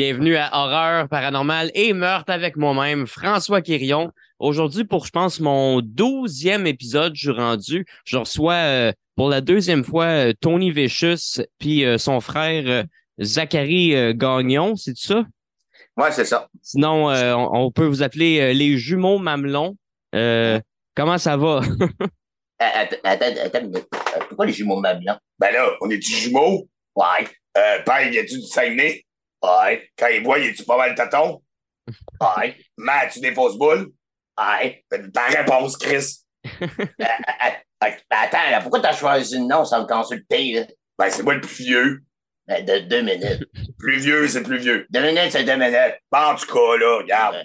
Bienvenue à Horreur paranormale et meurtre avec moi-même, François Quirion. Aujourd'hui, pour, je pense, mon douzième épisode, je suis rendu. Je reçois euh, pour la deuxième fois euh, Tony Vicious puis euh, son frère Zachary Gagnon, c'est ça? Ouais, c'est ça. Sinon, on, on, peut vous appeler les jumeaux mamelons. comment ça va? attends, attends, attends, pourquoi les jumeaux mamelons? Ben là, on est du jumeaux? Ouais. Euh, père, y a-tu du Saguenay? Ouais. Quand il voit, y a-tu pas mal de tâtons? Ouais. Mais tu des fausses boules? Ouais. Ta réponse, Chris. Euh, euh, euh, attends, là, pourquoi t'as choisi le nom sans me consulter, là? Ben, c'est moi le plus vieux. Ben, de deux minutes. plus vieux, c'est plus vieux. Deux minutes, c'est deux minutes. Ben, en tout cas, là, regarde.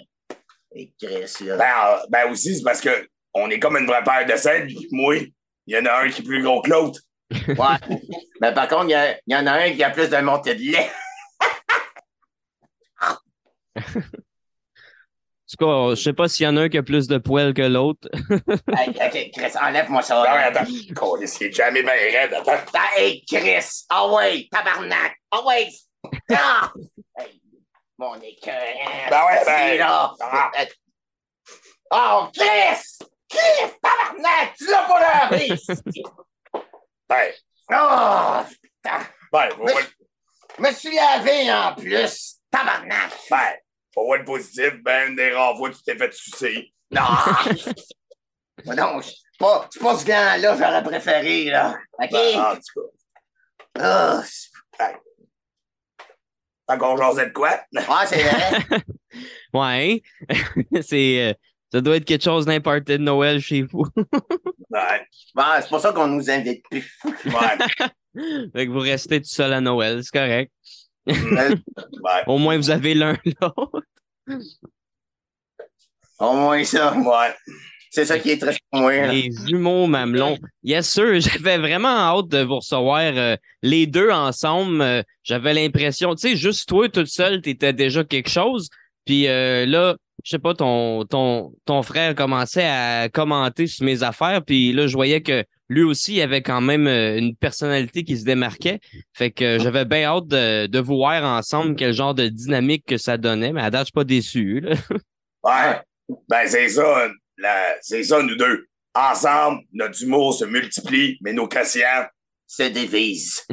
Et Chris, là. Ben, ben aussi, c'est parce que on est comme une vraie paire de scènes, puis moi, il y en a un qui est plus gros que l'autre. Ouais. Mais par contre, il y, y, en a un qui a plus de montée de lait. En tout cas, je sais pas s'il y en a un qui a plus de poils que l'autre. hey, OK, Chris, enlève-moi ça. Non, attends, il est jamais bien raide. Attends. Hey, Chris! Ah oh, ouais, tabarnak! Ah oh, ouais! Ah! hey, mon écœur! Ben ouais, ben... Là. Ah. Oh, Chris! Chris! Tabarnak! Tu l'as pas l'air! ben... Oh! Putain! Ben, je me suis lavé en plus! Tabarnak! Ben... Pour voir le positif, ben, des rares fois, tu t'es fait sucer. Non! non, c'est pas, pas ce gars-là j'aurais préféré, là. OK? Ben, en tout cas. Oh, ben. Tant qu'on jasait de quoi? Ouais, c'est vrai. ouais. c'est, euh, ça doit être quelque chose d'important de Noël chez vous. ouais. Ben, c'est pour ça qu'on nous invite plus. Ouais. fait que vous restez tout seul à Noël, c'est correct. Au moins, vous avez l'un l'autre. Au moins ça. Ouais. C'est ça qui est très pour moi. Les jumeaux mamelons. Yes, sûr. J'avais vraiment hâte de vous recevoir euh, les deux ensemble. Euh, J'avais l'impression, tu sais, juste toi toute seule, t'étais déjà quelque chose. Puis euh, là, je sais pas, ton, ton, ton frère commençait à commenter sur mes affaires. Puis là, je voyais que lui aussi, il avait quand même euh, une personnalité qui se démarquait. Fait que j'avais bien hâte de, de vous voir ensemble quel genre de dynamique que ça donnait, mais à date, je suis pas déçu. Là. Ouais. Ben, c'est ça, c'est ça, nous deux. Ensemble, notre humour se multiplie, mais nos quotients se divisent.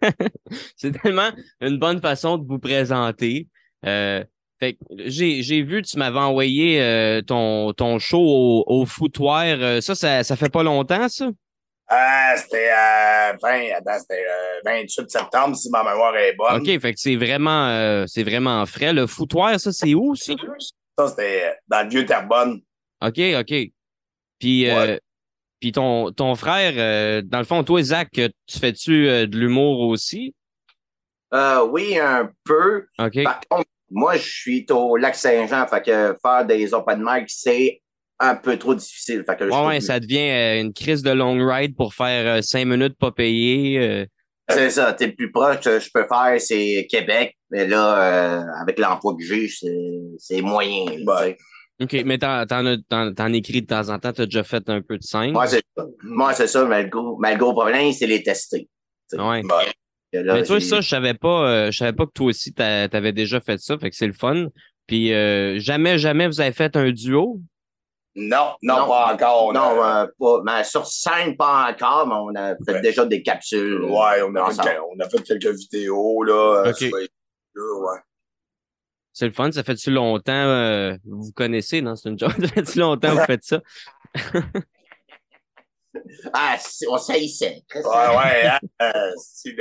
c'est tellement une bonne façon de vous présenter. Euh, j'ai, j'ai vu, tu m'avais envoyé euh, ton, ton show au, au foutoir. Euh, ça, ça, ça fait pas longtemps, ça? Ah, c'était euh, 20, attends, c'était euh, 28 septembre, si ma mémoire est bonne. OK, fait que c'est vraiment, c'est vraiment frais. Le foutoir, ça, c'est où, ça? Ça, c'était dans le vieux Terrebonne. OK, OK. Puis, Ouais. puis ton, ton frère, dans le fond, toi, Zach, tu fais-tu de l'humour aussi? Euh, oui, un peu. OK. Par contre, moi, je suis au lac Saint-Jean, fait que faire des open mic, c'est un peu trop difficile. Fait que Ouais, ça devient euh, une crise de long ride pour faire euh, cinq minutes pas payé. euh. C'est ça, t'es plus proche, que je peux faire, c'est Québec, mais là, euh, avec l'emploi que j'ai, c'est c'est moyen. Ouais. OK, mais t'en, écris de temps en temps, t'as déjà fait un peu de scène? Moi, c'est ça. Moi, c'est ça, mais le gros, mais le gros problème, c'est les tester. Ouais. Mais toi, j'ai- ça, je savais pas, euh, je savais pas que toi aussi, t'a- t'avais déjà fait ça, fait que c'est le fun. Puis euh, jamais, jamais vous avez fait un duo? Non, non, Non. pas encore. Non, euh, pas, mais sur scène, pas encore, mais on a fait Ouais. déjà des capsules. Ouais, on a, fait, on a fait quelques vidéos, là. sur ouais. C'est le fun, ça fait-tu longtemps, euh, vous vous connaissez, non? C'est une joke, ça fait-tu longtemps que vous faites ça? Ah, on s'haïssait. Ouais, ouais, hein, euh, c'est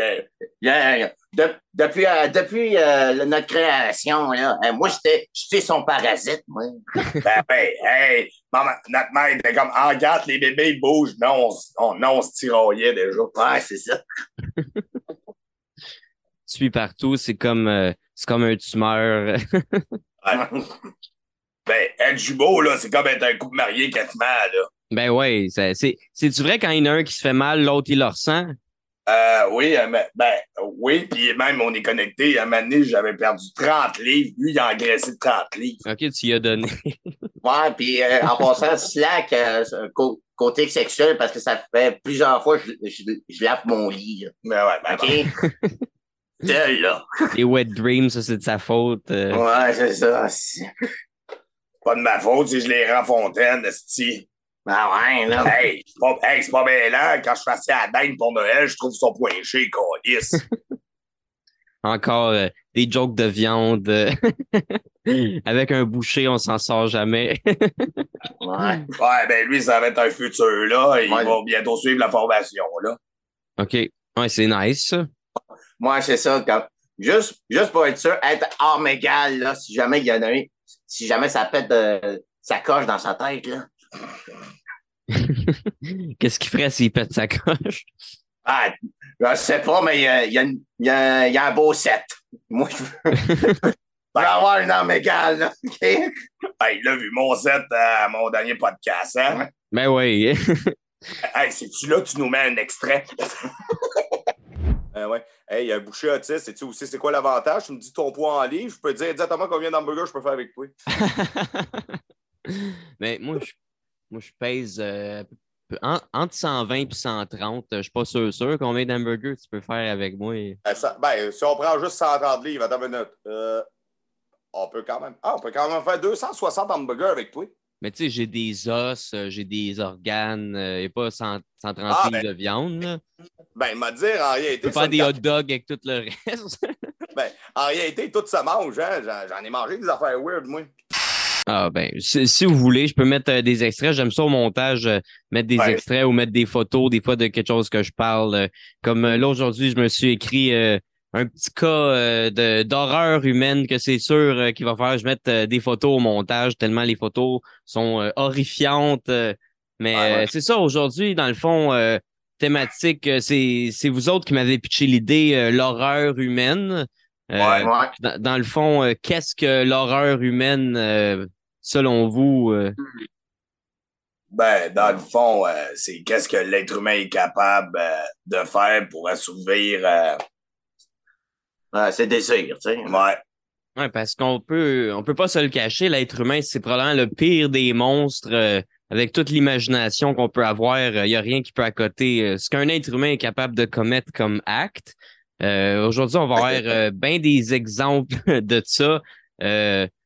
Yeah, de- depuis euh, depuis euh, notre création, là, moi, j'étais son parasite, moi. Ben, ben, hey, maman, notre mère était comme, en regarde, les bébés ils bougent. Non, on, on, non, on se tiraillait déjà. Ouais, c'est ça. Tu suis partout, c'est comme, c'est comme un tumeur. Ben, être jumeau, là, c'est comme être un couple marié quasiment, là. Ben ouais, ça- c'est, c'est-tu vrai quand il y en a un qui se fait mal, l'autre il le ressent? Euh, oui, euh, mais- ben, oui, puis même on est connecté. À un moment donné, j'avais perdu 30 livres. Lui, il a engraissé 30 livres. Ok, tu y as donné. Ouais, puis euh, en passant, Slack, euh, c'est côté sexuel, parce que ça fait plusieurs fois que je, je, je lave mon lit. là. Mais ouais, ben, OK? seul, là. Les wet dreams, ça, c'est de sa faute. euh. Ouais, c'est ça. c'est- Pas de ma faute si je les rends fontaine, esti. Ben ouais, là. Hey, c'est pas, hey, c'est pas bien là. Quand je fais assez à la dinde pour Noël, je trouve son point chez câlisse. Encore euh, des jokes de viande. euh. Avec un boucher, on s'en sort jamais. Ouais. Ouais, ben lui, ça va être un futur, là. Il Ouais. va bientôt suivre la formation, là. OK. Ouais, c'est nice, ça. Moi, c'est ça. Juste, juste pour être sûr, être arme égale, là, si jamais il y en a un, si jamais ça pète de, ça coche dans sa tête, là. Qu'est-ce qu'il ferait s'il pète sa coche? Ah, je sais pas, mais il y a, y y y un beau set. Moi, je veux, avoir une arme égale, là. OK? Hey, là, vu mon set à mon dernier podcast, hein? Ben oui. Hey, c'est-tu là que tu nous mets un extrait? Euh, ouais. Hey, un boucher autiste, sais-tu aussi c'est quoi l'avantage? Tu me dis ton poids en livre, je peux te dire exactement combien d'hamburgers je peux faire avec toi. Mais moi, je, moi, je pèse euh, en- entre 120 et 130. Je suis pas sûr, sûr combien d'hamburgers tu peux faire avec moi. Euh, ça- ben, si on prend juste 130 livres, attends une minute. Euh, on peut quand même. Ah, on peut quand même faire 260 hamburgers avec toi. Mais tu sais, j'ai des os, euh, j'ai des organes, n'y a pas 100 130 Ah, livres ben, de viande. là. Ben, m'a dire, en réalité. peux ça faire des hot dogs avec tout le reste. Ben, en réalité, tout se mange, hein. J'en, j'en ai mangé des affaires weird, moi. Ah ben, si, si vous voulez, je peux mettre euh, des extraits. J'aime ça au montage, euh, mettre des Ouais. extraits ou mettre des photos, des fois de quelque chose que je parle. euh, comme euh, là, aujourd'hui, je me suis écrit euh, un petit cas euh, de, d'horreur humaine que c'est sûr qu'il va faire. Je mette des photos au montage, tellement les photos sont horrifiantes. mais Ouais, ouais. euh, c'est ça, aujourd'hui, dans le fond, euh, thématique, c'est, c'est vous autres qui m'avez pitché l'idée, euh, l'horreur humaine. Euh, Ouais. Ouais. dans, dans le fond, euh, qu'est-ce que l'horreur humaine, euh, selon vous? euh? Ben, dans le fond, euh, c'est qu'est-ce que l'être humain est capable euh, de faire pour assouvir. euh, Ouais, c'est désir, tu sais. ouais. Ouais, parce qu'on peut, on peut pas se le cacher, l'être humain, c'est probablement le pire des monstres. euh, avec toute l'imagination qu'on peut avoir, il y a rien qui peut accoter euh, ce qu'un être humain est capable de commettre comme acte. Euh, Aujourd'hui, on va avoir euh, bien des exemples de ça.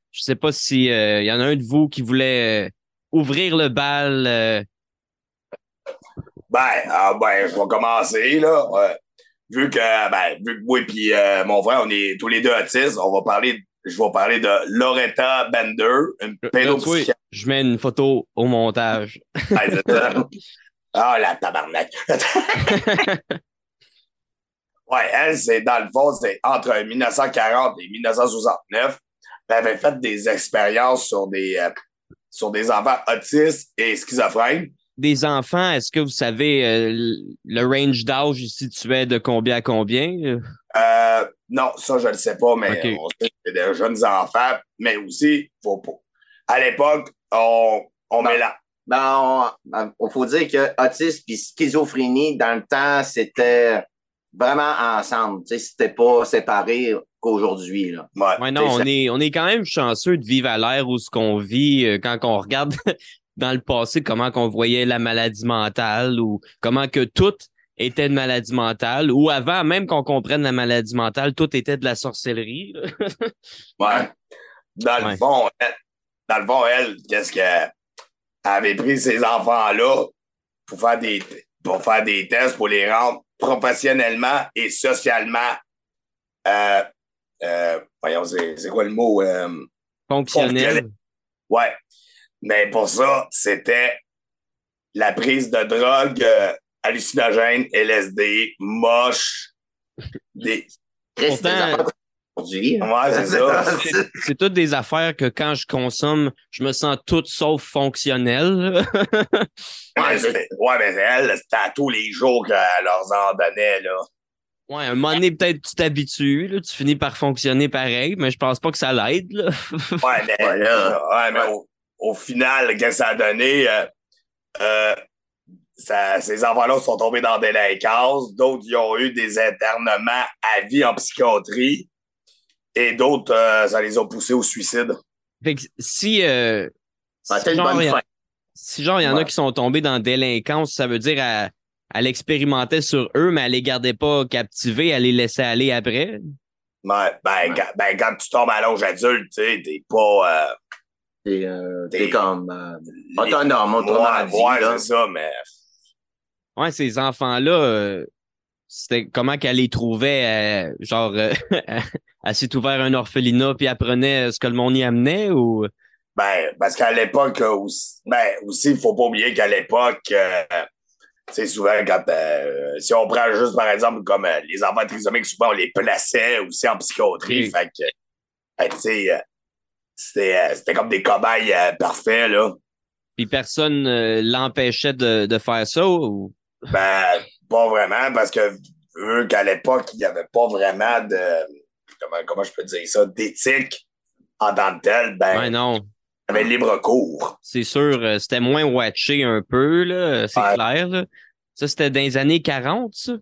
Euh, je sais pas si il y en a un de vous qui voulait euh, ouvrir le bal. euh, Ben, ah, ben, je vais commencer, là. Ouais. Vu que, ben, vu que moi et puis euh, mon frère, on est tous les deux autistes, on va parler, je vais parler de Loretta Bender, une là, pédopsychiatre. je mets une photo au montage. Ah, la tabarnak. ouais, elle, c'est dans le fond, c'est entre 1940 et 1969. Elle avait fait des expériences sur des, euh, sur des enfants autistes et schizophrènes. des enfants, est-ce que vous savez euh, le range d'âge il se situait de combien à combien? Euh, non, ça, je ne le sais pas, mais on sait que c'est des jeunes enfants, mais aussi, faut pas. À l'époque, on, on Non. mélange. Ben, il faut dire que autisme et schizophrénie, dans le temps, c'était vraiment ensemble. Tu sais, c'était pas séparé qu'aujourd'hui, là. Ouais. Ouais, non, on est, on est quand même chanceux de vivre à l'ère où ce qu'on vit euh, quand on regarde dans le passé comment qu'on voyait la maladie mentale ou comment que tout était une maladie mentale ou avant même qu'on comprenne la maladie mentale, tout était de la sorcellerie. Ouais. Dans le Ouais. fond, elle, dans le fond, elle, qu'est-ce qu'elle avait pris ces enfants-là pour faire des pour faire des tests pour les rendre professionnellement et socialement euh, euh, voyons, c'est quoi le mot? euh, Fonctionnel. Ouais. Mais pour ça, c'était la prise de drogue euh, hallucinogène, LSD, moche, des. Pourtant- aujourd'hui. Ouais, c'est ça. C'est- C'est toutes des affaires que quand je consomme, je me sens tout sauf fonctionnel. Ouais, mais elle, c'était à tous les jours qu'elle leur en donnait, là. Ouais, un moment donné, peut-être tu t'habitues, là, tu finis par fonctionner pareil, mais je pense pas que ça l'aide. là. Ouais, mais, Ouais, là. ouais, mais Au, au final, qu'est-ce que ça a donné? euh, euh, ça- ces enfants-là sont tombés dans des délinquance, d'autres ils ont eu des internements à vie en psychiatrie, et d'autres, euh, ça les a poussés au suicide. Fait que si, euh, si genre, bonne il y a- fin. si genre il y en a qui sont tombés dans délinquance, ça veut dire à, elle expérimentait sur eux, mais elle les gardait pas captivés, elle les laissait aller après? Ouais, ben, quand- ben, quand tu tombes à l'âge adulte, tu sais, t'es pas. euh, T'es euh, T'es- t'es comme euh, autonome, autonome. Ouais, ouais, là. c'est ça, mais. Ouais, ces enfants-là, euh, c'était comment qu'elle les trouvait, euh, genre, euh, elle s'est ouvert un orphelinat puis apprenait ce que le monde y amenait ou? Ben, parce qu'à l'époque euh, aussi, ben, aussi, il faut pas oublier qu'à l'époque, euh, sais, souvent, quand, euh, si on prend juste, par exemple, comme euh, les enfants trisomiques, souvent, on les plaçait aussi en psychiatrie. Fait que, ben, tu sais, euh, c'était, euh, c'était comme des cobayes euh, parfaits, là. Puis personne euh, l'empêchait de, de faire ça ou? Ben, pas vraiment, parce que, vu qu'à l'époque, il n'y avait pas vraiment de, comment, comment je peux dire ça, d'éthique en tant que tel, ben, Ouais, non. il y avait libre cours. C'est sûr, euh, c'était moins watché un peu, là, c'est Ouais. clair. Là. Ça, c'était dans les années 40, ça?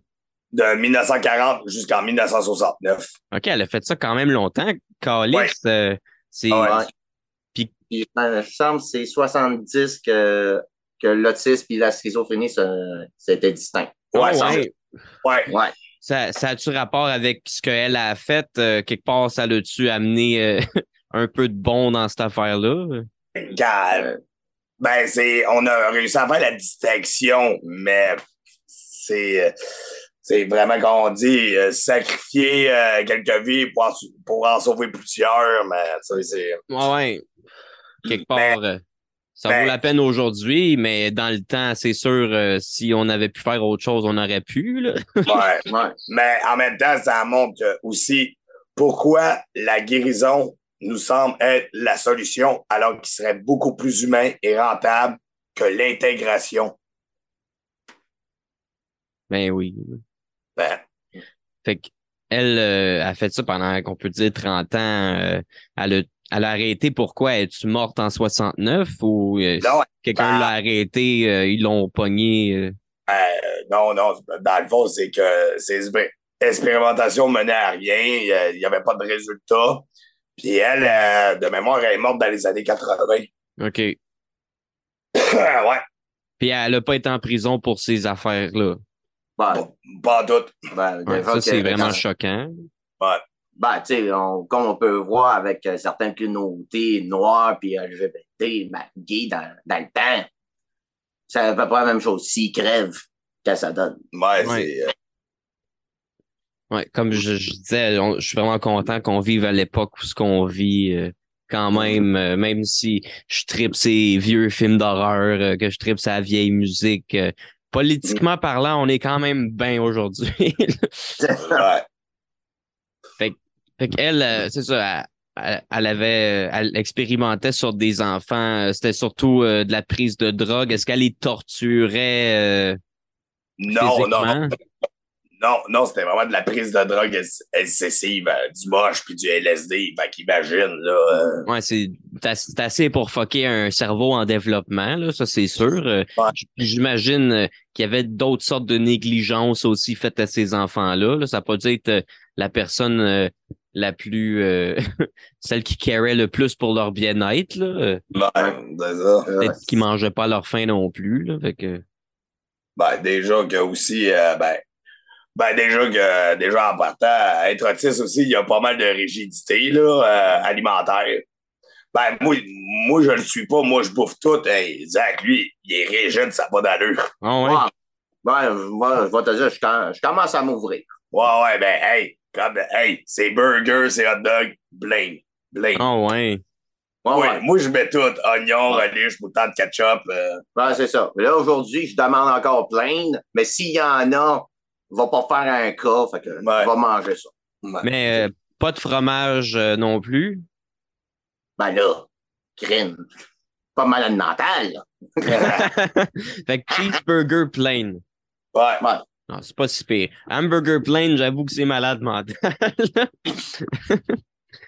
De 1940 jusqu'en 1969. OK, elle a fait ça quand même longtemps. Calix, euh, c'est. Ouais. Ouais. Puis, il me semble que c'est 70 que, que l'autisme et la schizophrénie, c'était distinct. Ouais, ça- ouais. Ouais. Ça, ça a-tu rapport avec ce qu'elle a fait? euh, quelque part, ça l'a-tu amené euh, un peu de bon dans cette affaire-là? Euh, ben, c'est, on a réussi à faire la distinction, mais c'est, c'est vraiment quand on dit euh, sacrifier euh, quelques vies pour en, pour en sauver plusieurs, mais ça, c'est. Ouais, ouais. Quelque part, euh, ça ben- vaut la peine aujourd'hui, mais dans le temps, c'est sûr, euh, si on avait pu faire autre chose, on aurait pu. Là. Ouais. ouais. Mais en même temps, ça montre aussi pourquoi la guérison nous semble être la solution alors qu'il serait beaucoup plus humain et rentable que l'intégration. Ben oui. Ben, Fait qu'elle euh, a fait ça pendant, qu'on peut dire, 30 ans. euh, elle, a, elle a arrêté pourquoi? Es-tu morte en 69 ou euh, quelqu'un ben- l'a arrêté, euh, ils l'ont pogné? euh? euh, non, non, dans le fond, c'est que ces expé- expérimentations menaient à rien, il n'y avait pas de résultat. Puis elle, euh, de mémoire, elle est morte dans les années 80. OK. ouais. Puis elle a pas été en prison pour ces affaires-là? Ben, Pas, pas en doute. ben, Ouais, ça, c'est vraiment choquant. Ben, tu sais, on- comme on peut voir avec euh, certaines communautés noires puis LGBT, ben, gays dans, dans le temps, c'est à peu près la même chose. S'ils crèvent, que ça donne? Ouais, Ouais. c'est. euh, Ouais, comme je, je disais, on- je suis vraiment content qu'on vive à l'époque où ce qu'on vit euh, quand même, euh, même si je tripe ces vieux films d'horreur, euh, que je tripe sa vieille musique. euh, politiquement parlant, on est quand même bien aujourd'hui. ouais. Fait qu'elle, euh, c'est ça, elle, avait, elle expérimentait sur des enfants. euh, C'était surtout euh, de la prise de drogue. Est-ce qu'elle les torturait euh, Non, non, non, non, c'était vraiment de la prise de drogue ex- excessive, euh, du moche puis du LSD. Fait qu'imagine, là. euh, Ouais, c'est assez- pour fucker un cerveau en développement, là, ça c'est sûr. Euh, Ouais. J'imagine euh, qu'il y avait d'autres sortes de négligences aussi faites à ces enfants-là. Là. Ça peut être euh, la personne euh, la plus euh, celle qui carait le plus pour leur bien-être, là. Euh, ben, c'est ça. Euh, Peut-être qu'ils mangeaient pas leur faim non plus. Là, fait que... Ben, déjà que aussi, euh, ben, ben, déjà que, déjà en partant, être autiste aussi, il y a pas mal de rigidité, là, euh, alimentaire. Ben, moi, moi, je le suis pas, moi, je bouffe tout. Hey, Zach, lui, il est rigide, ça n'a pas d'allure. Ah ouais? Ouais. Ben, je vais- je vais te dire, je, je commence à m'ouvrir. Ouais, ouais, ben, hey, comme, hey, c'est burger, c'est hot dog, blame, blame. Ah ouais. Ouais, Oui, ouais. moi, je mets tout, oignon, relish, moutarde, ketchup. euh, Ben, c'est ça. Là, aujourd'hui, je demande encore plein, mais s'il y en a, va pas faire un cas, fait que Ouais. vais manger ça. ouais. Mais euh, pas de fromage euh, non plus? Ben là, crine. Pas malade mental, là. fait que cheeseburger plain. ouais. Non, c'est pas si pire. Hamburger plain, j'avoue que c'est malade mental.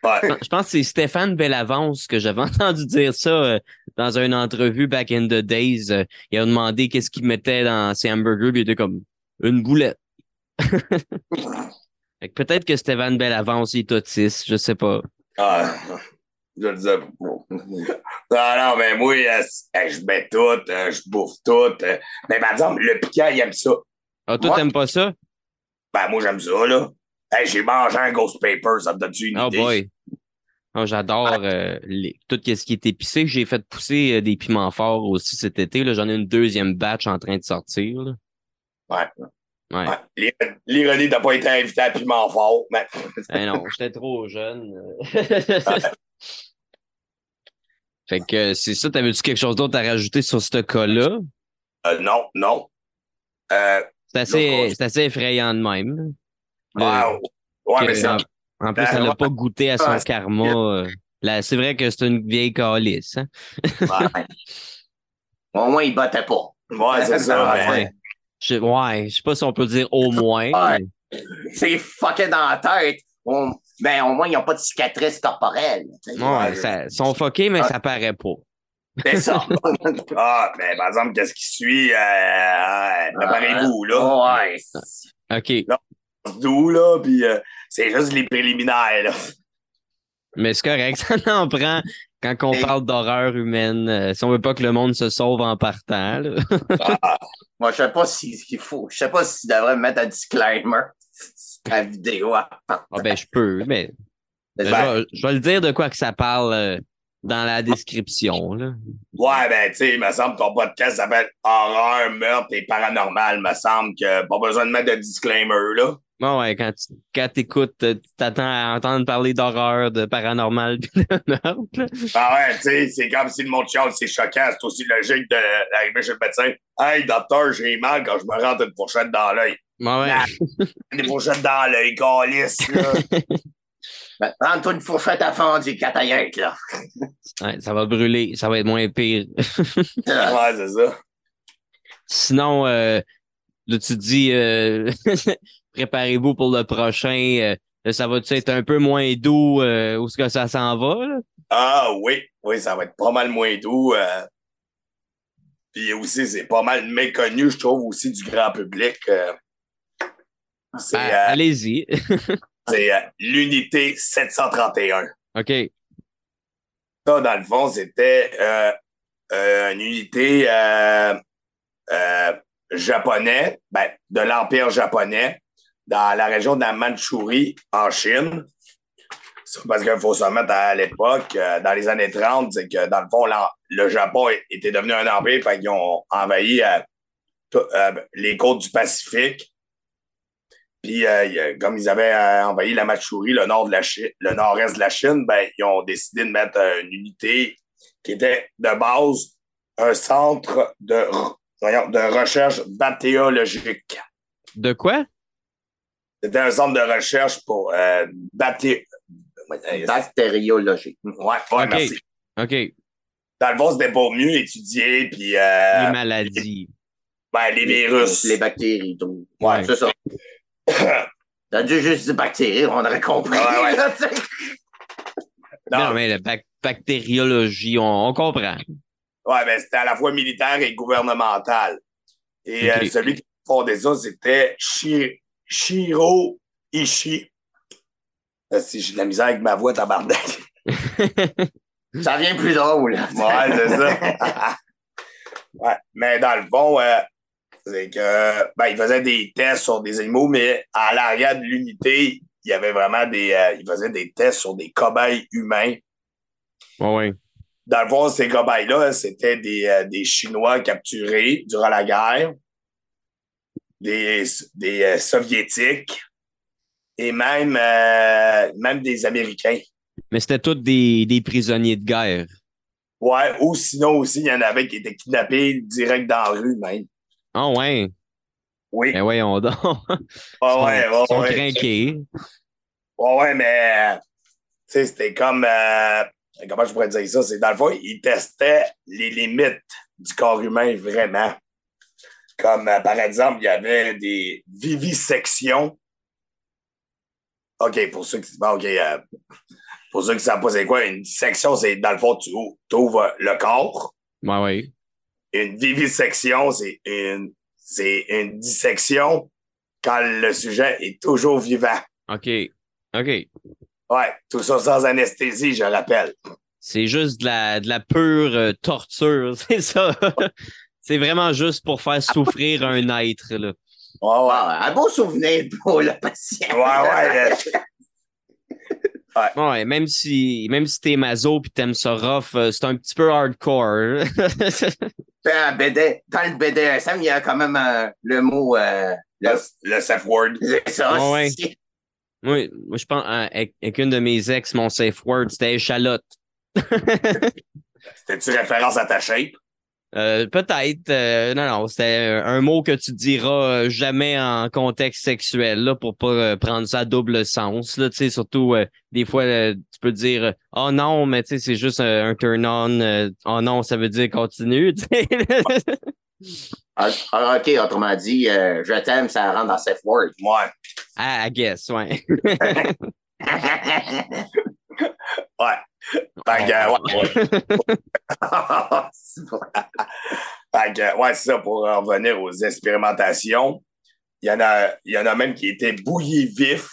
Ouais. Je pense que c'est Stéphane Bellavance que j'avais entendu dire ça euh, dans une entrevue back in the days. Euh, il a demandé qu'est-ce qu'il mettait dans ses hamburgers, puis il était comme une boulette. Peut-être que Stéphane Bellavance il est autiste, je sais pas. Ah, je le disais. Non, non, mais moi, euh, je mets tout, je bouffe tout. mais par exemple, le piquant, il aime ça. Ah, toi, t'aimes pas ça? Ben, moi, j'aime ça, là. Hey, j'ai mangé un Ghost Paper, ça me donne-tu une Oh idée? boy. Oh, j'adore euh, les- tout ce qui est épicé. J'ai fait pousser euh, des piments forts aussi cet été. J'en ai une deuxième batch en train de sortir. là. Ouais. Ouais. Ouais. L'ir- L'ironie n'a pas été invité à Piment Fort, mais Eh non, j'étais trop jeune. fait que c'est ça. T'avais-tu quelque chose d'autre à rajouter sur ce cas-là? euh, non, non. Euh, C'est assez, assez effrayant de même. Euh, ouais, que- mais c'est en, en plus, Ben, elle n'a ouais. pas goûté à son c'est- karma. euh. Là, c'est vrai que c'est une vieille calice. Hein? Ouais. Au moins, il battait pas. Ouais, c'est ça. Ouais. Ouais. Je, ouais, je sais pas si on peut dire au moins. Ouais. mais- C'est fucké dans la tête. On- Ben, au moins, ils n'ont pas de cicatrice corporelle. Ouais, ça, ils sont fuckés, mais ça paraît pas. C'est ça. Ah, mais par exemple, qu'est-ce qui suit? Euh, euh, Préparez-vous, là. Ouais. OK. C'est doux, là, puis euh, c'est juste les préliminaires, là. Mais c'est correct, ça en prend quand on Et- parle d'horreur humaine. euh, si on veut pas que le monde se sauve en partant. là. Moi, je sais pas si ce qu'il faut. Je sais pas s'il devrait mettre un disclaimer sur la vidéo. Ah ben, je peux, mais je, Ben- vais, je vais le dire de quoi que ça parle euh, dans la description. Là. Ouais, ben, tu sais, il me semble que ton podcast s'appelle Horreur, meurtre et paranormal. me semble que pas besoin de mettre de disclaimer, là. Bon, ouais, quand tu quand écoutes, tu t'attends à entendre parler d'horreur, de paranormal pis de meurtre. Ah ouais, tu sais, c'est comme si le monde chiale, c'est choquant. C'est aussi logique de- d'arriver chez le médecin. Hey, docteur, j'ai mal quand je me rentre une fourchette dans l'œil. Bon, ouais. Une fourchette dans l'œil, calice, là. Ben, Prends-toi une fourchette à fondue, cataillette, là. Ouais, ça va brûler, ça va être moins pire. ouais, c'est ça. Sinon, euh, là, tu dis, euh, préparez-vous pour le prochain. euh, là, ça va-tu être un peu moins doux euh, où est-ce que ça s'en va? Là? Ah oui, oui, ça va être pas mal moins doux. euh. Puis aussi, c'est pas mal méconnu, je trouve, aussi du grand public. euh. Ben, euh, Allez-y. C'est, euh, l'unité 731. OK. Ça, dans le fond, c'était euh, euh, une unité japonais, ben, de l'Empire japonais, dans la région de la Mandchourie, en Chine. Parce qu'il faut se remettre à l'époque, dans les années 30, c'est que dans le fond, le Japon était devenu un empire, fait qu'ils ont envahi tout- les côtes du Pacifique. Puis, euh, comme ils avaient euh, envahi la Mandchourie, le nord de la Chine, le nord-est de la Chine, ben, ils ont décidé de mettre euh, une unité qui était de base un centre de, de recherche bactériologique. De quoi? C'était un centre de recherche pour euh, bacté- Ouais, Bactériologique. ouais, Ok. merci. OK. Les Dans le fond, c'était pour mieux étudier, puis euh, maladies. ben, les virus. Les bactéries, tout. Ouais. C'est ça. T'as dû juste dire bactéries, on aurait compris. Ouais, ouais. là, tu sais. Non, Non, mais la bac- bactériologie, on, on comprend. Ouais, ben, c'était à la fois militaire et gouvernemental. Et euh, celui qui fondait ça, c'était Shi- Shiro Ishii. Euh, Si j'ai de la misère avec ma voix, tabarnak. Ça vient plus drôle. Ouais, c'est ça. ouais. Mais dans le fond, euh, c'est que ben, il faisait des tests sur des animaux, mais à l'arrière de l'unité, il y avait vraiment des. euh, il faisait des tests sur des cobayes humains. Ouais, ouais. Dans le fond, ces cobayes-là, c'était des, euh, des Chinois capturés durant la guerre, des, des euh, Soviétiques et même, euh, même des Américains. Mais c'était tous des, des prisonniers de guerre. Ouais, ou sinon aussi, il y en avait qui étaient kidnappés direct dans la rue, même. Ah ouais. Oui. Ben voyons donc. Ah ouais, Ils ouais, sont ouais. craqués. Ouais, ouais, mais, tu sais, c'était comme, euh, comment je pourrais dire ça? C'est dans le fond, ils testaient les limites du corps humain vraiment. Comme, euh, par exemple, il y avait des vivisections. OK, pour ceux qui, bon, OK, euh, pour ceux qui ne savent pas c'est quoi, une dissection, c'est dans le fond, tu ouvres le corps. Ouais, ouais. Une vivisection, c'est une, c'est une dissection quand le sujet est toujours vivant. OK. OK. Ouais, tout ça sans anesthésie, je rappelle. C'est juste de la, de la pure euh, torture, c'est ça. c'est vraiment juste pour faire souffrir un être, là. Ouais, ouais. Un beau souvenir pour le patient. Ouais, ouais. euh, Ouais, même si, même si t'es mazo pis t'aimes ça rough, euh, c'est un petit peu hardcore. Dans, BD, dans le BDSM, il y a quand même euh, le mot. Euh, le, safe word. c'est ça. Ouais. moi, moi, je pense, euh, avec, avec une de mes ex, mon safe word, c'était échalote. C'était-tu référence à ta shape? Euh, peut-être. euh, non, non, c'était un mot que tu diras jamais en contexte sexuel, là, pour pas euh, prendre ça à double sens. Là, tu sais, surtout, euh, des fois, euh, tu peux dire Oh non, mais tu sais, c'est juste un, turn-on. euh, oh non, ça veut dire continue. Ah, ah, OK, autrement dit, euh, je t'aime, ça rentre dans safe word. Ouais. ah, I guess, ouais. Ouais. Fait que, euh, ouais, ouais. C'est bon. Fait que, ouais, c'est ça, pour en revenir aux expérimentations. Il y en a, il y en a même qui étaient bouillis vifs.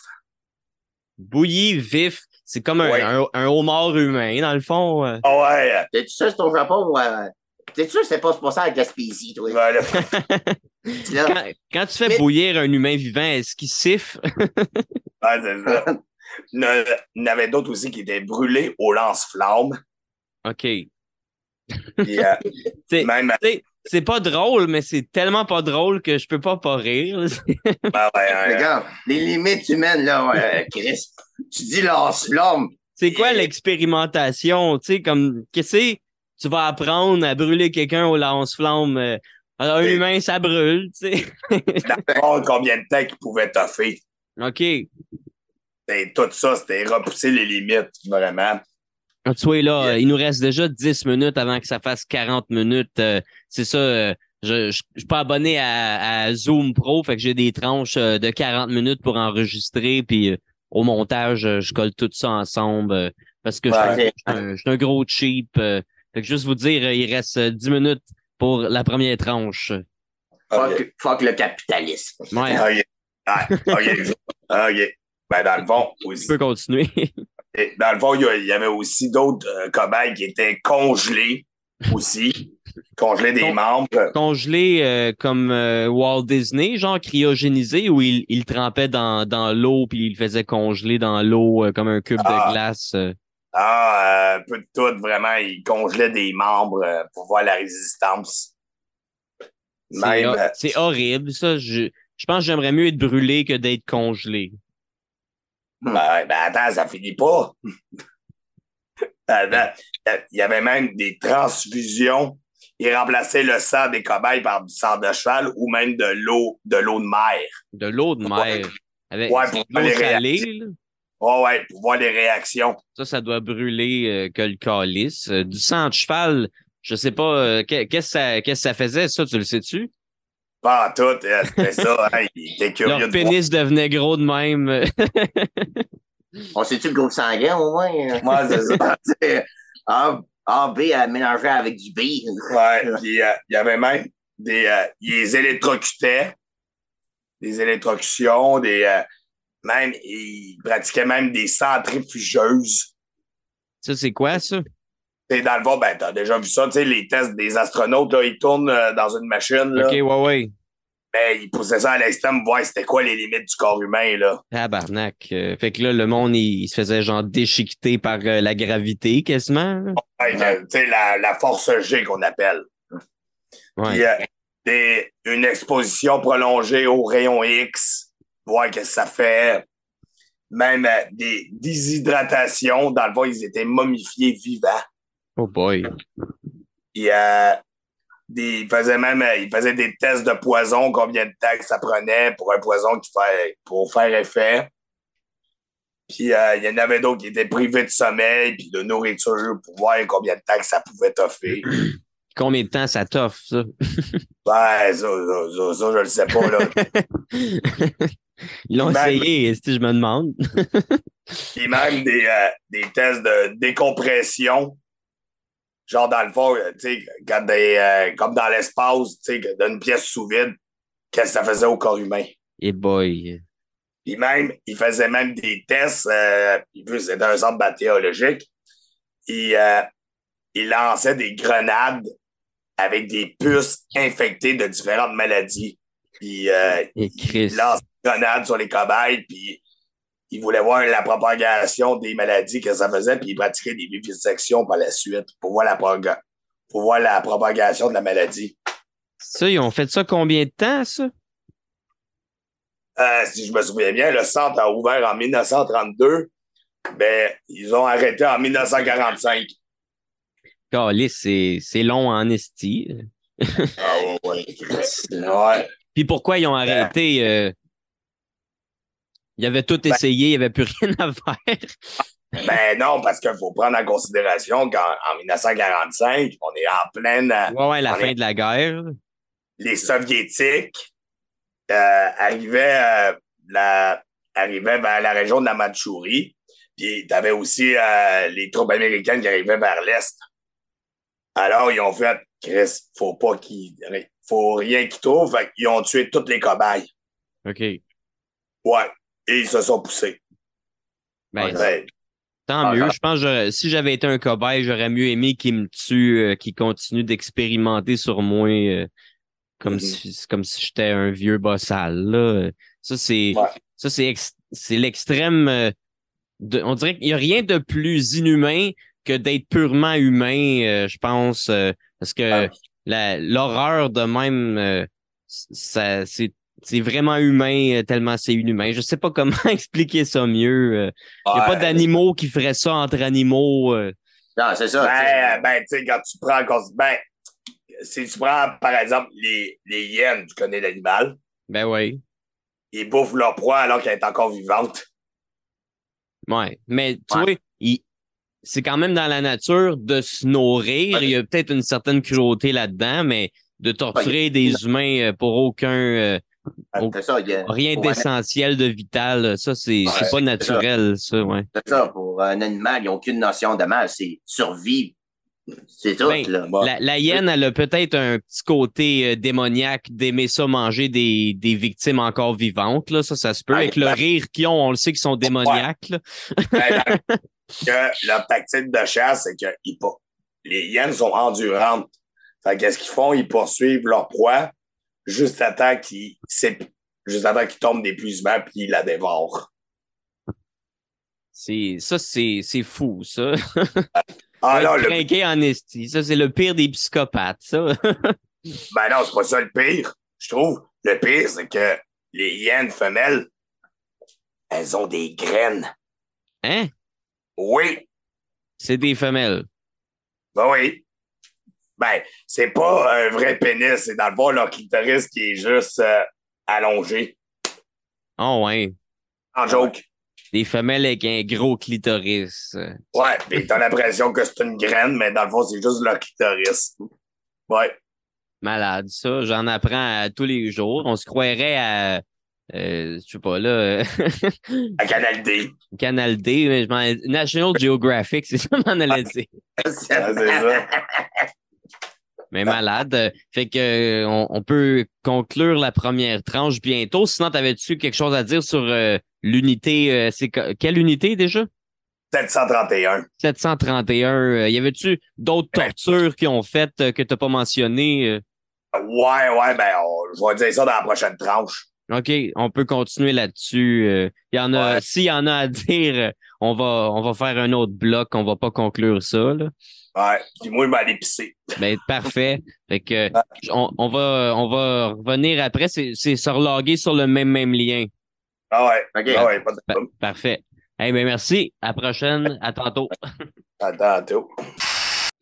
Bouilli, vif, c'est comme un, Ouais. un, un homard humain, dans le fond. euh. Ah ouais. T'es-tu sûr que c'est au Japon ou. euh, T'es sûr que c'est pas pour ça à Gaspésie, toi? Ouais, là, Là, Quand, quand tu fais Mais- bouillir un humain vivant, est-ce qu'il siffle? ouais, c'est ça. Il y en avait d'autres aussi qui étaient brûlés au lance-flammes. OK. Puis, euh, C'est- même, pas drôle, mais c'est tellement pas drôle que je peux pas pas rire. ben, ouais, euh, Regarde, les limites humaines, là, ouais, Chris. Tu dis lance-flamme. C'est quoi l'expérimentation? Tu sais, comme, qu'est-ce que tu vas apprendre à brûler quelqu'un au lance-flamme? euh, un humain, ça brûle, tu sais. combien de temps qu'ils pouvaient toffer. OK. Et tout ça, c'était repousser les limites, vraiment. Tu vois, là, Yeah. il nous reste déjà 10 minutes avant que ça fasse 40 minutes. euh, c'est ça, euh, je, je suis pas abonné à, à Zoom Pro, fait que j'ai des tranches euh, de 40 minutes pour enregistrer, puis euh, au montage, euh, je colle tout ça ensemble euh, parce que je suis un- Ouais. je suis un, je suis un gros cheap. euh, fait que juste vous dire, il reste euh, 10 minutes pour la première tranche. Fuck, fuck le capitalisme. Ouais, OK. Ah, OK. Ben, dans le fond, tu aussi, peux continuer. Dans le fond, il y il avait aussi d'autres euh, cobayes qui étaient congelés aussi. Congelés des Con- membres. Congelé euh, comme euh, Walt Disney, genre cryogénisé, où il, il trempait dans, dans l'eau puis il le faisait congeler dans l'eau comme un cube Ah. de glace. Ah, euh, un peu de tout, vraiment. Ils congelaient des membres pour voir la résistance. C'est horrible, ça. Je, je pense que j'aimerais mieux être brûlé que d'être congelé. Ben, ben, attends, ça finit pas. Euh, Il y avait même des transfusions. Ils remplaçaient le sang des cobayes par du sang de cheval ou même de l'eau de l'eau de mer. De l'eau de mer. Avec Ouais, pour l'eau les là. Ouais, pour voir les réactions. ça, ça doit brûler euh, que le calice. Euh, du sang de cheval, je sais pas, euh, que- qu'est-ce que ça, qu'est-ce que ça faisait, ça, tu le sais-tu? Pas en tout, euh, c'était ça. hein, il était curieux Leur de voir. pénis devenait gros de même. On sait-tu le groupe sanguin, au moins? Ouais, c'est ça. C'est A, A, B à mélanger avec du B. Ouais, puis euh, il y avait même des. euh, ils les électrocutaient, des électrocutions, des. euh, même, ils pratiquaient même des centrifugeuses. ça, c'est quoi, ça? T'sais, dans le fond, ben, t'as déjà vu ça, tu sais, les tests des astronautes, là, ils tournent euh, dans une machine, là. OK, ouais, ouais. Ben, ils poussaient ça à l'extrême, voir c'était quoi les limites du corps humain, là. Tabarnak. Euh, fait que là, le monde, il, il se faisait genre déchiqueter par euh, la gravité, quasiment. Ouais, tu sais, la, la force G qu'on appelle. Ouais. Puis, euh, des- une exposition prolongée au rayon X, voir qu'est-ce que ça fait. Même euh, des déshydratations. Dans le fond, ils étaient momifiés vivants. Oh boy. Euh, des, ils faisaient même euh, ils faisaient des tests de poison, combien de temps que ça prenait pour un poison qui fait, pour faire effet. Puis, euh, il y en avait d'autres qui étaient privés de sommeil puis de nourriture pour voir combien de temps que ça pouvait toffer. Combien de temps ça t'offre, ça? Ouais, ça, ça, ça, ça, je le sais pas, là. Ils l'ont Même- essayé, si je me demande. Puis même des, euh, des tests de décompression. Genre, dans le fond, euh, tu sais, des, euh, comme dans l'espace, tu sais, d'une pièce sous vide, qu'est-ce que ça faisait au corps humain? Et boy. Puis même, il faisait même des tests, euh, puis vu que c'était un centre bactériologique, il, euh, il lançait des grenades avec des puces infectées de différentes maladies. Puis euh, il lance une grenade sur les cobayes, puis il voulait voir la propagation des maladies que ça faisait, puis il pratiquait des vivisections par la suite pour voir la, proga- pour voir la propagation de la maladie. Ça, ils ont fait ça combien de temps, ça? Euh, si je me souviens bien, le centre a ouvert en 1932. Ben, ils ont arrêté en 1945. Calisse, c'est c'est long en esti. Ah ouais, ouais. Ouais. Puis pourquoi ils ont arrêté? euh, Ils avaient tout essayé, il n'y avait plus rien à faire. Ben non, parce qu'il faut prendre en considération qu'en en 1945, on est en pleine. euh, Ouais, ouais, la fin est- de la guerre. Les Soviétiques euh, arrivaient, euh, la, arrivaient vers la région de la Mandchourie. Puis t'avais aussi euh, les troupes américaines qui arrivaient vers l'Est. Alors, ils ont fait, Chris, faut pas qu'ils. Faut rien qu'ils trouvent. Fait qu'ils ont tué toutes les cobayes. OK. Ouais. Et ils se sont poussés. Ben, Ben, tant Ah, mieux. ah. Je pense que si j'avais été un cobaye, j'aurais mieux aimé qu'ils me tuent, euh, qu'ils continuent d'expérimenter sur moi euh, comme, Mhm. si, comme si j'étais un vieux bossal. Là. Ça, c'est Ouais. l'extrême. euh, on dirait qu'il n'y a rien de plus inhumain que d'être purement humain, euh, je pense. parce que Ah. l'horreur de même, ça, c'est c'est vraiment humain euh, tellement c'est inhumain. Je sais pas comment expliquer ça mieux. euh. Il n'y a pas d'animaux qui feraient ça entre animaux. euh. Non, c'est ça. tu sais. Ben, ben tu sais, quand tu prends ben, si tu prends, par exemple, les, les hyènes, tu connais l'animal, Ben oui. ils bouffent leur proie alors qu'elle est encore vivante. Ouais. Mais tu Ouais. vois, c'est quand même dans la nature de se nourrir. Il y a peut-être une certaine cruauté là-dedans, mais de torturer des humains euh, pour aucun euh, Oh. C'est ça. il y a- rien un- d'essentiel de vital, ça c'est Ouais, pas naturel, ça, ouais. C'est ça. Pour un animal, ils n'ont aucune notion de mal. C'est survivre. C'est tout, Ben, là. Bon. La, la hyène, elle a peut-être un petit côté euh, démoniaque d'aimer ça manger des, des victimes encore vivantes. Là. Ça, ça se peut. Ouais, Avec le ben- rire qu'ils ont, on le sait qu'ils sont démoniaques. là. Ben, que leur tactique de chasse, c'est que ils les hyènes sont endurantes. Qu'est-ce qu'ils font? Ils poursuivent leur proie juste à temps qu'ils s'ép- juste à temps qu'ils tombent d'épuisement puis ils la dévorent. C'est, ça, c'est, c'est fou, ça. Ah non, le, craqué en esti. Ça, c'est le pire des psychopathes, ça. ben non, c'est pas ça le pire. Je trouve le pire, c'est que les hyènes femelles, elles ont des graines. hein? Oui, C'est des femelles. ben oui. Ben, c'est pas un vrai pénis, c'est dans le fond leur clitoris qui est juste euh, allongé. Oh, ouais. En joke. Des femelles avec un gros clitoris. Ouais, pis t'as l'impression que c'est une graine, mais dans le fond, c'est juste leur clitoris. Ouais. Malade, ça. J'en apprends à tous les jours. On se croirait à, euh, je sais pas, là, À Canal D. Canal D, mais je m'en- National Geographic, c'est ça je m'en allais dire. c'est ça. Mais malade. Euh, Fait que euh, on, on peut conclure la première tranche bientôt. Sinon, t'avais-tu quelque chose à dire sur euh, l'unité? euh, c'est que- quelle unité déjà? 731. 731. euh, y avait-tu d'autres Ouais. tortures qui ont fait que t'as pas mentionné? Ouais, ouais, ben, on- je vais dire ça dans la prochaine tranche. OK, on peut continuer là-dessus. euh. Il y en a, Ouais. s'il y en a à dire, euh, on va, on va faire un autre bloc. On va pas conclure ça. Là. Ouais. Puis moi, je vais aller pisser. Ben, parfait. Fait que, on, on va, on va revenir après. C'est, c'est se reloguer sur le même, même lien. Ah ouais. OK. Ah ouais, pas de Pa- problème. parfait. Eh ben, merci. À la prochaine. À tantôt. À tantôt.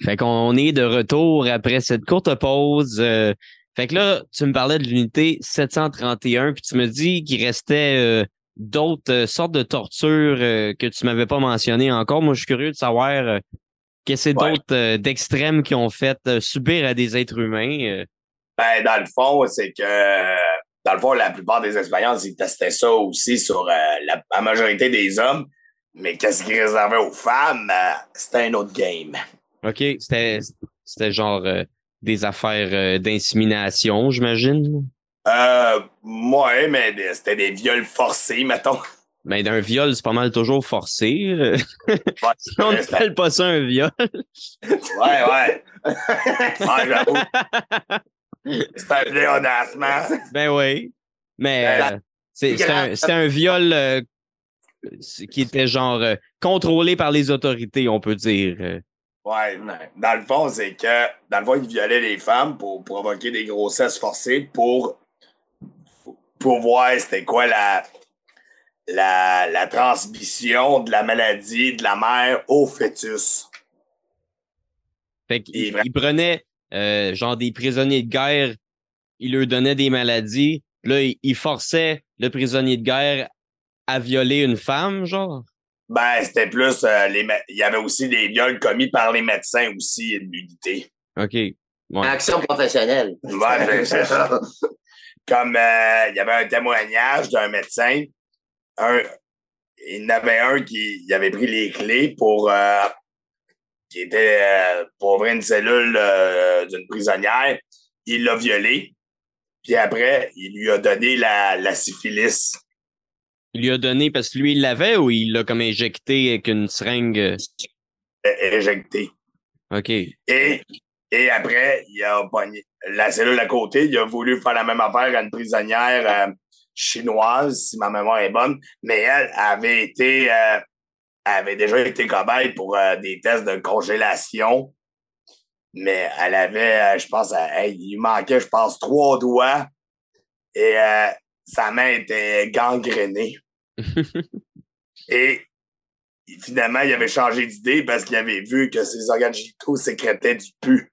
Fait qu'on est de retour après cette courte pause. Euh, fait que là, tu me parlais de l'unité 731, puis tu me dis qu'il restait euh, d'autres euh, sortes de tortures euh, que tu m'avais pas mentionnées encore. Moi, je suis curieux de savoir qu'est-ce que c'est Ouais. d'autres d'extrêmes qui ont fait subir à des êtres humains. Ben, dans le fond, c'est que, dans le fond, la plupart des expériences, ils testaient ça aussi sur la, la majorité des hommes. Mais qu'est-ce qui réservait aux femmes? c'était un autre game. OK, c'était c'était genre des affaires euh, d'insémination, j'imagine? Euh, ouais, mais c'était des viols forcés, mettons. Mais d'un viol, c'est pas mal toujours forcé. Ouais, On n'appelle pas ça un viol. ouais. ouais. Ah, j'avoue. C'est un pléonasme. Ben oui. Mais Ben, euh, c'est- c'était un, viol euh, qui était genre euh, contrôlé par les autorités, on peut dire. Ouais. Dans le fond, c'est que, dans le fond, ils violaient les femmes pour provoquer des grossesses forcées pour, pour voir c'était quoi la, la, la transmission de la maladie de la mère au fœtus. Fait qu'il il prenait euh, genre des prisonniers de guerre, il leur donnait des maladies. Là, il, il forçait le prisonnier de guerre à violer une femme, genre? Ben, c'était plus. euh, les il y avait aussi des viols commis par les médecins aussi de l'unité. OK. Ouais. Action professionnelle. Ouais, c'est- c'est ça. Comme euh, il y avait un témoignage d'un médecin, un, il y en avait un qui il avait pris les clés pour. euh, qui était euh, pour ouvrir une cellule euh, d'une prisonnière. Il l'a violée. Puis après, il lui a donné la, la syphilis. Il lui a donné parce que lui, il l'avait ou il l'a comme injecté avec une seringue? euh? é- éjectée. OK. Et, et après, il a pogné la cellule à côté. Il a voulu faire la même affaire à une prisonnière euh, chinoise, si ma mémoire est bonne. Mais elle avait été, euh, avait déjà été cobaye pour euh, des tests de congélation. Mais elle avait, euh, je pense, euh, hey, il lui manquait, je pense, trois doigts. Et euh, sa main était gangrénée. et finalement, il avait changé d'idée parce qu'il avait vu que ses organes génitaux sécrétaient du pu.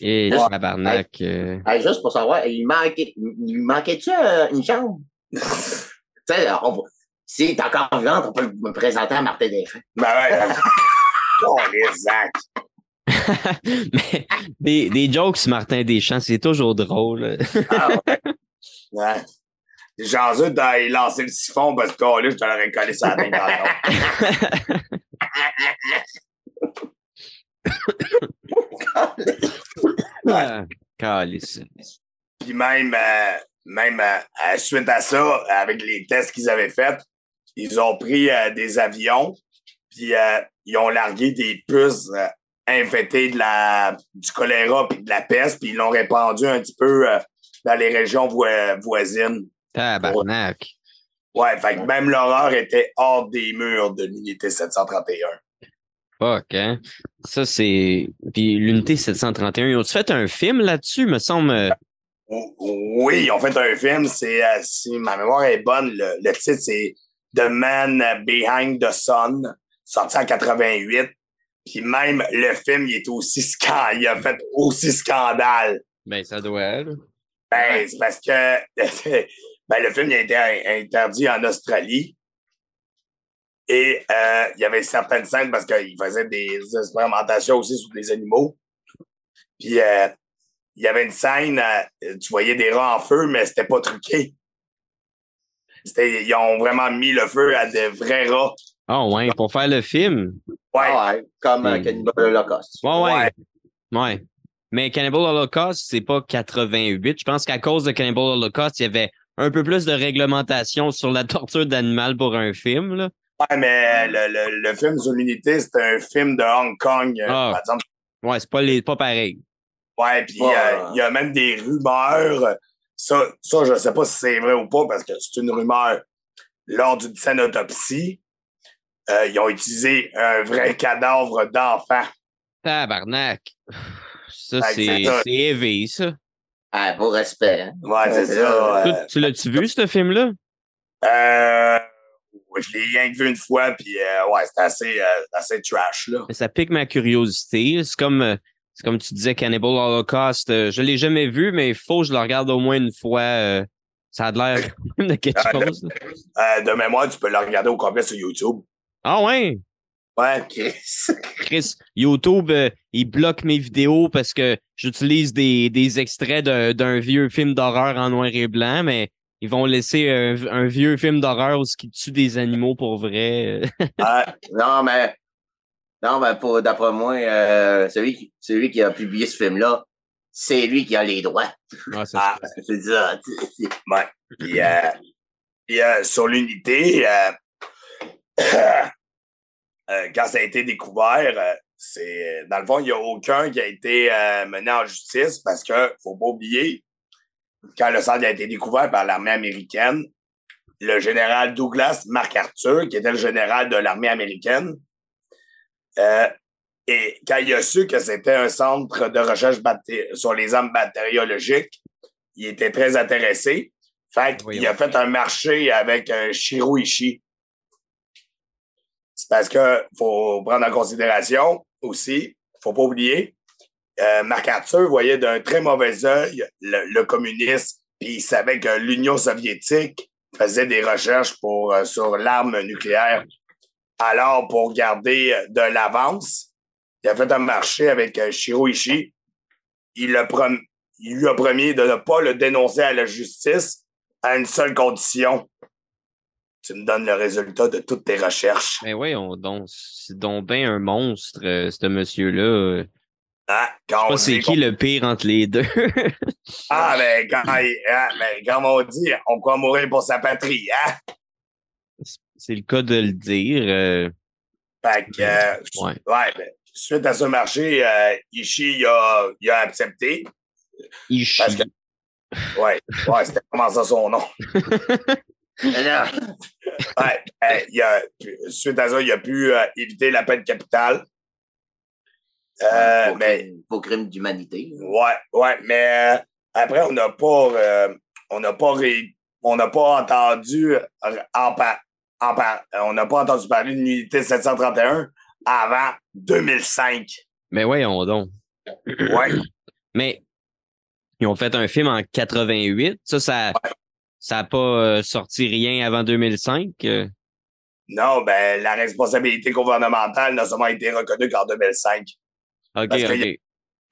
Et Ouais. tabarnak. euh, Hey, juste pour savoir, il manquait, il lui manquait-tu euh, une chambre? tu sais, on va- si t'es encore vivante, on peut me présenter à Martin Deschamps. Ben ouais. oh, les Zach. Mais des, des jokes sur Martin Deschamps, c'est toujours drôle. Ah, ouais. Ouais. Genre, eux, d'aller lancer le siphon parce que, oh, là, je te l'aurais collé sur la tête Calice. Puis même, euh, même euh, à- suite à ça, avec les tests qu'ils avaient faits, ils ont pris euh, des avions, puis euh, ils ont largué des puces euh, infectées de la, du choléra puis de la peste, puis ils l'ont répandu un petit peu euh, dans les régions voi- voisines. Tabarnak. Ouais, fait que même l'horreur était hors des murs de l'unité 731. Fuck, hein? Ça, c'est. Puis l'unité 731, ils ont-tu fait un film là-dessus, me semble? Oui, ils ont fait un film, c'est, euh, si ma mémoire est bonne, le, le titre c'est The Man Behind the Sun, sorti en 88. Puis même le film, il est aussi scan- il a fait aussi scandale. Ben, ça doit. là. Ben, c'est parce que ben, le film il a été in- interdit en Australie. Et euh, il y avait certaines scènes parce qu'il faisait des expérimentations aussi sur des animaux. Puis euh, il y avait une scène, euh, tu voyais des rats en feu, mais c'était pas truqué. C'était, ils ont vraiment mis le feu à des vrais rats. Ah ouais, pour faire le film? Ouais. Ah ouais, comme euh, Hmm. Cannibal Holocaust. Ouais, ouais. Ouais. Ouais. Mais Cannibal Holocaust, c'est pas 88. Je pense qu'à cause de Cannibal Holocaust, il y avait un peu plus de réglementation sur la torture d'animal pour un film, là. Ouais, mais le, le, le film sur l'unité, c'était un film de Hong Kong, euh, Ah. par exemple. Ouais, c'est pas, les, pas pareil. Ouais, puis Ouais. euh, il y a même des rumeurs. Ça, ça je sais pas si c'est vrai ou pas parce que c'est une rumeur. Lors d'une scène autopsie, euh, ils ont utilisé un vrai cadavre d'enfant. Tabarnak. Ça, c'est c'est ça. C'est. Ah, beau respect. Hein? Ouais, c'est ça. Euh, tu l'as-tu vu, ce film-là? euh, ouais, je l'ai rien que vu une fois, puis euh, ouais, c'était assez, euh, assez trash, là. Ça pique ma curiosité. C'est comme, euh, c'est comme tu disais, Cannibal Holocaust. je l'ai jamais vu, mais il faut que je le regarde au moins une fois. euh, ça a l'air de quelque Ah, chose. Euh, de mémoire, tu peux le regarder au complet sur YouTube. Ah ouais? Ouais. Chris. Chris, YouTube, euh, il bloque mes vidéos parce que j'utilise des, des extraits d'un vieux film d'horreur en noir et blanc, mais ils vont laisser un, un vieux film d'horreur où ils tuent des animaux pour vrai. Ouais. Non, mais. Non, mais pour, d'après moi, euh, celui, qui, celui qui a publié ce film-là, c'est lui qui a les droits. Ah, Ah, C'est ça. Ouais. Puis, euh, puis, euh, sur l'unité, euh, euh, quand ça a été découvert, euh, c'est dans le fond, il n'y a aucun qui a été euh, mené en justice parce que faut pas oublier, quand le centre a été découvert par l'armée américaine, le général Douglas MacArthur, qui était le général de l'armée américaine, euh, et quand il a su que c'était un centre de recherche sur les armes bactériologiques, il était très intéressé. Fait qu'il a fait un marché avec un Shiroishi. C'est parce que faut prendre en considération aussi, faut pas oublier, euh, MacArthur voyait d'un très mauvais œil le, communisme, puis il savait que l'Union soviétique faisait des recherches pour, euh, sur l'arme nucléaire. Alors, pour garder de l'avance, il a fait un marché avec euh, il lui a promis de ne pas le dénoncer à la justice à une seule condition. Tu me donnes le résultat de toutes tes recherches. Mais oui, donc, c'est donc bien un monstre, euh, ce monsieur-là. Ah, c'est qui le pire entre les deux? ah, mais quand, ah, mais quand on dit on croit mourir pour sa patrie, hein? C'est le cas de le dire. Euh... Fait que, euh, ouais. ouais ben, suite à ce marché, euh, Ishii il a, il a accepté. Ishii. Que, ouais, ouais c'était comment ça son nom? ouais, euh, il a, suite à ça, il a pu euh, éviter la peine capitale. Euh, pour, mais, pour crime d'humanité. Ouais, ouais, mais euh, après, on n'a pas, euh, on n'a pas, on n'a pas entendu en, en, on n'a pas entendu parler de l'unité 731 avant 2005. Mais voyons donc. Ouais. mais ils ont fait un film en 88. Ça, ça, ça n'a pas sorti rien avant 2005. Non, ben la responsabilité gouvernementale n'a seulement été reconnue qu'en 2005. OK, OK.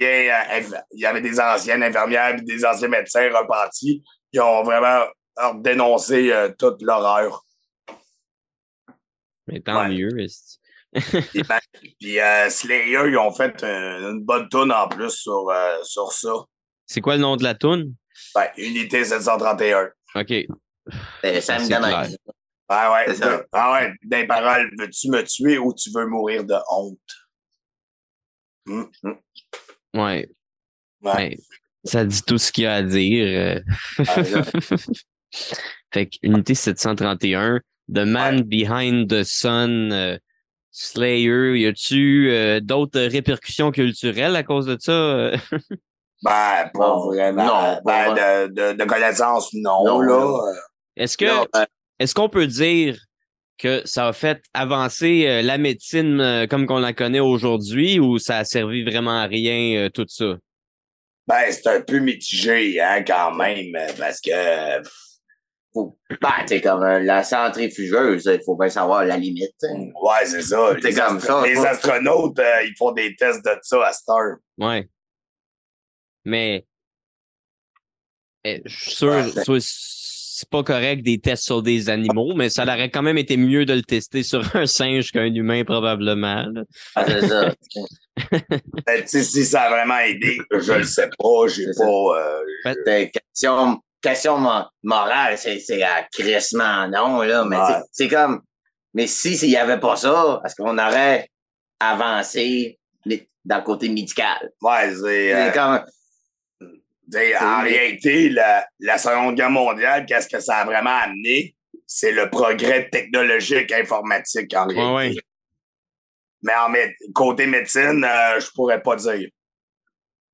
Il y avait des anciennes infirmières et des anciens médecins repentis qui ont vraiment dénoncé euh, toute l'horreur. Mais tant mieux. puis, ben, euh, Slayer, ils ont fait une, bonne toune en plus sur, euh, sur ça. C'est quoi le nom de la toune? Ben, Unité 731. OK. Ben, ça me donne Ah ouais, ah ouais, des paroles, veux-tu me tuer ou tu veux mourir de honte? Mm, mm. Ouais. ouais. Ça dit tout ce qu'il y a à dire. Euh. fait que Unité 731, The Man Behind the Sun, euh, Slayer, y a-tu euh, d'autres répercussions culturelles à cause de ça? ben, pas vraiment. Non, ben, de, de, de, connaissance, non, non là. Est-ce que, ben est-ce qu'on peut dire que ça a fait avancer euh, la médecine euh, comme qu'on la connaît aujourd'hui ou ça a servi vraiment à rien euh, tout ça? Ben, c'est un peu mitigé, hein, quand même, parce que faut, ben, c'est comme la centrifugeuse, il faut bien savoir la limite. Ouais, c'est ça. Les, comme ça, les astronautes, ils font des tests de ça à Star. Ouais. Mais eh, je suis sûr, c'est pas correct des tests sur des animaux, mais ça aurait quand même été mieux de le tester sur un singe qu'un humain, probablement. Ah, c'est ça. Ben, si ça a vraiment aidé, je le sais pas. J'ai pas. Euh, question, question morale, c'est à crissement non, là. Mais c'est comme. Mais si s'il n'y avait pas ça, est-ce qu'on aurait avancé dans le côté médical? Ouais, c'est. Euh, comme en réalité, la, la, Seconde Guerre mondiale, qu'est-ce que ça a vraiment amené? C'est le progrès technologique informatique en réalité. Mais en côté médecine, euh, je pourrais pas dire.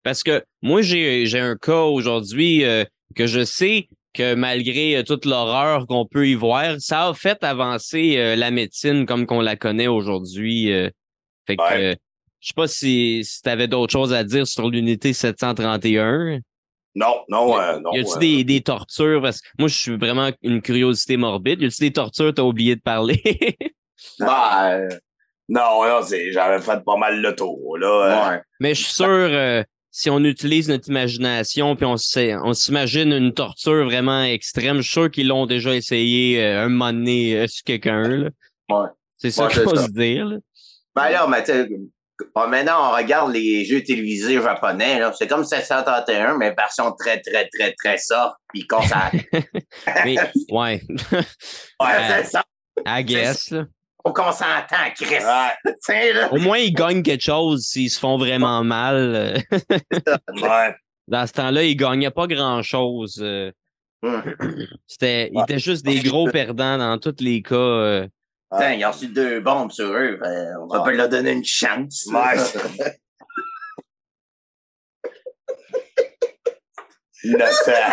Parce que moi, j'ai un cas aujourd'hui euh, que je sais que malgré euh, toute l'horreur qu'on peut y voir, ça a fait avancer la médecine comme qu'on la connaît aujourd'hui. fait que je sais pas si, si tu avais d'autres choses à dire sur l'unité 731. Non, non, euh, non. Y a-tu des, euh, des, tortures? Parce que moi, je suis vraiment une curiosité morbide. Y a-tu des tortures, t'as oublié de parler? bah, non, non j'avais fait pas mal le tour, là. Ouais. Mais je suis sûr, si on utilise notre imagination puis on s'imagine une torture vraiment extrême, je suis sûr qu'ils l'ont déjà essayé un moment donné sur quelqu'un, Ouais. C'est ça qu'il faut se dire, là. Ben là, mais maintenant, on regarde les jeux télévisés japonais. C'est comme 731, mais version très, très, très, très soft. Puis ça. mais, ouais. ouais, c'est ça. I guess. faut qu'on s'entend, Chris. Ouais. Là. Au moins, ils gagnent quelque chose s'ils se font vraiment mal. Ouais. Dans ce temps-là, ils gagnaient pas grand-chose. euh. Hum. C'était, ils étaient juste des gros perdants dans tous les cas. Putain, ils ont reçu deux bombes sur eux. ben, on va Ouais. pas leur donner une chance. Ouais. Innocent.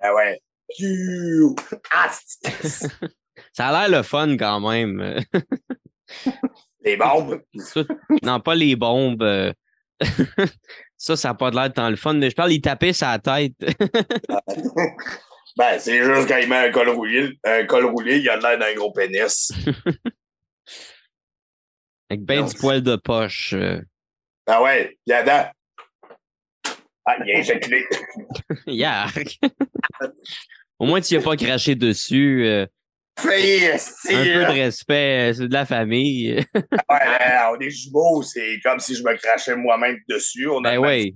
Ah ouais. Ah, Ça a l'air le fun quand même. Les bombes? Non, pas les bombes. euh. ça, ça n'a pas l'air tant le fun. Mais je parle, il tapait sa tête. Ben, c'est juste quand il met un col roulé, un col roulé, il a l'air d'un gros pénis. Avec ben Non. du poil de poche. euh. Ah ouais, il y a dedans. Ah, il a éjaculé. Yark. Au moins, tu n'y as pas craché dessus. euh. Un peu de respect, euh, c'est de la famille. Ouais, là, on est jumeaux, c'est comme si je me crachais moi-même dessus. On a Ben même- ouais,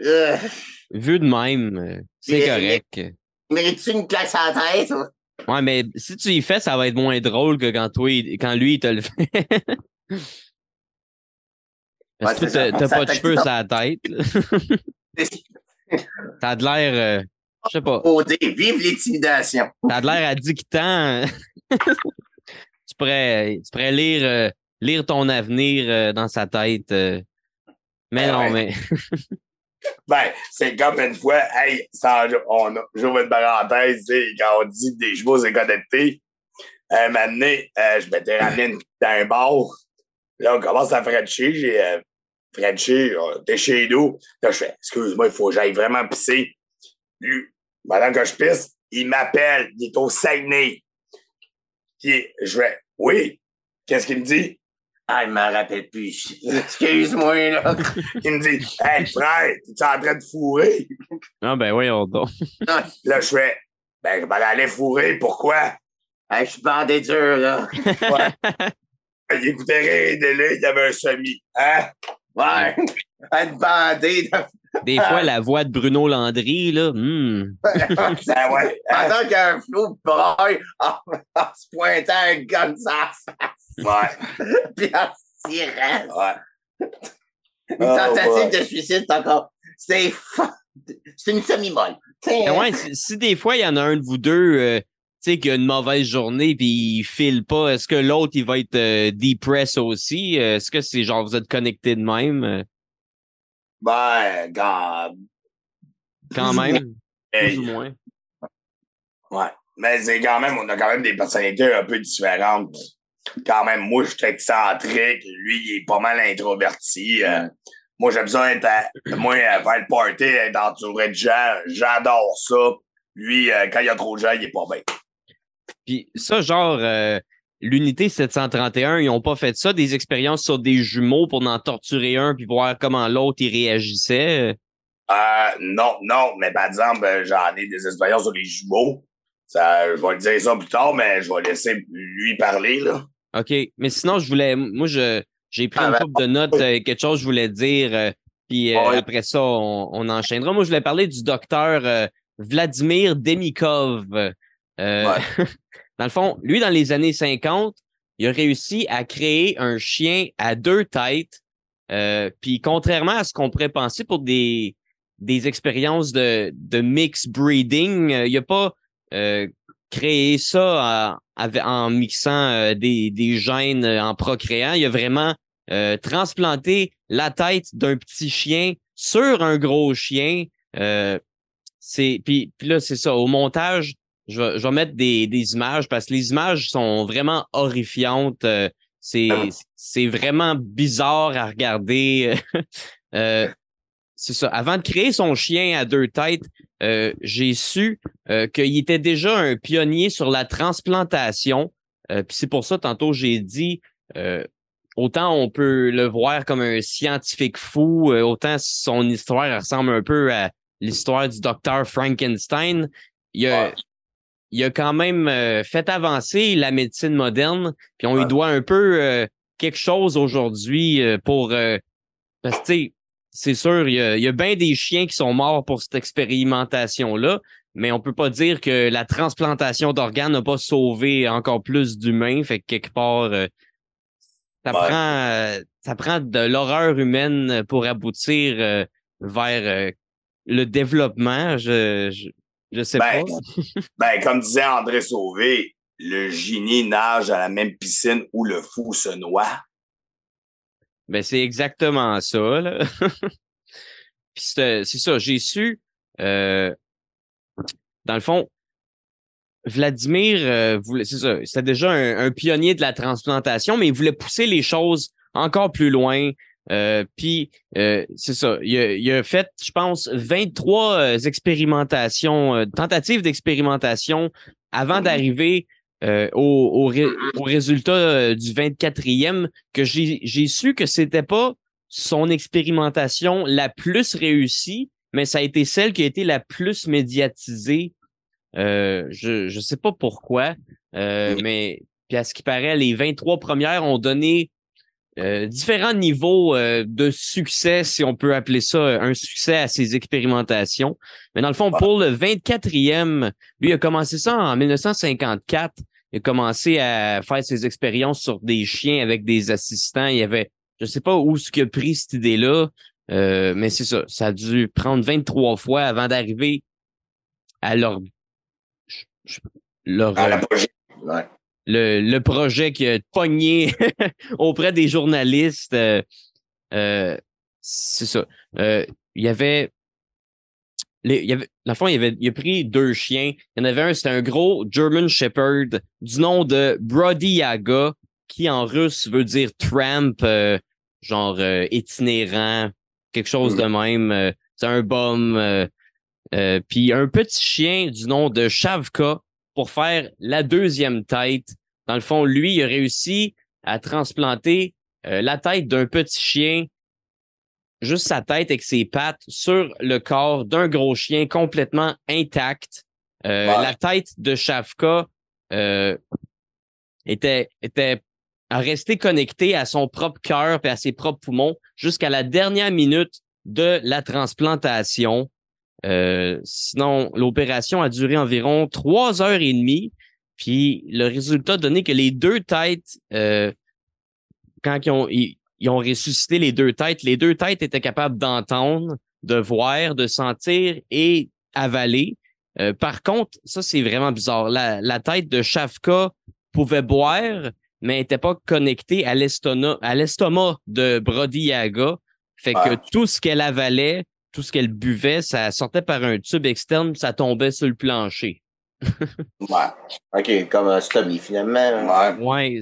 Euh, vu de même, euh, c'est correct. Mérites-tu une classe à la tête? ou? Ouais, mais si tu y fais, ça va être moins drôle que quand, toi, quand lui, il te le fait. Parce que Ouais, t'as pas de cheveux sur la tête. T'as de l'air, euh, je sais pas, vive l'intimidation. t'as de l'air addictant. tu pourrais, tu pourrais lire, euh, lire ton avenir euh, dans sa tête. Mais Ben non, ouais. mais Ben, c'est comme une fois, hey, j'ouvre une parenthèse, quand on dit des chevaux, c'est connecté. Un moment donné, euh, je m'étais ramené dans un bar. Là, on commence à Frencher. J'ai euh, Frenché, euh, t'es chez nous. Là, je fais, excuse-moi, il faut que j'aille vraiment pisser. Lui, pendant que je pisse, il m'appelle, il est au Saguenay. Puis, je fais, oui. Qu'est-ce qu'il me dit? Ah, il m'en rappelle plus. Excuse-moi, là. Il me dit, hey, frère, tu es en train de fourrer? ah ben voyons donc. Là, je fais, ben, je m'en allais fourrer, pourquoi? Hey, je suis bandé dur, là. Il écoutait rire et délai, il y avait un semi. Hein? Ouais. Être bandé. Des fois, la voix de Bruno Landry, là, hmm. Ben ouais. Pendant qu'il y a un flou braille en, se pointant un gun face, Ouais. puis en. Ouais. Une Oh, tentative ouais. de suicide, c'est encore. C'est fa- C'est une semi-molle. Ouais, si, si des fois, il y en a un de vous deux, euh, tu sais, qui a une mauvaise journée puis il file pas, est-ce que l'autre, il va être euh, depressed aussi? Euh, Est-ce que c'est genre, vous êtes connectés de même? euh, Ben, quand. quand même? Hey, Plus ou moins. ouais. Mais c'est quand même, on a quand même des personnalités un peu différentes. Quand même, moi, je suis excentrique. Lui, il est pas mal introverti. Euh, moi, j'aime ça être, à- moi, euh, faire le party, être entouré de gens. J'adore ça. Lui, euh, quand il y a trop de gens, il est pas bien. Puis ça, genre, euh, l'unité 731, ils ont pas fait ça, des expériences sur des jumeaux pour en torturer un puis voir comment l'autre, il réagissait? Euh, non, non, mais par exemple, euh, j'en ai des expériences sur les jumeaux. Ça, je vais le dire ça plus tard, mais je vais laisser lui parler, là. OK. Mais sinon, je voulais. Moi, je j'ai pris Ah, une ben, couple de notes, euh, quelque chose que je voulais dire. euh, puis euh, Ouais. après ça, on, on enchaînera. Moi, je voulais parler du docteur Vladimir Demikov. Euh, dans le fond, lui, dans les années 50, il a réussi à créer un chien à deux têtes. Puis contrairement à ce qu'on pourrait penser pour des, des expériences de, de mix breeding, il n'a pas créé ça avec- en mixant euh, des, des gènes euh, en procréant. Il a vraiment euh, transplanté la tête d'un petit chien sur un gros chien. Euh, c'est puis, puis là, c'est ça. Au montage, je vais, je vais mettre des, des images parce que les images sont vraiment horrifiantes. Euh, c'est, c'est vraiment bizarre à regarder. Euh, c'est ça. Avant de créer son chien à deux têtes, euh, j'ai su euh, qu'il était déjà un pionnier sur la transplantation. Euh, Puis c'est pour ça, tantôt, j'ai dit, euh, autant on peut le voir comme un scientifique fou, euh, autant son histoire ressemble un peu à l'histoire du docteur Frankenstein. Il a, Ouais. il a quand même euh, fait avancer la médecine moderne, puis on lui doit un peu euh, quelque chose aujourd'hui euh, pour... euh, parce que, tu sais, c'est sûr, il y a, il y a bien des chiens qui sont morts pour cette expérimentation-là, mais on peut pas dire que la transplantation d'organes n'a pas sauvé encore plus d'humains. Fait que quelque part, euh, ça, Ouais. prend, euh, ça prend de l'horreur humaine pour aboutir euh, vers le développement. Je, je, je sais Ben, pas. Ben, comme disait André Sauvé, le génie nage à la même piscine où le fou se noie. Ben, c'est exactement ça. Là. Puis c'est ça, j'ai su, euh, dans le fond, Vladimir, euh, voulait- c'est ça, c'était déjà un, un pionnier de la transplantation, mais il voulait pousser les choses encore plus loin. Euh, puis, euh, c'est ça, il a, il a fait, je pense, 23 euh, expérimentations, tentatives d'expérimentation avant d'arriver euh, au, au, ré- au résultat euh, du 24e, que j'ai j'ai su que c'était pas son expérimentation la plus réussie, mais ça a été celle qui a été la plus médiatisée. Euh, je je sais pas pourquoi, euh, mais puis à ce qui paraît, les 23 premières ont donné euh, différents niveaux euh, de succès, si on peut appeler ça un succès à ces expérimentations. Mais dans le fond, pour le 24e, lui il a commencé ça en 1954. Il a commencé à faire ses expériences sur des chiens avec des assistants. Il y avait, je sais pas où ce qu'il a pris cette idée-là, euh, mais c'est ça. Ça a dû prendre 23 fois avant d'arriver à leur, leur À euh, l'apogée. Ouais. Le, le projet qui a pogné auprès des journalistes. euh, euh, c'est ça. Euh, il y avait. les- il y avait, dans le fond, il, avait, il a pris deux chiens. Il y en avait un, c'était un gros German Shepherd du nom de Brody Yaga, qui en russe veut dire tramp, genre itinérant, quelque chose de même. euh, c'est un bum. Puis un petit chien du nom de Shavka pour faire la deuxième tête. Dans le fond, lui, il a réussi à transplanter euh, la tête d'un petit chien, juste sa tête avec ses pattes, sur le corps d'un gros chien complètement intact. Euh. La tête de Shavka euh, était, était a resté connectée à son propre cœur et à ses propres poumons jusqu'à la dernière minute de la transplantation. Euh, sinon, l'opération a duré environ trois heures et demie. Puis le résultat donné que les deux têtes, euh, quand ils ont, ils, ils ont ressuscité les deux têtes, les deux têtes étaient capables d'entendre, de voir, de sentir et avaler. Euh, par contre, ça c'est vraiment bizarre. La, la tête de Shafka pouvait boire, mais n'était pas connectée à l'estomac, de Brody Yaga. Fait que tout ce qu'elle avalait, tout ce qu'elle buvait, ça sortait par un tube externe, puis ça tombait sur le plancher. Ouais. OK, comme un stomie, finalement. Ouais. Ouais,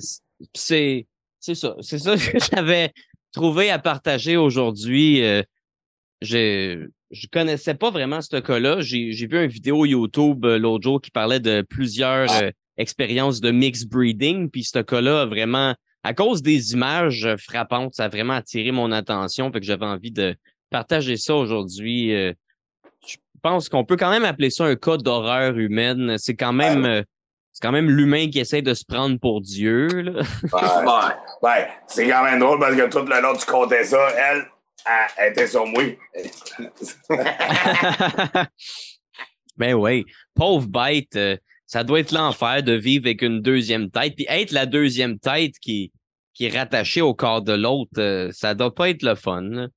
c'est c'est ça, c'est ça que j'avais trouvé à partager aujourd'hui. Euh, je je connaissais pas vraiment ce cas-là. J'ai j'ai vu une vidéo YouTube euh, l'autre jour qui parlait de plusieurs Ah. euh, expériences de mixed breeding, puis ce cas-là a vraiment à cause des images euh, frappantes, ça a vraiment attiré mon attention, fait que j'avais envie de partager ça aujourd'hui. Euh, je pense qu'on peut quand même appeler ça un cas d'horreur humaine. C'est quand même euh, c'est quand même l'humain qui essaie de se prendre pour Dieu. Là. Ouais. C'est quand même drôle parce que tout le long, tu comptais ça. Elle, elle, elle était sur moi. ben oui, pauvre bête, euh, ça doit être l'enfer de vivre avec une deuxième tête. Puis être la deuxième tête qui, qui est rattachée au corps de l'autre, euh, ça doit pas être le fun.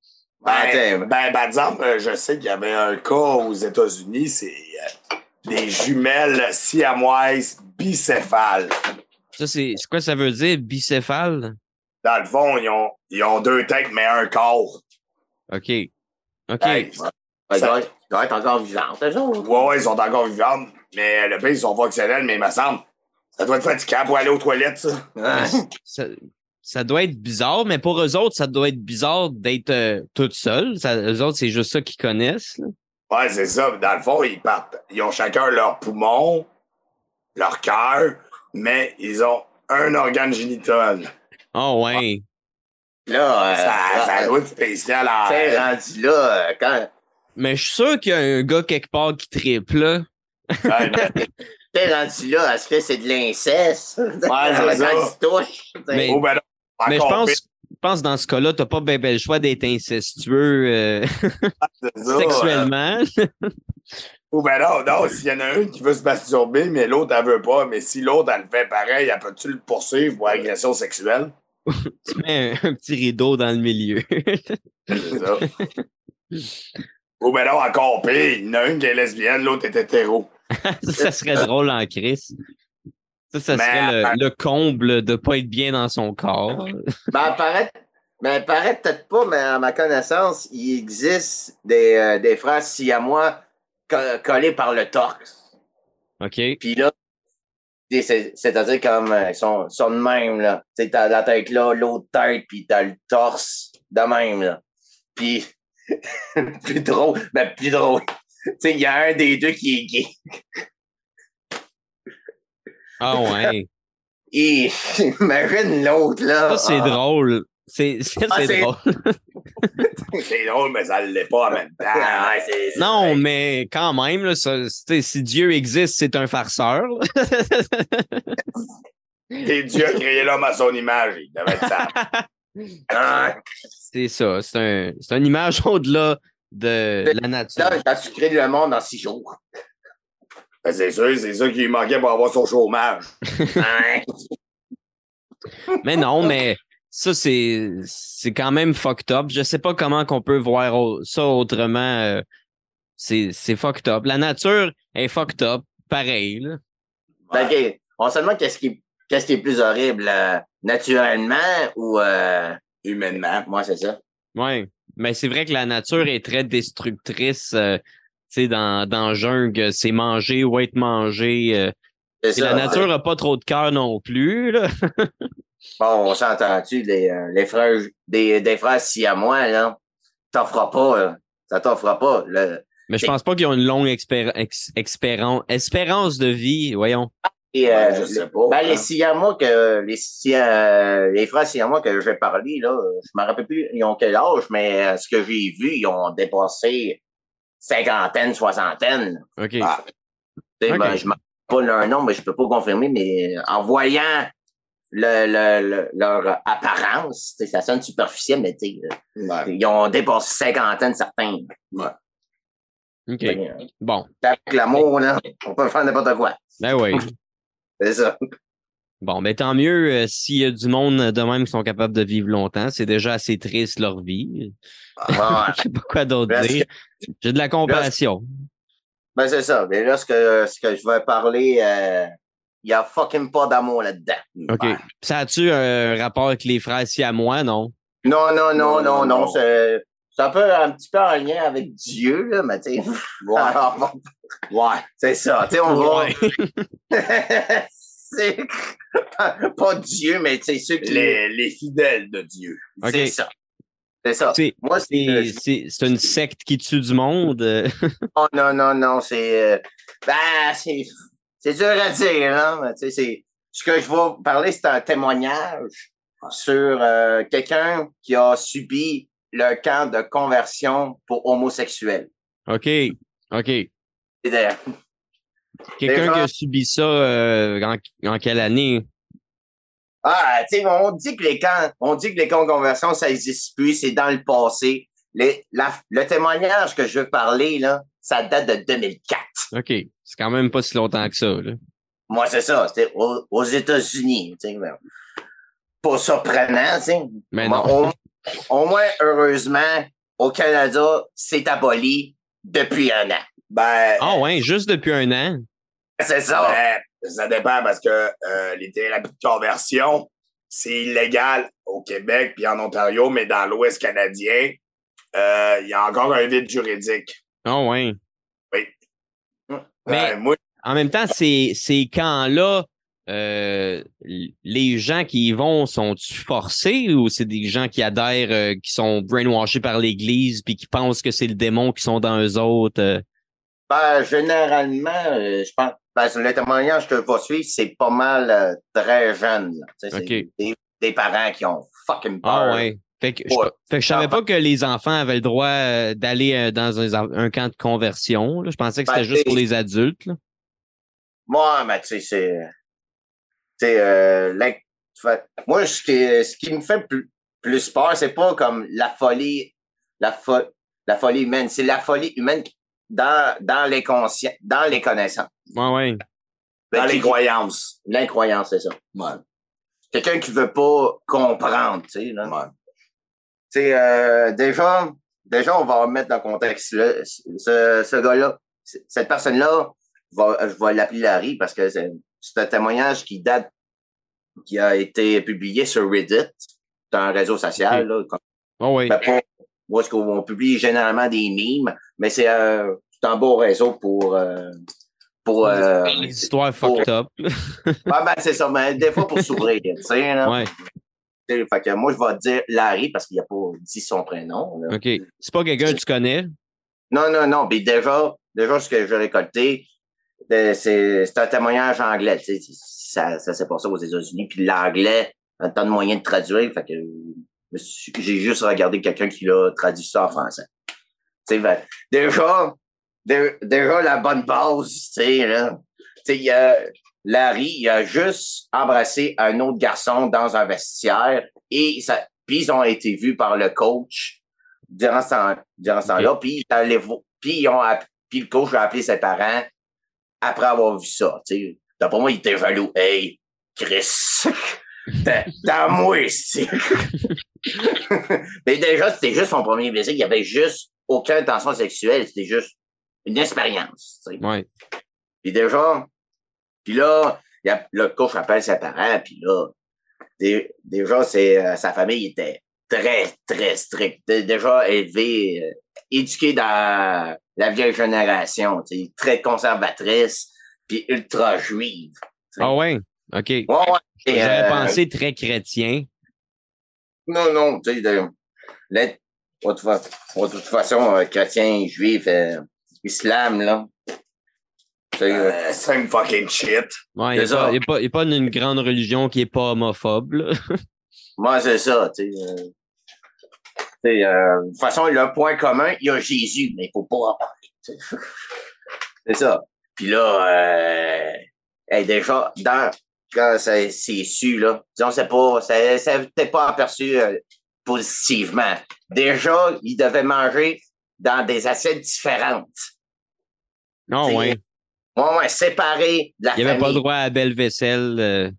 Ben, Ben, attends. ben, par exemple, euh, je sais qu'il y avait un cas aux États-Unis, c'est euh, des jumelles siamoises bicéphales. Ça, c'est c'est quoi ça veut dire, bicéphale? Dans le fond, ils ont, ils ont deux têtes, mais un corps. OK. OK. Hey, Ben, doit, être- il doit être encore vivant, eux autres. ouais, ouais, ils sont encore vivants, mais le pays, ils sont fonctionnels, mais il me semble, ça doit être fatigant pour aller aux toilettes, ça. Ouais. ça, ça doit être bizarre, mais pour eux autres, ça doit être bizarre d'être euh, toute seule. Ça, eux autres, c'est juste ça qu'ils connaissent. là. Ouais, c'est ça. Dans le fond, ils partent. Ils ont chacun leur poumon, leur cœur, mais ils ont un organe génital. Oh ouais. Là, euh, Ça, là, ça doit être spécial t'sais, rendu là, euh, quand Mais je suis sûr qu'il y a un gars quelque part qui triple, là. Ouais, t'es rendu là, est-ce que c'est de l'inceste? c'est ça. Quand il touche. t'sais. Mais- oh, ben non, Mais je pense, je pense dans ce cas-là, t'as pas bien le choix d'être incestueux euh, c'est ça, sexuellement. Ou ben non, non, s'il y en a un qui veut se masturber, mais l'autre, elle veut pas, mais si l'autre, elle le fait pareil, elle peut-tu le poursuivre pour agression sexuelle? Tu mets un, un petit rideau dans le milieu. C'est ça. Ou ben non, encore pire, il y en a une qui est lesbienne, l'autre est hétéro. ça serait drôle en crise. Ça, serait le, le comble de pas être bien dans son corps. Ben, paraît, ben, paraît peut-être pas, mais à ma connaissance, il existe des, euh, des frères siamois co- collés par le torse. OK? Puis là, c'est- c'est-à-dire comme euh, ils sont, sont de même, là. Tu sais, t'as la tête là, l'autre tête, puis t'as le torse de même, là. Puis, plus drôle, ben, plus drôle. Tu sais, il y a un des deux qui est gay. Ah ouais. Et imagine l'autre, là. Ça, c'est Ah. drôle. C'est Ah, drôle. C'est drôle, mais ça l'est pas en même temps. Ah, Non, mais quand même, là, ça, si Dieu existe, c'est un farceur. Et Dieu a créé l'homme à son image. Il devait être ça. Ah, c'est ça. C'est un, une image au-delà de la nature. Là, tu crées le monde en six jours. Ben, c'est sûr, c'est ça qui manquait pour avoir son chômage. Mais non, mais ça, c'est c'est quand même fucked up. Je sais pas comment qu'on peut voir ça autrement. euh, C'est c'est fucked up. La nature est fucked up. Pareil. Là. Fait que, on se demande qu'est-ce qui, qu'est-ce qui est plus horrible, euh, naturellement ou. Euh... Humainement. Moi, c'est ça. Ouais. Mais c'est vrai que la nature est très destructrice. euh, sais, dans, dans la jungle, c'est manger ou être mangé. euh, C'est puis ça. la nature a pas trop de cœur non plus. Là. Bon, on s'entend-tu, les, euh, les frères, des, des frères siamois, là. T'offres pas, là. Ça t'offre pas. Le, Mais je pense pas qu'ils ont une longue ex- espérance de vie. Voyons. et, Ouais, euh, je les- sais pas. Ben, hein. les siamois que, les, Sia- les frères siamois que j'ai parlé, là, je me rappelle plus, ils ont quel âge, mais euh, ce que j'ai vu, ils ont dépassé cinquantaine, soixantaine. OK. Ah. Tu sais, Ok. ben, je ne pas leur nom, mais je peux pas confirmer, mais en voyant le, le, le- leur apparence, ça sonne superficiel, mais tu sais, Ouais. ils ont dépassé cinquantaine, certains. OK. Fait que, Bon. Avec l'amour, là, on peut faire n'importe quoi. Ben oui. C'est ça. Bon, ben tant mieux euh, s'il y a du monde de même qui sont capables de vivre longtemps. C'est déjà assez triste leur vie. Ouais. Je sais pas quoi d'autre dire. J'ai de la compassion. Ben, c'est ça. Mais là, ce que, ce que je vais parler, euh, il y a fucking pas d'amour là-dedans. OK. Ouais. Ça a-tu un rapport avec les frères moi non? Non, non, non, non, non. Non. C'est c'est un peu, un petit peu en lien avec Dieu, là, mais tu sais. Ouais. Ouais. c'est ça. Tu sais, on va. Ouais. pas, pas Dieu, mais tu sais, ceux qui. Les, les fidèles de Dieu. C'est ça. C'est ça. C'est Moi, c'est. euh, c'est- c'est- c'est une secte qui tue du monde. Oh, non, non, non, c'est. euh, ben, c'est. C'est dur à dire, hein, mais tu sais, c'est. Ce que je vais parler, c'est un témoignage sur euh, quelqu'un qui a subi le camp de conversion pour homosexuels. OK. OK. Quelqu'un qui a subi ça euh, en, en quelle année? Ah, tu sais, on dit que les camps, on dit que les camps de conversion, ça n'existe plus, c'est dans le passé. Les, la- le témoignage que je veux parler, là, ça date de 2004. OK. C'est quand même pas si longtemps que ça. Là. Moi, c'est ça. C'était aux, aux États-Unis. Pas surprenant, tu sais. Mais Au- non. Au, au moins, heureusement, au Canada, c'est aboli depuis un an. Ben, Ah ouais, juste depuis un an? C'est ça. ben, ça dépend parce que euh, les thérapies de conversion, c'est illégal au Québec puis en Ontario, mais dans l'Ouest canadien, euh, il y a encore un vide juridique. Ah ouais. Mais- Euh, moi, En même temps, ces, ces camps-là, euh, les gens qui y vont, sont-tu forcés ou c'est des gens qui adhèrent, euh, qui sont brainwashés par l'Église puis qui pensent que c'est le démon qui sont dans eux autres? euh? Ben, généralement, euh, je pense, ben, le témoignage que je vais suivre, c'est pas mal euh, très jeune. là. Des, des parents qui ont fucking peur. Ah ouais. Fait que, je, fait que je savais pas que les enfants avaient le droit euh, d'aller euh, dans un, un camp de conversion. là. Je pensais que c'était Ben, juste pour les adultes. là. Moi, mais tu sais, c'est. Tu sais, euh, moi, ce qui, ce qui me fait plus, plus peur, c'est pas comme la folie, la, fo- la folie humaine. C'est la folie humaine qui, dans, dans les conscients, dans les connaissances. Ouais, ouais. Ben, Dans les qui- croyances. L'incroyance, c'est ça. Ouais. Quelqu'un qui veut pas comprendre, tu sais, là. Ouais. Tu sais, euh, déjà, déjà, on va remettre dans le contexte. là. Ce, ce gars-là, cette personne-là, va- je vais l'appeler Larry parce que c'est c'est un témoignage qui date, qui a été publié sur Reddit. C'est un réseau social, là, comme- Oh, ouais. ben, où est-ce qu'on publie généralement des mimes, mais c'est euh, un beau réseau pour, euh, pour, euh, Les histoires fucked up. Ouais, ben, c'est ça, mais des fois pour s'ouvrir, tu sais, là. Ouais, Fait que moi, je vais te dire Larry parce qu'il n'a pas dit son prénom. là. OK. C'est pas quelqu'un que tu connais? Non, non, non. Puis déjà, déjà, ce que j'ai récolté, euh, c'est un témoignage anglais. Tu sais, ça, ça s'est passé aux États-Unis. Puis l'anglais, un temps de moyen de traduire. Fait que j'ai juste regardé quelqu'un qui l'a traduit ça en français. Tu sais, ben, déjà, dé- déjà, la bonne base, tu sais, Larry, il a juste embrassé un autre garçon dans un vestiaire et ça, puis ils ont été vus par le coach durant ce temps, durant ce temps-là. Puis, ils ont puis le coach a appelé ses parents après avoir vu ça. Tu sais. D'après moi, il était jaloux. Hey, Chris, t'as moi ici. Mais déjà, c'était juste son premier baiser. Il n'y avait juste aucune intention sexuelle. C'était juste une expérience. tu sais. Ouais. Puis déjà, puis là, il y a, le coach appelle ses parents, puis là, dé- déjà, c'est, euh, sa famille était très, très stricte. Dé- Déjà élevée, euh, éduquée dans la vieille génération, tu sais, très conservatrice, puis ultra juive. Ah ouais? OK. Ouais, ouais. Et, J'aurais euh, pensé très chrétien. Non, non, tu sais, de, l'être- de toute fa- de toute façon, euh, chrétien, juif, euh, islam, là. Euh, same fucking shit. Ouais, il C'est n'y a, ça. pas- a a une grande religion qui est pas homophobe. là. Moi, c'est ça, tu sais. euh, tu sais, euh, de toute façon, le point commun, il y a Jésus, mais il faut pas en parler. c'est ça. Puis là, euh, hey, déjà, dans, quand c'est su, là, disons, c'est pas, c'est peut-être pas aperçu euh, positivement. Déjà, il devait manger dans des assiettes différentes. Non, C'est- ouais. Ouais, ouais, séparés de la Il n'y avait pas famille. droit à belle vaisselle. euh.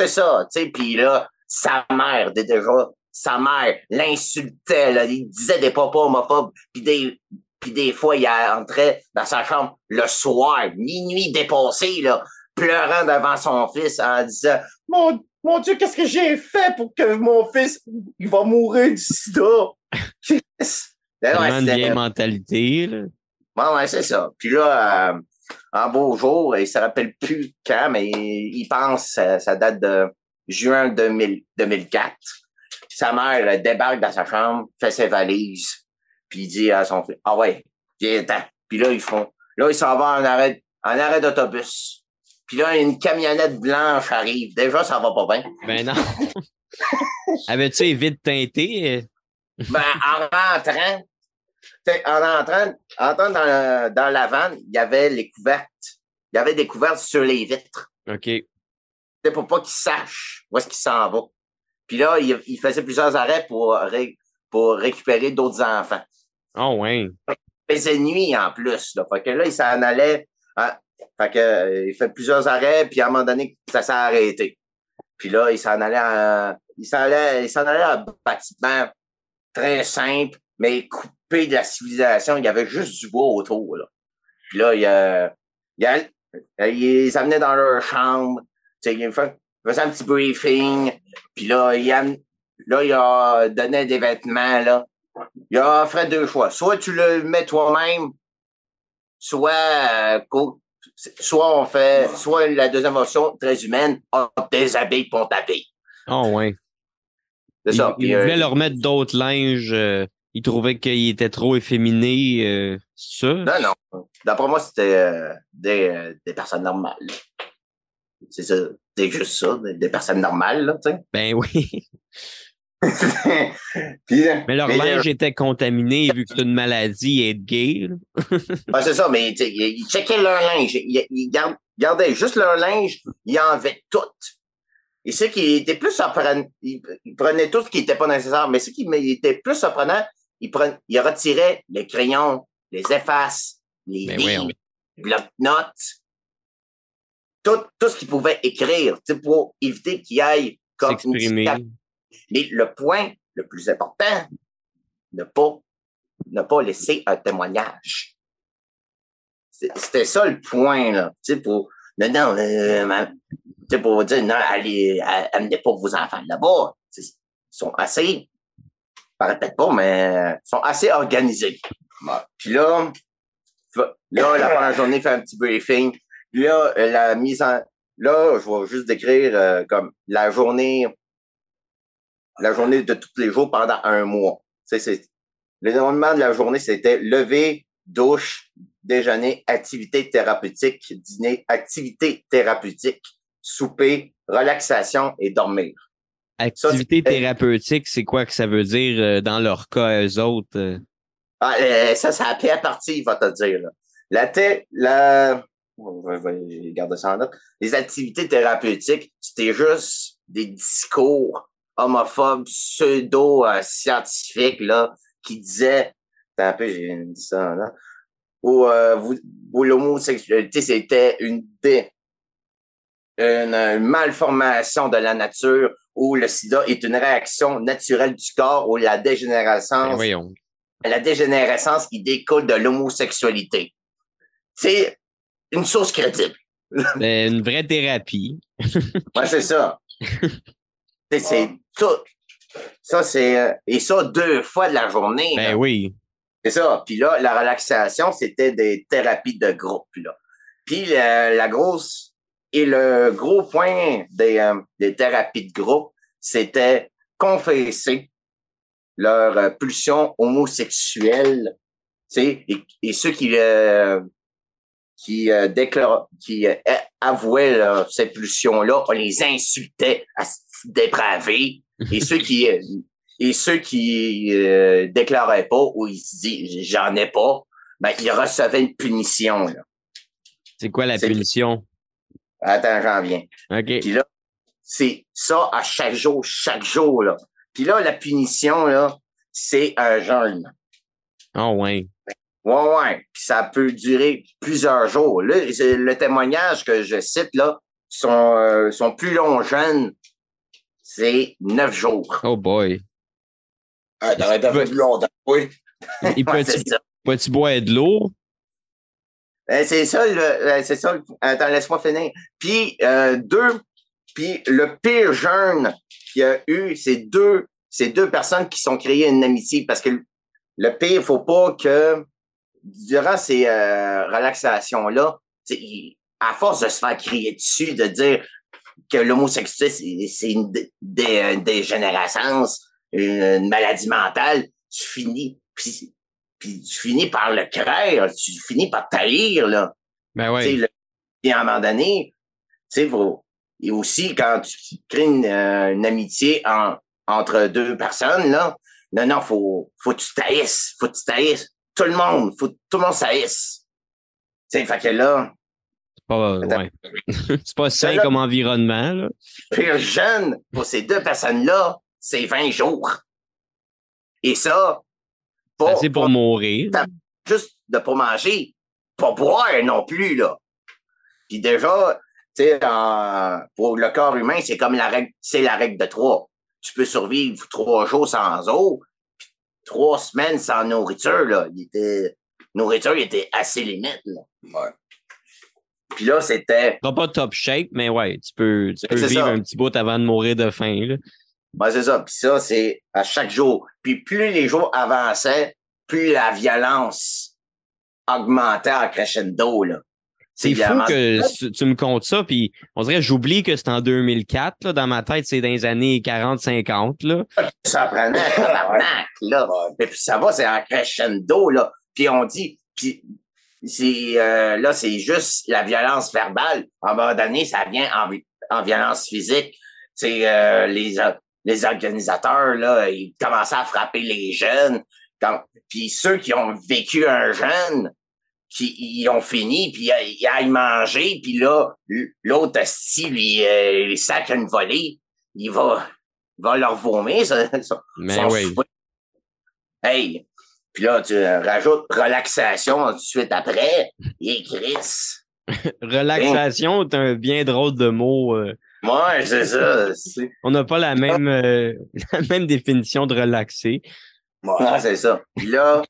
C'est ça, tu sais, puis là, sa mère, dé- déjà, sa mère l'insultait, là, il disait des papas homophobes, puis des, puis des fois, il entrait dans sa chambre le soir, minuit dépassé, là, pleurant devant son fils en disant « Mon, mon Dieu, qu'est-ce que j'ai fait pour que mon fils, il va mourir du sida? » Ben Tellement une c'était- vieille mentalité. là. Ouais, ouais, c'est ça. Puis là, euh, en beau jour, il se rappelle plus quand, mais il pense, ça, ça date de juin 2000 2004. Sa mère débarque dans sa chambre, fait ses valises, puis il dit à son fils, ah ouais, viens ten Puis là, ils font, là, il s'en va en arrêt, en arrêt d'autobus. Puis là, une camionnette blanche arrive. Déjà, ça va pas bien. Ben non. Avais-tu les vides teintées? Ben, en rentrant, en entrant, en entrant dans, le- dans la vanne, il y avait les couvertes. Il y avait des couvertes sur les vitres. OK. C'est pour pas qu'il sache où est-ce qu'il s'en va. Puis là, il, il faisait plusieurs arrêts pour, ré- pour récupérer d'autres enfants. Oh, ouais. Il faisait nuit en plus. Là. Fait que là, il s'en allait. hein, fait que, euh, il fait plusieurs arrêts, puis à un moment donné, ça s'est arrêté. Puis là, il s'en allait à, s'en s'en à un bâtiment très simple, mais coupé de la civilisation. Il y avait juste du bois autour. Là. Puis là, il, euh, il les amenait dans leur chambre. Tu sais, il fait- faisait un petit briefing. Puis là, il, am- là, il a donné des vêtements. Là. Il a offert deux choix. Soit tu le mets toi-même, soit, euh, soit on fait, soit la deuxième option, très humaine, on déshabille pour on t'habille. Oh, ouais. C'est Il, ça. il Puis, euh, voulait leur mettre d'autres linges. euh, il trouvait qu'il était trop efféminé. euh, c'est ça? Non, non. D'après moi, c'était euh, des, euh, des personnes normales. C'est ça. C'est juste ça, des, des personnes normales, là, tu Ben oui. Puis, euh, Mais leur mais, linge était contaminé vu que c'est une maladie et être gay. c'est ça, mais ils ils checkaient leur linge. Ils, ils gard- gardaient juste leur linge, ils enlevaient tout. Et ce qui était plus surprenant, ils, prenaient tout ce qui n'était pas nécessaire, mais ce qui était plus surprenant, ils, prenaient, ils retiraient les crayons, les effaces, les Ben livres, bloc-notes, tout, tout ce qu'ils pouvaient écrire, pour éviter qu'il y ait comme une le point le plus important, ne pas, ne pas laisser un témoignage. C'était ça le point, là. Tu sais, pour, non, euh, pour dire, non, allez, amenez pas vos enfants là-bas. Ils sont assez, peut-être pas, mais ils sont assez organisés. Puis là, là, la première journée, fait un petit briefing. Puis là, euh, la mise en, là, je vais juste décrire euh, comme la journée, la journée de tous les jours pendant un mois. C'est, le déroulement de la journée, c'était lever, douche, déjeuner, activité thérapeutique, dîner, activité thérapeutique, souper, relaxation et dormir. Activité Ça, thérapeutique, c'est quoi que ça veut dire euh, dans leur cas, eux autres? euh? Ah, euh, ça, ça a pris à partir, il va te dire. Là. La, thé- la... je vais garder ça en note. Les activités thérapeutiques, c'était juste des discours homophobes, pseudo-scientifiques, là, qui Attends un peu, j'ai dit ça, là, où, euh, où l'homosexualité, c'était une, dé- une, une malformation de la nature, où le sida est une réaction naturelle du corps, où la Ben dégénérescence voyons. la dégénérescence qui découle de l'homosexualité. C'est une source crédible. C'est une vraie thérapie. Ouais, c'est ça. C'est- c'est tout. Ça, c'est. euh, Et ça, deux fois de la journée. Ben là. oui. C'est ça. Puis là, la relaxation, c'était des thérapies de groupe. Là. Puis la, la grosse. Et le gros point des, euh, des thérapies de groupe, c'était confesser leur euh, pulsion homosexuelle. Tu sais, et, et ceux qui, euh, qui, euh, qui euh, avouaient là, ces pulsions-là, on les insultait à se dépraver. Et ceux qui, euh, et ceux qui euh, déclaraient pas ou ils se disent j'en ai pas, ben ils recevaient une punition. C'est quoi la punition? Attends, j'en viens. OK. Puis là, c'est ça à chaque jour, chaque jour. Là. Puis là, la punition, là, c'est un jeûne. Oh, ouais. Ouais, ouais. Puis ça peut durer plusieurs jours. Là, le témoignage que je cite, là, son, euh, son plus long jeûne, c'est neuf jours. Oh boy. Ah, t'aurais peu plus longtemps, oui. Il ça. peut-tu boire de l'eau? Euh, c'est ça, le, euh, c'est ça. Attends, laisse-moi finir. Puis, euh, deux, puis le pire jeune qu'il y a eu, c'est deux, c'est deux personnes qui sont créées une amitié parce que le- pire, faut pas que durant ces euh, relaxations-là, tu à force de se faire crier dessus, de dire que l'homosexualité, c'est- une euh, dégénérescence, une, maladie mentale, tu finis, puis, puis tu finis par le craindre, tu finis par taïr, là. Ben oui. Puis à un moment donné, tu sais, faut- et aussi quand tu crées une, euh, une amitié en- entre deux personnes, là, non, non, faut, faut que tu taillisses, faut que tu taillisses. Tout le monde, faut que tout le monde saillisse. Tu sais, fait que là, pas, ouais. c'est pas sain là- comme environnement, là. pire jeune pour ces deux personnes-là, c'est 20 jours. Et ça, pas, Assez pour pas mourir. Juste de pas manger, pas boire non plus, là. Puis déjà, tu sais, en- pour le corps humain, c'est comme la règle, c'est la règle de trois. Tu peux survivre trois jours sans eau, puis trois semaines sans nourriture, là. Il était, nourriture, il était assez limite, là. Ouais. Puis là, c'était, Pas pas top shape, mais ouais, tu peux, tu peux vivre ça. un petit bout avant de mourir de faim, là. ben, c'est ça. Puis ça, c'est à chaque jour. Puis plus les jours avançaient, plus la violence augmentait en crescendo, là. C'est fou que tu- me comptes ça, puis on dirait j'oublie que c'est en 2004, là, dans ma tête, c'est dans les années 40-50, là. ça prenait un tabarnak, là. Et puis ça va, c'est en crescendo, là. Puis on dit, puis c'est euh, là, c'est juste la violence verbale. À un moment donné, ça vient en, en violence physique. C'est euh, les euh, les organisateurs là, ils commençaient à frapper les jeunes. Quand, puis ceux qui ont vécu un jeune, qui ils ont fini, puis ils aillent manger, puis là, l'autre asti, lui, euh, il sac une volée, il va, il va leur vomir, ça, Mais son oui. Hey! Puis là, tu rajoutes relaxation tout de suite après. Et Chris. Relaxation est un bien drôle de mot. euh. Ouais, c'est ça. On n'a pas la même, euh, la même définition de relaxer. Ouais. C'est ça. Puis là,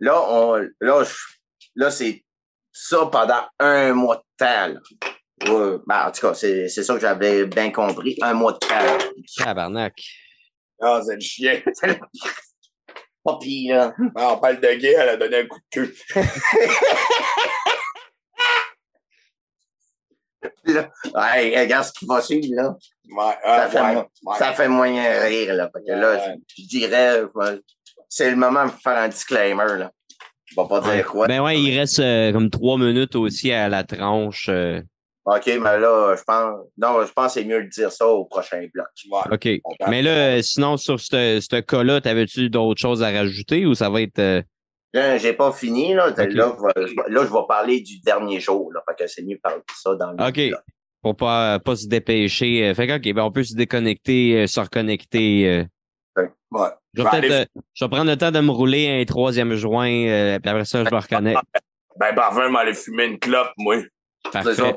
là, on, là, là, c'est ça pendant un mois de temps. Ouais, ben, en tout cas, c'est c'est ça que j'avais bien compris. Un mois de temps. Tabarnak. Ah, c'est le chien. Pas pire, là. Ah, on parle de gay, elle a donné un coup de queue. là. Regarde ce qui va suivre, là. Ouais, ah, Ça fait ouais, ouais. Ça fait moyen rire, là. Fait que là, Ouais. je, je dirais, c'est le moment de faire un disclaimer, là. Je vais pas dire quoi. Ben ouais, il reste euh, comme trois minutes aussi à la tranche. euh. OK, mais là, je pense, non, je pense que c'est mieux de dire ça au prochain bloc. OK. Mais là, euh, sinon, sur ce ce cas-là, t'avais-tu d'autres choses à rajouter ou ça va être. euh, Là, j'ai pas fini, là. Là, je vais- vais- là, je vais parler du dernier jour, là. Fait que c'est mieux de parler de ça dans le OK. bloc. Pour pas, pas se dépêcher. Euh, Fait que, OK, ben on peut se déconnecter, euh, se reconnecter. euh. Ouais. Je vais vais peut-être aller- euh, je vais prendre le temps de me rouler un troisième joint, euh, puis après ça, je me reconnecte. Ben, parfait, m'aller fumer une clope, moi. Parfait.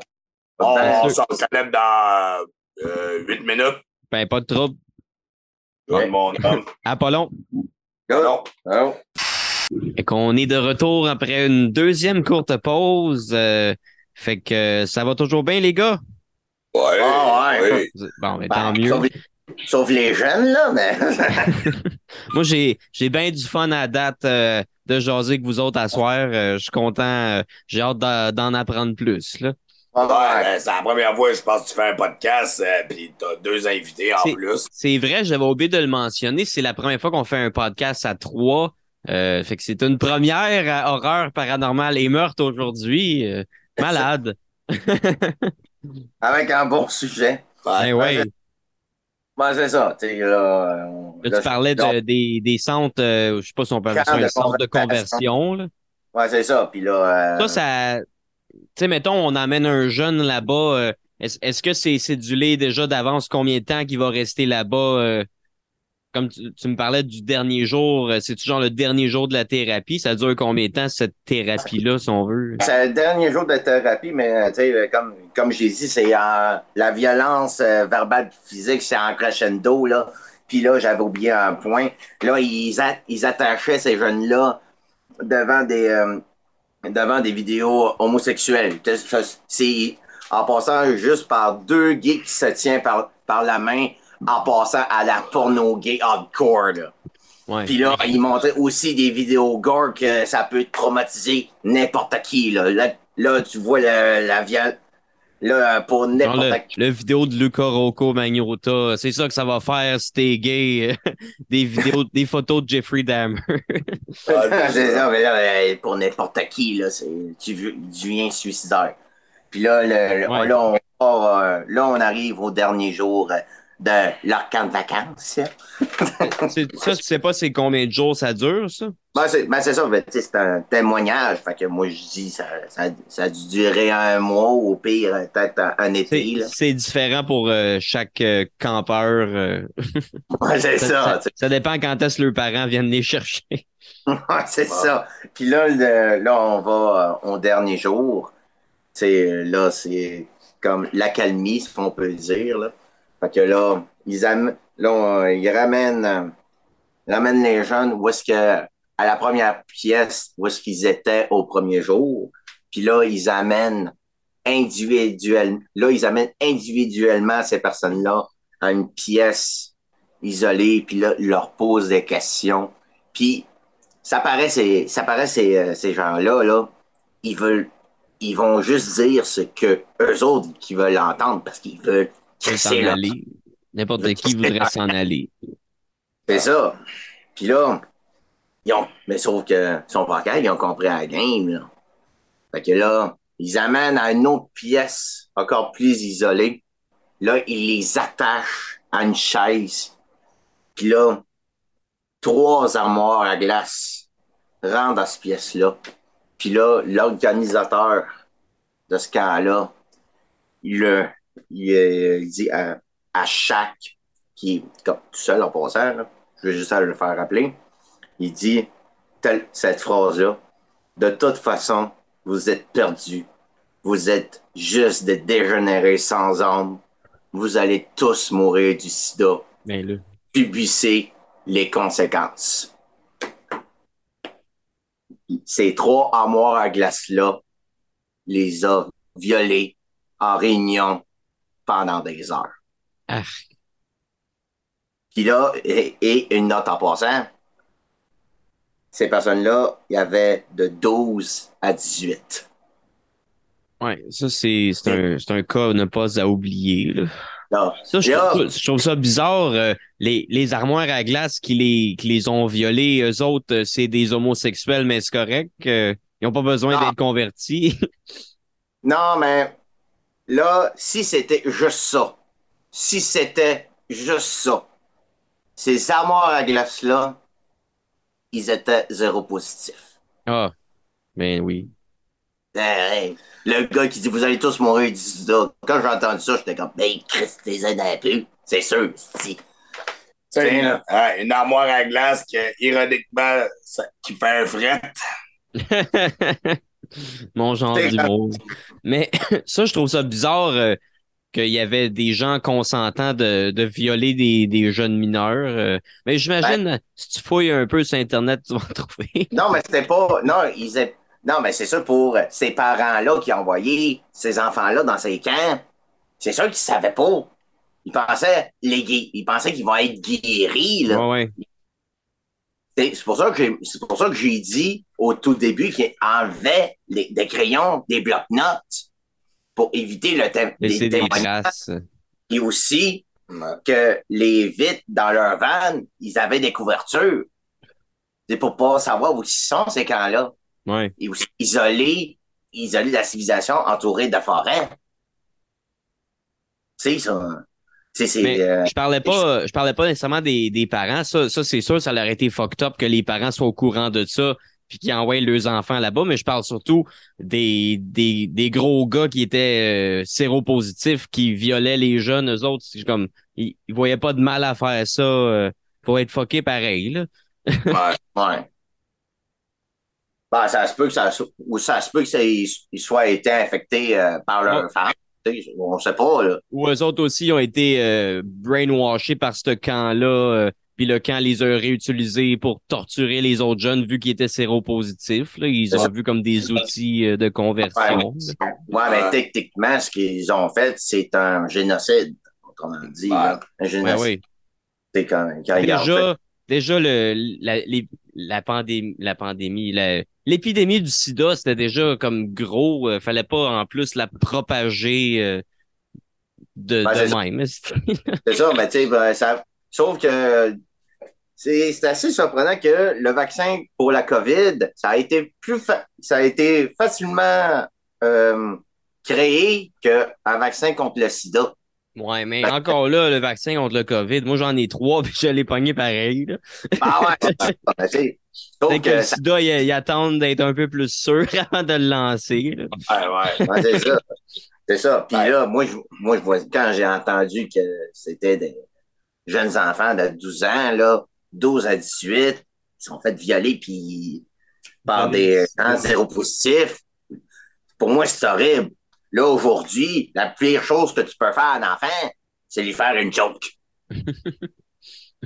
On, Ben, on s'en connecte dans euh, 8 minutes. Ben, pas de trouble. Mon homme. Apollon. Non. Oh. Et qu'on est de retour après une deuxième courte pause. euh, fait que ça va toujours bien, les gars? Ouais. Ah, ouais. oui. Bon, ben, Ben, tant mieux. Sauf, sauf les jeunes, là, mais. Moi, j'ai, j'ai bien du fun à date euh, de jaser avec vous autres à soir. Euh, je suis content. euh, j'ai hâte d'en, d'en apprendre plus. Là. Ouais, ben, c'est la première fois, je pense, que tu fais un podcast, euh, puis t'as deux invités en plus. C'est vrai, j'avais oublié de le mentionner. C'est la première fois qu'on fait un podcast à trois. Euh, fait que c'est une première à horreur paranormale et meurtre aujourd'hui. Euh, malade. Avec un bon sujet. Ben ouais. Ben, c'est ça. Tu là. on- Là, là, tu parlais des, des centres, euh, je sais pas si on peut appeler ça un de centre de conversion. Là. Ouais, c'est ça. Puis là. euh, Ça, ça. Tu sais, mettons, on amène un jeune là-bas. euh, est-ce, est-ce que c'est cédulé déjà d'avance combien de temps qu'il va rester là-bas? euh, comme tu, me parlais du dernier jour, euh, c'est-tu genre le dernier jour de la thérapie? Ça dure combien de temps, cette thérapie-là, si on veut? C'est le dernier jour de thérapie, mais comme, comme j'ai dit, c'est la violence euh, verbale physique, c'est en crescendo, là. Puis là, j'avais oublié un point. Là, ils, ils attachaient ces jeunes-là devant des devant des vidéos homosexuelles. C'est en passant juste par deux gays qui se tiennent par, par la main, en passant à la porno gay hardcore, là. Ouais. Puis là, il montrait aussi des vidéos gore que ça peut traumatiser n'importe qui. Là, là, là, tu vois le- la viande. Là, pour n'importe le, vidéo de Luca Rocco Magnota, c'est ça que ça va faire si t'es gay. des vidéos, des photos de Jeffrey Dahmer. Ah, euh, pour n'importe qui, là, c'est, tu, veux- tu viens suicidaire. Puis là, le- le- Ouais. là, on, euh, là, on arrive au dernier jour euh, de leur camp de vacances. Ça, tu sais pas c'est combien de jours ça dure, ça? Ben, c'est, ben, ça, c'est un témoignage. Fait que moi, je dis, ça, ça, ça a dû durer un mois, au pire, peut-être un, un été. C'est, différent pour euh, chaque euh, campeur. euh. Ouais, c'est ça, ça. dépend quand est-ce que leurs parents viennent les chercher. Ouais, c'est ça. Puis là, le- là, on va au dernier jour. C'est là, c'est comme l'accalmie, ce qu'on peut dire. Là. Fait que là, ils, am- là, ils ramènent, euh, ramènent les jeunes où est-ce que à la première pièce, où est-ce qu'ils étaient au premier jour. Puis là, ils amènent individuellement. Là, ils amènent individuellement ces personnes-là à une pièce isolée. Puis là, ils leur posent des questions. Puis ça paraît, ces, ça paraît ces, euh, ces gens-là, là, ils veulent, ils vont juste dire ce que eux autres qui veulent entendre parce qu'ils veulent S'en crisser leur- aller. N'importe qui voudrait s'en aller. C'est ça. Puis là, ils ont, mais sauf que pas capables, ils ont compris la game, là. Fait que là, ils amènent à une autre pièce encore plus isolée. Là, ils les attachent à une chaise. Puis là, trois armoires à glace rentrent dans cette pièce-là. Puis là, l'organisateur de ce camp-là, il, le- il, euh, il dit à, à chaque, qui est comme tout seul en passant, là, je veux juste à le faire rappeler, il dit tel- cette phrase-là. De toute façon, vous êtes perdus. Vous êtes juste des dégénérés sans âme. Vous allez tous mourir du sida. Ben là. Subissez les conséquences. Ces trois armoires à glace-là les a violés en réunion pendant des heures. Ah. Puis là, et, et une note en passant, ces personnes-là, il y avait de 12 à 18. Ouais, ça, c'est un, un cas à ne pas à oublier. Là. Là, Ça, je, Là- trouve, ça- je trouve ça bizarre. euh, les, les armoires à glace qui les, qui les ont violés, eux autres, euh, c'est des homosexuels, mais c'est correct. euh, ils n'ont pas besoin Non. d'être convertis. Non, mais là, si c'était juste ça, si c'était juste ça, ces armoires à glace-là, ils étaient zéro positif. ah, ben oui. Hey, le gars qui dit vous allez tous mourir du sida, quand j'ai entendu ça, j'étais comme, ben, Christ, t'es un peu. C'est sûr, si. Sais, Tiens, une, une armoire à glace qui, ironiquement, ça- qui fait un fret. Mon genre d'humour. Mais ça, je trouve ça bizarre euh, qu'il y avait des gens consentants de, de violer des, des jeunes mineurs. euh. mais j'imagine, si tu fouilles un peu sur Internet, tu vas en trouver. Non, mais c'était pas. Non, ils non, mais c'est ça pour ces parents-là qui ont envoyé ces enfants-là dans ces camps. C'est sûr qu'ils savaient pas. Ils pensaient les Ils pensaient qu'ils vont être guéris, là. Ouais, ouais. C'est c'est pour ça que j'ai- c'est pour ça que j'ai dit au tout début qu'ils enlevaient les, des crayons, des blocs-notes pour éviter le thème Laisser des traces. Et aussi que les vitres dans leur van, ils avaient des couvertures. C'est pour pas savoir où ils sont, ces camps-là. Ouais. Et aussi isoler, isoler la civilisation entourée de forêts. Tu sais, ça. C'est, euh, je parlais pas, je parlais pas nécessairement des, des parents. Ça, ça c'est sûr, ça leur aurait été fucked up que les parents soient au courant de ça puis qu'ils envoient leurs enfants là-bas. Mais je parle surtout des, des, des gros gars qui étaient euh, séropositifs, qui violaient les jeunes, eux autres. C'est comme, ils, ils voyaient pas de mal à faire ça. Euh, faut être fucké pareil, là. Ouais. ouais. Ben, ça se peut que ça, ou ça se peut que ça, ils, ils soient été infectés euh, par leur Ouais. femme. On sait pas, là. Ou eux autres aussi ont été euh, brainwashés par ce camp-là. euh, puis le camp les a réutilisés pour torturer les autres jeunes vu qu'ils étaient séropositifs. Là. Ils ont ça. vu comme des outils euh, de conversion. Ouais, mais Ouais. techniquement, ce qu'ils ont fait, c'est un génocide. Autrement dit, Ouais. là. un Ben génocide. oui. C'est quand, Déjà, déjà le, la, les- la pandémie, la pandémie, la- l'épidémie du sida, c'était déjà comme gros. Euh, fallait pas en plus la propager euh, de, Ben, de c'est ça. même. C'est ça, mais tu sais, ben, ça. Sauf que c'est c'est assez surprenant que le vaccin pour la COVID, ça a été plus fa- ça a été facilement euh, créé qu'un vaccin contre le sida. Ouais, mais encore là, le vaccin contre le COVID, moi j'en ai trois puis je l'ai pogné pareil. Là. Ah ouais, ben, Peut-être que le ça- sida, ils, ils attendent d'être un peu plus sûrs avant de le lancer. là. Ouais, ouais. ouais, c'est ça. C'est ça. Puis Ouais. là, moi, je, moi, je vois, quand j'ai entendu que c'était des jeunes enfants de 12 ans, là, 12 à 18, qui sont fait violer puis par des gens zéro positifs. Pour moi, c'est horrible. Là, aujourd'hui, la pire chose que tu peux faire à un enfant, c'est lui faire une joke.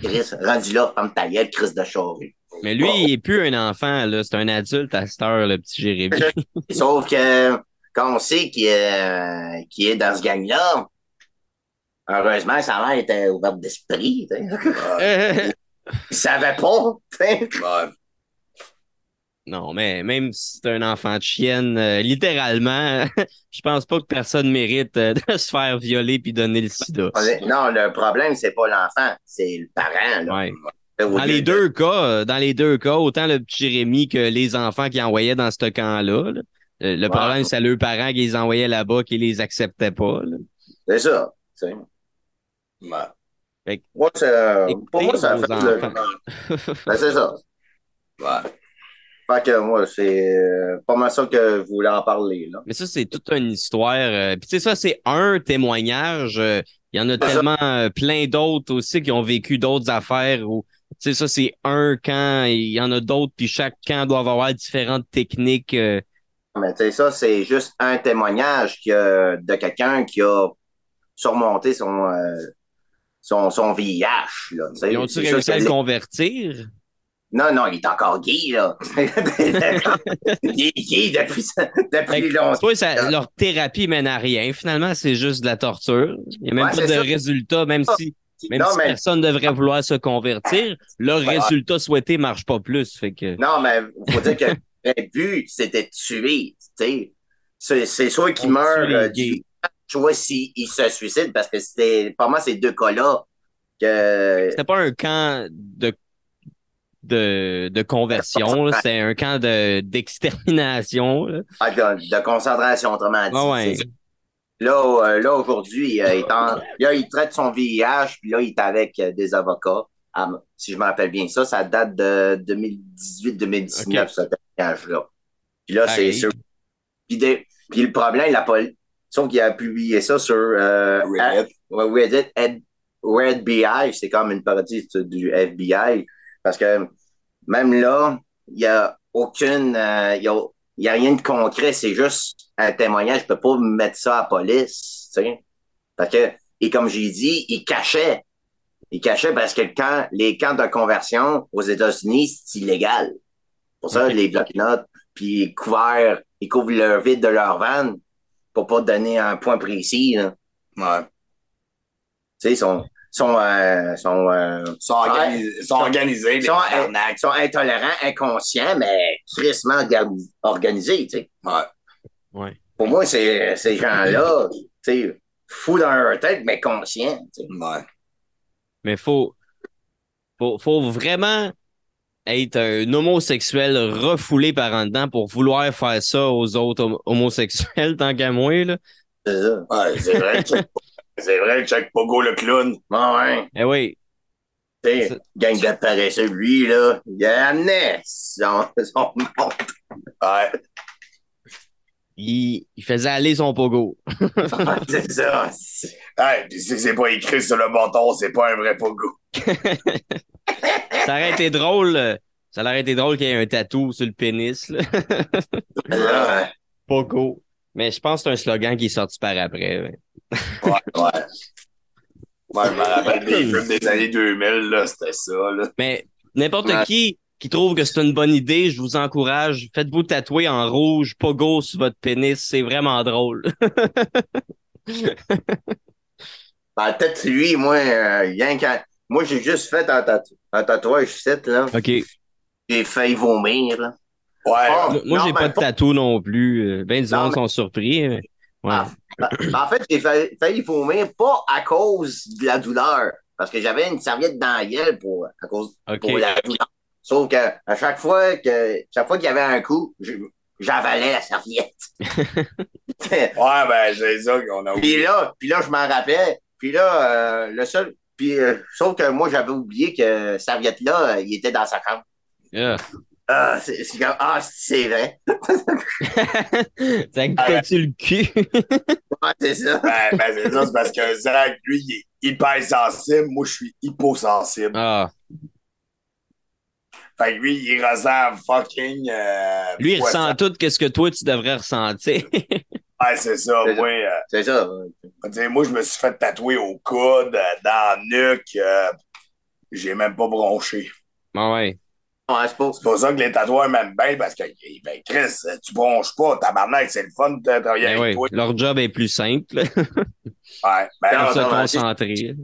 Chris, rendu là, ferme ta gueule, Chris de charrue. Mais lui, il est plus un enfant, là. C'est un adulte à cette heure, le petit Jérémy. Sauf que quand on sait qu'il est, qu'il est dans ce gang-là, heureusement, sa mère était ouverte d'esprit. tu sais. Euh, Il savait pas. Non, mais même si c'est un enfant de chienne, euh, littéralement, je pense pas que personne mérite euh, de se faire violer puis donner le sida. Non, le problème, c'est pas l'enfant, c'est le parent. Là. Ouais. Dans les de- deux cas, euh, dans les deux cas, autant le petit Jérémy que les enfants qui envoyaient dans ce camp-là. là. Le problème, c'est leurs parents qui les envoyaient là-bas, qui les acceptaient pas. C'est ça. Ouais. Moi, c'est, pour moi, ça fait le-. Ben, c'est ça. Ouais. Fait que moi, c'est euh, pas mal ça que je voulais en parler. Là. Mais ça, c'est toute une histoire. euh, Puis tu sais, ça, c'est un témoignage. euh, Il y en a tellement euh, plein d'autres aussi qui ont vécu d'autres affaires où, tu sais, ça, c'est un camp. Il y en a d'autres, puis chaque camp doit avoir différentes techniques. Mais tu sais, ça, c'est juste un témoignage qui de quelqu'un qui a surmonté son, son, son VIH. Là. Ils ont-tu réussi à le convertir? Non, non, il est encore gay, là. il est gay depuis, depuis longtemps. ça- leur thérapie mène à rien. Finalement, c'est juste de la torture. Il n'y a même Ouais, pas de ça. résultat, même si, même non, si mais, personne ne devrait vouloir se convertir. Leur Ouais. résultat souhaité marche pas plus. Fait que, non, mais faut dire que le but, c'était de tuer. C'est soit qu'il On meurt euh, du soit s'il il se suicide, parce que c'était pas moi ces deux cas-là que. c'était pas un camp de, de, de conversion, là. c'était un camp de, d'extermination. Ah, de, de concentration, autrement dit. Ah ouais. C'est. Là, euh, là aujourd'hui, euh, il, là, il traite son VIH, puis là, il est avec euh, des avocats. Ah, si je me rappelle bien ça, ça date de 2018-2019, Ok. ce témoignage-là. Puis là, c'est sur. Puis, des- puis le problème, il a pas. Sauf qu'il a publié ça sur euh, Reddit. Ouais, Reddit, Ed- Red BI, c'est comme une parodie du FBI. Parce que même là, il n'y a aucune. euh, Il y a, y a rien de concret, c'est juste un témoignage. Je peux pas mettre ça à la police. Tu sais. Parce que, et comme j'ai dit, il cachait. Il cachait parce que quand, les camps de conversion aux États-Unis, c'est illégal. Pour ça, Ok. les bloc-notes, puis ils couvrent, ils couvrent le vide de leur van pour pas donner un point précis. Là. Ouais. Tu sais, ils sont, sont, euh, sont, euh, sont, organis- ils sont organisés, sont, euh, sont intolérants, inconscients, mais crissement orga- organisés. Tu sais. Ouais. Ouais. Pour moi, c'est, ces gens-là, tu sais, fous dans leur tête, mais conscients. tu sais. Ouais. Mais faut, faut, faut vraiment être un homosexuel refoulé par en dedans pour vouloir faire ça aux autres hom- homosexuels, tant qu'à moi, là. C'est ça. Ouais, c'est vrai. C'est vrai que Jack Pogo le clown. Bon, ouais. Eh oui, Tu sais, gang de paresseux, lui, là, il a amené son, son monde. Ouais. il, il faisait aller son pogo. c'est ça. Hey, c'est pas écrit sur le bâton, c'est pas un vrai Pogo. Ça aurait été drôle, euh, ça aurait été drôle qu'il y ait un tatou sur le pénis, là. Pogo. Mais je pense que c'est un slogan qui est sorti par après. ouais. Ouais, ouais. Je me rappelle des films des années 2000, là, c'était ça, là. Mais n'importe Ouais. qui qui trouve que c'est une bonne idée, je vous encourage. Faites-vous tatouer en rouge, pogo sur votre pénis. C'est vraiment drôle. Ben, peut-être lui, moi, euh, rien Moi, j'ai juste fait un, tatou- un tatouage ici, là. OK. J'ai failli vomir, là. Ouais. Ah, Moi, j'ai pas de tatou non plus. Euh, Ben du monde sont surpris. mais- Ouais. Ah. En fait, j'ai failli, failli vomir pas à cause de la douleur, parce que j'avais une serviette dans la gueule pour, à cause, pour la douleur. Sauf que à chaque fois que chaque fois qu'il y avait un coup, j'avalais la serviette. Ouais, ben, c'est ça qu'on a puis oublié. là, puis là, je m'en rappelais. Puis là, euh, le seul. Puis euh, sauf que moi, j'avais oublié que serviette là, il était dans sa chambre. Ah. Ah, c'est c'est comme ah, c'est vrai. Ça goûtait-tu le cul? Ouais, c'est ça. Ben, ben, c'est ça, c'est parce que Zach, lui, il est hypersensible. Moi, je suis hyposensible. ah. Fait que lui, il ressent fucking. euh, Lui, il ressent tout ce que toi, tu devrais ressentir. Ouais, c'est ça. C'est ça. Moi, euh, C'est ça. sais, moi, je me suis fait tatouer au coude, euh, dans la nuque. euh, j'ai même pas bronché. Ah ouais. Ouais, c'est pour ça que les tatoueurs m'aiment bien parce que, ben, Chris, tu bronches pas. Tabarnak, c'est le fun de travailler Ben avec ouais. toi. Leur job est plus simple. Ouais. Ben, là, se concentrer.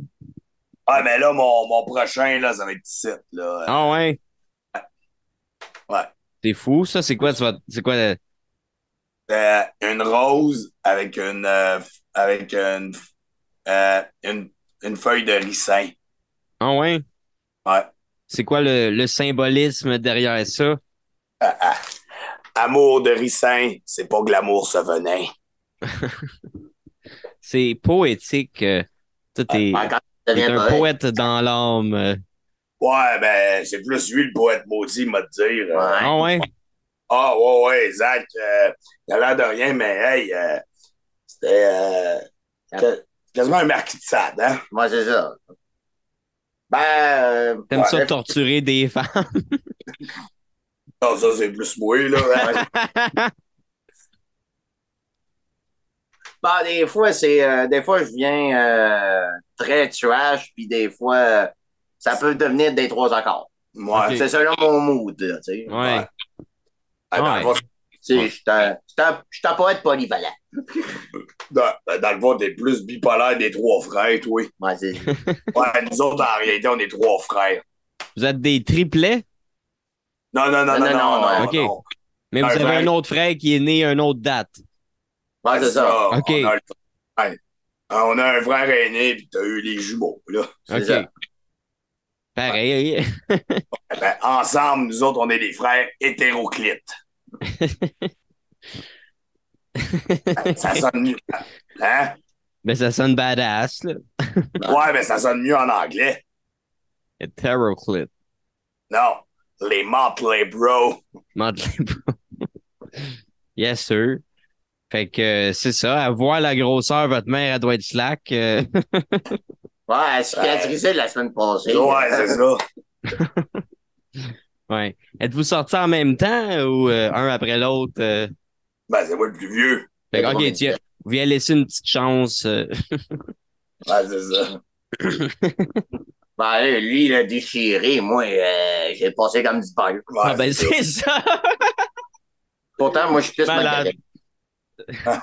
ouais, mais là, mon, mon prochain, là, ça va être ici, là. Ah ouais? Ouais. C'est fou, ça? C'est quoi, vas- c'est quoi? euh, Euh, une rose avec une, euh, avec une, euh, une, une feuille de ricin. Ah ouais? Ouais. C'est quoi le, le symbolisme derrière ça? Ah, ah. Amour de ricin, c'est pas glamour ce venin. C'est poétique. euh, Toi, t'es un poète. poète dans l'âme. euh. Ouais, ben, c'est plus lui le poète maudit, m'a dire. Euh, Ouais. Ah ouais? Ah, ouais, ouais, Zach, euh, il a l'air de rien, mais hey, euh, c'était euh, c'était quasiment un marquis de Sade, hein? Moi, c'est ça. Ben, euh, T'aimes ouais, ça torturer des femmes? Non, ça, c'est plus moi, là. hein. ben, des fois, c'est, euh, des fois, je viens euh, très trash, puis des fois, euh, ça peut devenir des trois accords. Ouais. C'est selon mon mood, là, tu sais. Ouais. Ouais. Sais, je un poète polyvalent. dans, dans le fond, t'es plus bipolaire des trois frères, toi. Ouais, Ouais, nous autres, en réalité, on est trois frères. Vous êtes des triplets, Non, non, non, non, Non, non. non, non, ok. non. mais vous Un avez frère. un autre frère qui est né à une autre date. ouais, c'est ça. Ok. On a, le- ouais. On a un frère aîné, puis t'as eu les jumeaux, là. C'est OK. ça. Pareil. Ben, ensemble, nous autres, on est des frères hétéroclites. Ça sonne mieux. Hein? Mais ça sonne badass, là. Ouais, mais ça sonne mieux en anglais. Heteroclite. Non, les Motley Bro. Motley Crue. yes, sir. Fait que c'est ça. À voir la grosseur, votre mère, elle doit être slack. euh. Ouais, elle a cicatrisé la semaine passée. Ouais, c'est ça. ouais. Êtes-vous sortis en même temps ou euh, un après l'autre? euh? Ben, c'est moi le plus vieux. Fait que, OK, tu avez laissé une petite chance. euh. Ouais, c'est ça. Ben, euh, lui, il a déchiré. Moi, euh, j'ai passé comme du. Ouais, ah, ben, c'est ça. Pourtant, moi, je suis plus Malade. magazine.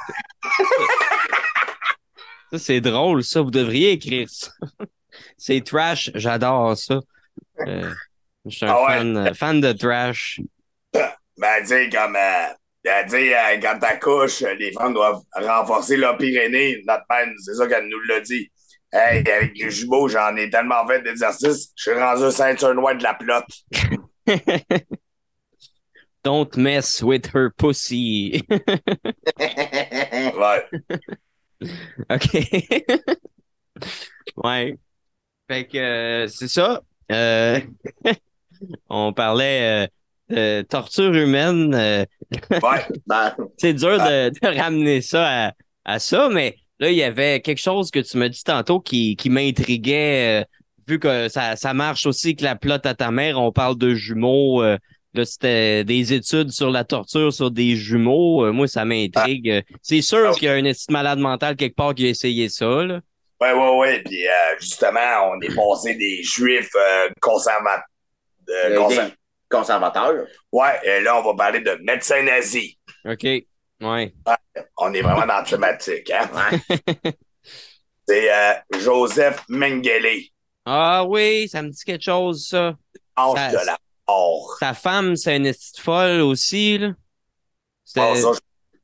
Ça, c'est drôle, ça. Vous devriez écrire ça. c'est trash. J'adore ça. Je suis un Ah ouais. fan, euh, fan de trash. Ben, tu sais, comme, euh, euh, quand t'accouches, les femmes doivent renforcer leur pyrénées. Notre mère, c'est ça qu'elle nous l'a dit. Hey, avec les jumeaux, j'en ai tellement fait d'exercices, je suis rendu ceinture noire de la plotte. Don't mess with her pussy. Ouais. OK. ouais. Fait que euh, c'est ça. Euh, on parlait euh, de torture humaine. euh, Ouais. Ben, c'est dur de, de ramener ça à, à ça, mais là, il y avait quelque chose que tu m'as dit tantôt qui, qui m'intriguait. euh, vu que ça, ça marche aussi avec la plotte à ta mère, on parle de jumeaux. là, c'était des études sur la torture sur des jumeaux. Moi, ça m'intrigue. C'est sûr Ah. qu'il y a un malade mental quelque part qui a essayé ça. Là. Ouais, ouais, ouais. Puis, euh, justement, on est passé des juifs euh, conservateurs. Conservateurs. Ouais, et là, on va parler de médecins nazis. OK. Ouais. On est vraiment dans la thématique, hein? Ouais. C'est euh, Joseph Mengele, Ah oui, ça me dit quelque chose, ça. ange Ça- de la mort. Sa femme, c'est une petite folle aussi, là. Ah, ça,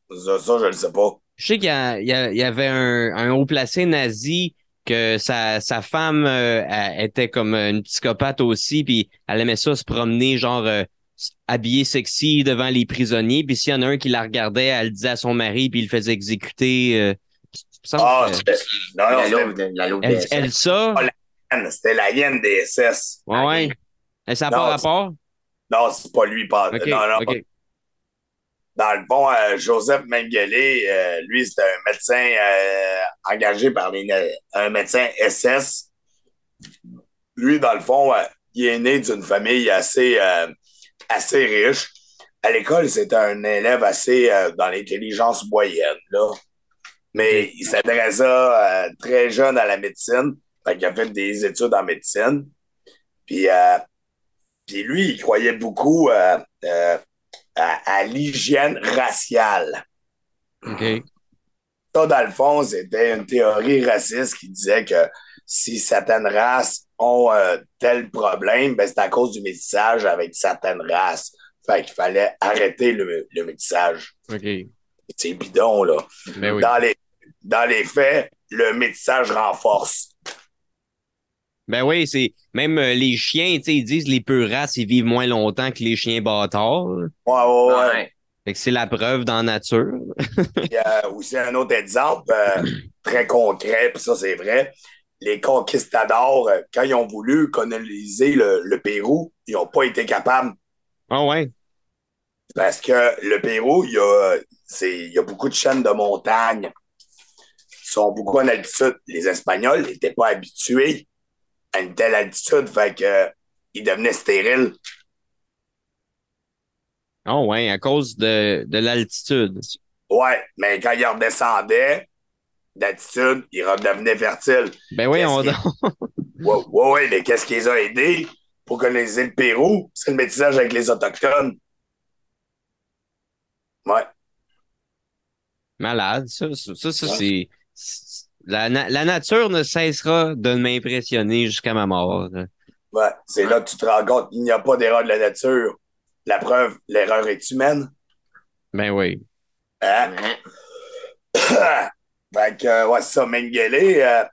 je, ça, ça, je le sais pas. Je sais qu'il y, a- il y a- il y avait un, un haut placé nazi que sa, sa femme euh, elle était comme une psychopathe aussi, puis elle aimait ça se promener, genre euh, habillée sexy devant les prisonniers, puis s'il y en a un qui la regardait, elle le disait à son mari, puis il le faisait exécuter. euh, Ah, c'était- non, non, La la loupe elle, ça? la- c'était la hyène des SS. Ouais, ouais. Elle, ça n'a Non, pas rapport? Non, c'est pas lui, pas. OK, non, non. Dans le fond, euh, Joseph Mengele, euh, lui, c'est un médecin euh, engagé par les, un médecin SS. Lui, dans le fond, il est né d'une famille assez, assez riche. À l'école, c'était un élève assez dans l'intelligence moyenne, là. Mais il euh, très jeune à la médecine. Fait qu'il a fait des études en médecine. Puis, puis lui, il croyait beaucoup à, à l'hygiène raciale. OK. Ça, dans le fond, c'était une théorie raciste qui disait que si certaines races ont euh, tel problème, ben, c'est à cause du métissage avec certaines races. Fait qu'il fallait arrêter le, le métissage. OK. C'est bidon, là. Ben oui. Dans, les, dans les faits, le métissage renforce. Ben oui, c'est même euh, les chiens, tu sais, ils disent les peu races, ils vivent moins longtemps que les chiens bâtards. Ouais, ouais, ouais. Ouais. Fait que c'est la preuve dans la nature. Puis, euh, aussi un autre exemple euh, très concret, puis ça c'est vrai. Les conquistadors, euh, quand ils ont voulu coloniser le, le Pérou, ils n'ont pas été capables Ah ouais. parce que le Pérou, il y a, c'est, il y a beaucoup de chaînes de montagnes qui sont beaucoup en altitude. Les Espagnols n'étaient pas habitués à une telle altitude, fait que euh, il devenait stérile. Oh ouais, à cause de, de l'altitude. Ouais, mais quand il redescendait d'altitude, il redevenait fertile. Ben oui, on Qu'est-ce Ouais, ouais, ouais, mais qu'est-ce qui les a aidés pour coloniser le Pérou? C'est le métissage avec les Autochtones. Ouais. malade. Ça, ça, ça, ça, c'est- La, na- la nature ne cessera de m'impressionner jusqu'à ma mort. là. Ouais, c'est là que tu te rends compte qu'il n'y a pas d'erreur de la nature. La preuve, l'erreur est humaine. Ben oui. Hein? Fait que, euh, ouais, c'est ça, Mengele, euh,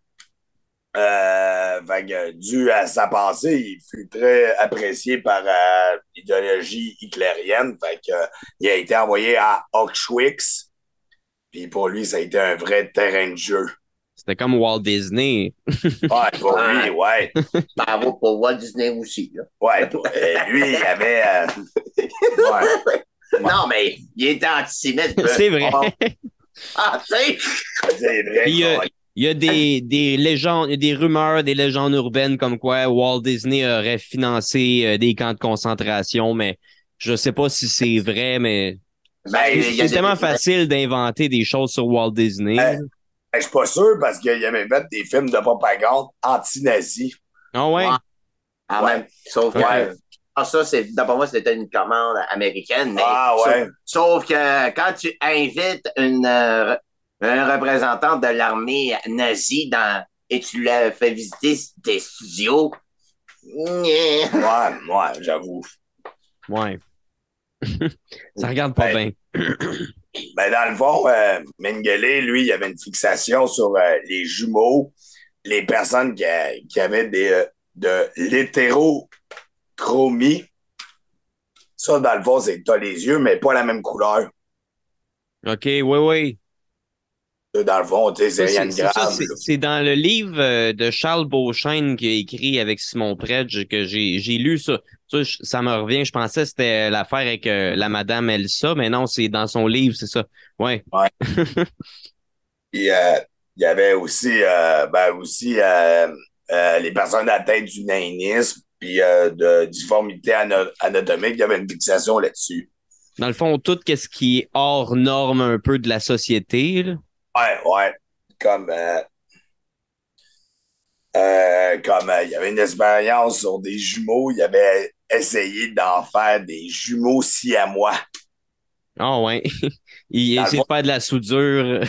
euh, fait que, dû à sa pensée, il fut très apprécié par euh, l'idéologie hitlérienne. Fait que, il a été envoyé à Auschwitz. Puis pour lui, ça a été un vrai terrain de jeu. C'était comme Walt Disney. Ouais, pour lui, ouais. Bravo pour Walt Disney aussi. Là. Ouais, pour- euh, lui, il avait. euh, ouais. Non, mais il était antisémite. C'est vrai. Ah, tu sais. C'est vrai. Puis, euh. Il y a des, des légendes, il y a des rumeurs, des légendes urbaines comme quoi Walt Disney aurait financé euh, des camps de concentration, mais je sais pas si c'est vrai, mais Ben, c'est des- tellement facile d'inventer des choses sur Walt Disney. Euh, Je suis pas sûr parce qu'il avait fait des films de propagande anti-nazis. Ah ouais? Ouais. En Ouais. sauf que. Ouais. Ah, ça, c'est, d'après moi, c'était une commande américaine. Mais Ah, ouais. sauf, sauf que quand tu invites une, euh, un représentant de l'armée nazie dans, et tu l'as fait visiter des studios. Ouais, ouais, j'avoue. Ouais. Ça regarde pas Ben, bien. Ben, dans le fond, euh, Mengele, lui, il avait une fixation sur euh, les jumeaux, les personnes qui, a- qui avaient des, euh, de l'hétérochromie. Ça, dans le fond, c'est que t'as les yeux, mais pas la même couleur. OK, oui, oui. Ça, Dans le fond, c'est rien de grave. c'est- dans le livre euh, de Charles Beauchesne qui a écrit avec Simon Predge que j'ai lu ça. Ça, me revient. Je pensais que c'était l'affaire avec euh, la madame Elsa, mais non, c'est dans son livre, c'est ça. Ouais. Euh, il y avait aussi, euh, ben, aussi euh, euh, les personnes atteintes du nanisme, puis euh, de difformité ano- anatomique, il y avait une fixation là-dessus. Dans le fond, tout ce qui est hors norme un peu de la société. là. Ouais, ouais. Comme, euh, euh, comme euh, il y avait une expérience sur des jumeaux, il avait essayé d'en faire des jumeaux siamois. Ah ouais. Il essaie de faire de la soudure.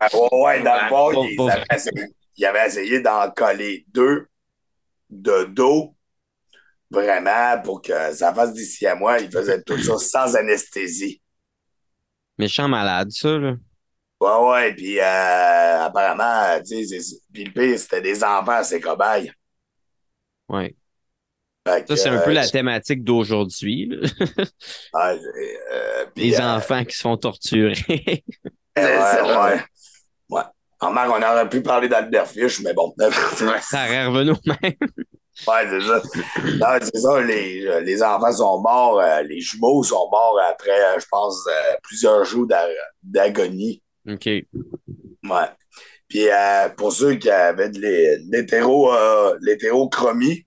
Ah, ouais, ouais, dans le fond, il, avait essayé, il avait essayé d'en coller deux de dos, vraiment, pour que ça fasse des siamois. Il faisait tout ça sans anesthésie. Méchant malade, ça, là. Ouais, ouais, puis euh, apparemment, tu sais, puis le pire, c'était des enfants, ces cobayes. Ouais. Fait Ça, c'est un peu euh, la thématique d'aujourd'hui. Ah, euh, Les euh, enfants qui se font torturer. ouais, ça. ouais. Ouais. En marque, on aurait pu parler d'Albert Fish, mais bon. ouais, ça aurait revenu au même. c'est ça. Non, c'est ça, les, les enfants sont morts, euh, les jumeaux sont morts après, euh, je pense, euh, plusieurs jours d'a- d'agonie. OK. Ouais. Puis euh, pour ceux qui avaient de euh, l'hétérochromie,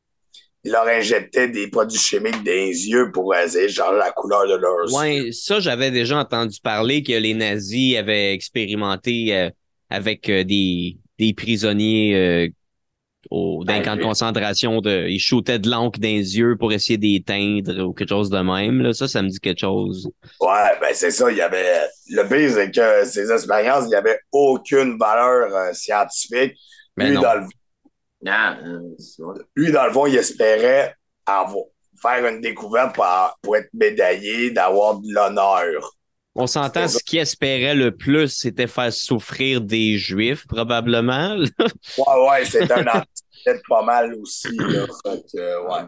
ils leur injectaient des produits chimiques dans les yeux pour essayer de changer la couleur de leurs yeux. Ouais, ça, j'avais déjà entendu parler que les nazis avaient expérimenté euh, avec euh, des, des prisonniers euh, au, dans un Ben, camp de concentration. De, ils shootaient de l'encre dans les yeux pour essayer d'éteindre ou quelque chose de même. Là. Ça, ça me dit quelque chose. Ouais, ben c'est ça, il y avait. Le pire, c'est que ces expériences, il n'y avait aucune valeur euh, scientifique. Mais lui, non. dans le, Non, euh, lui, dans le fond, il espérait avoir, faire une découverte pour, pour être médaillé, d'avoir de l'honneur. On s'entend, ce qu'ils espéraient le plus, c'était faire souffrir des Juifs, probablement. là. Ouais, ouais, c'est un antidote pas mal aussi. Là, fait euh, ouais.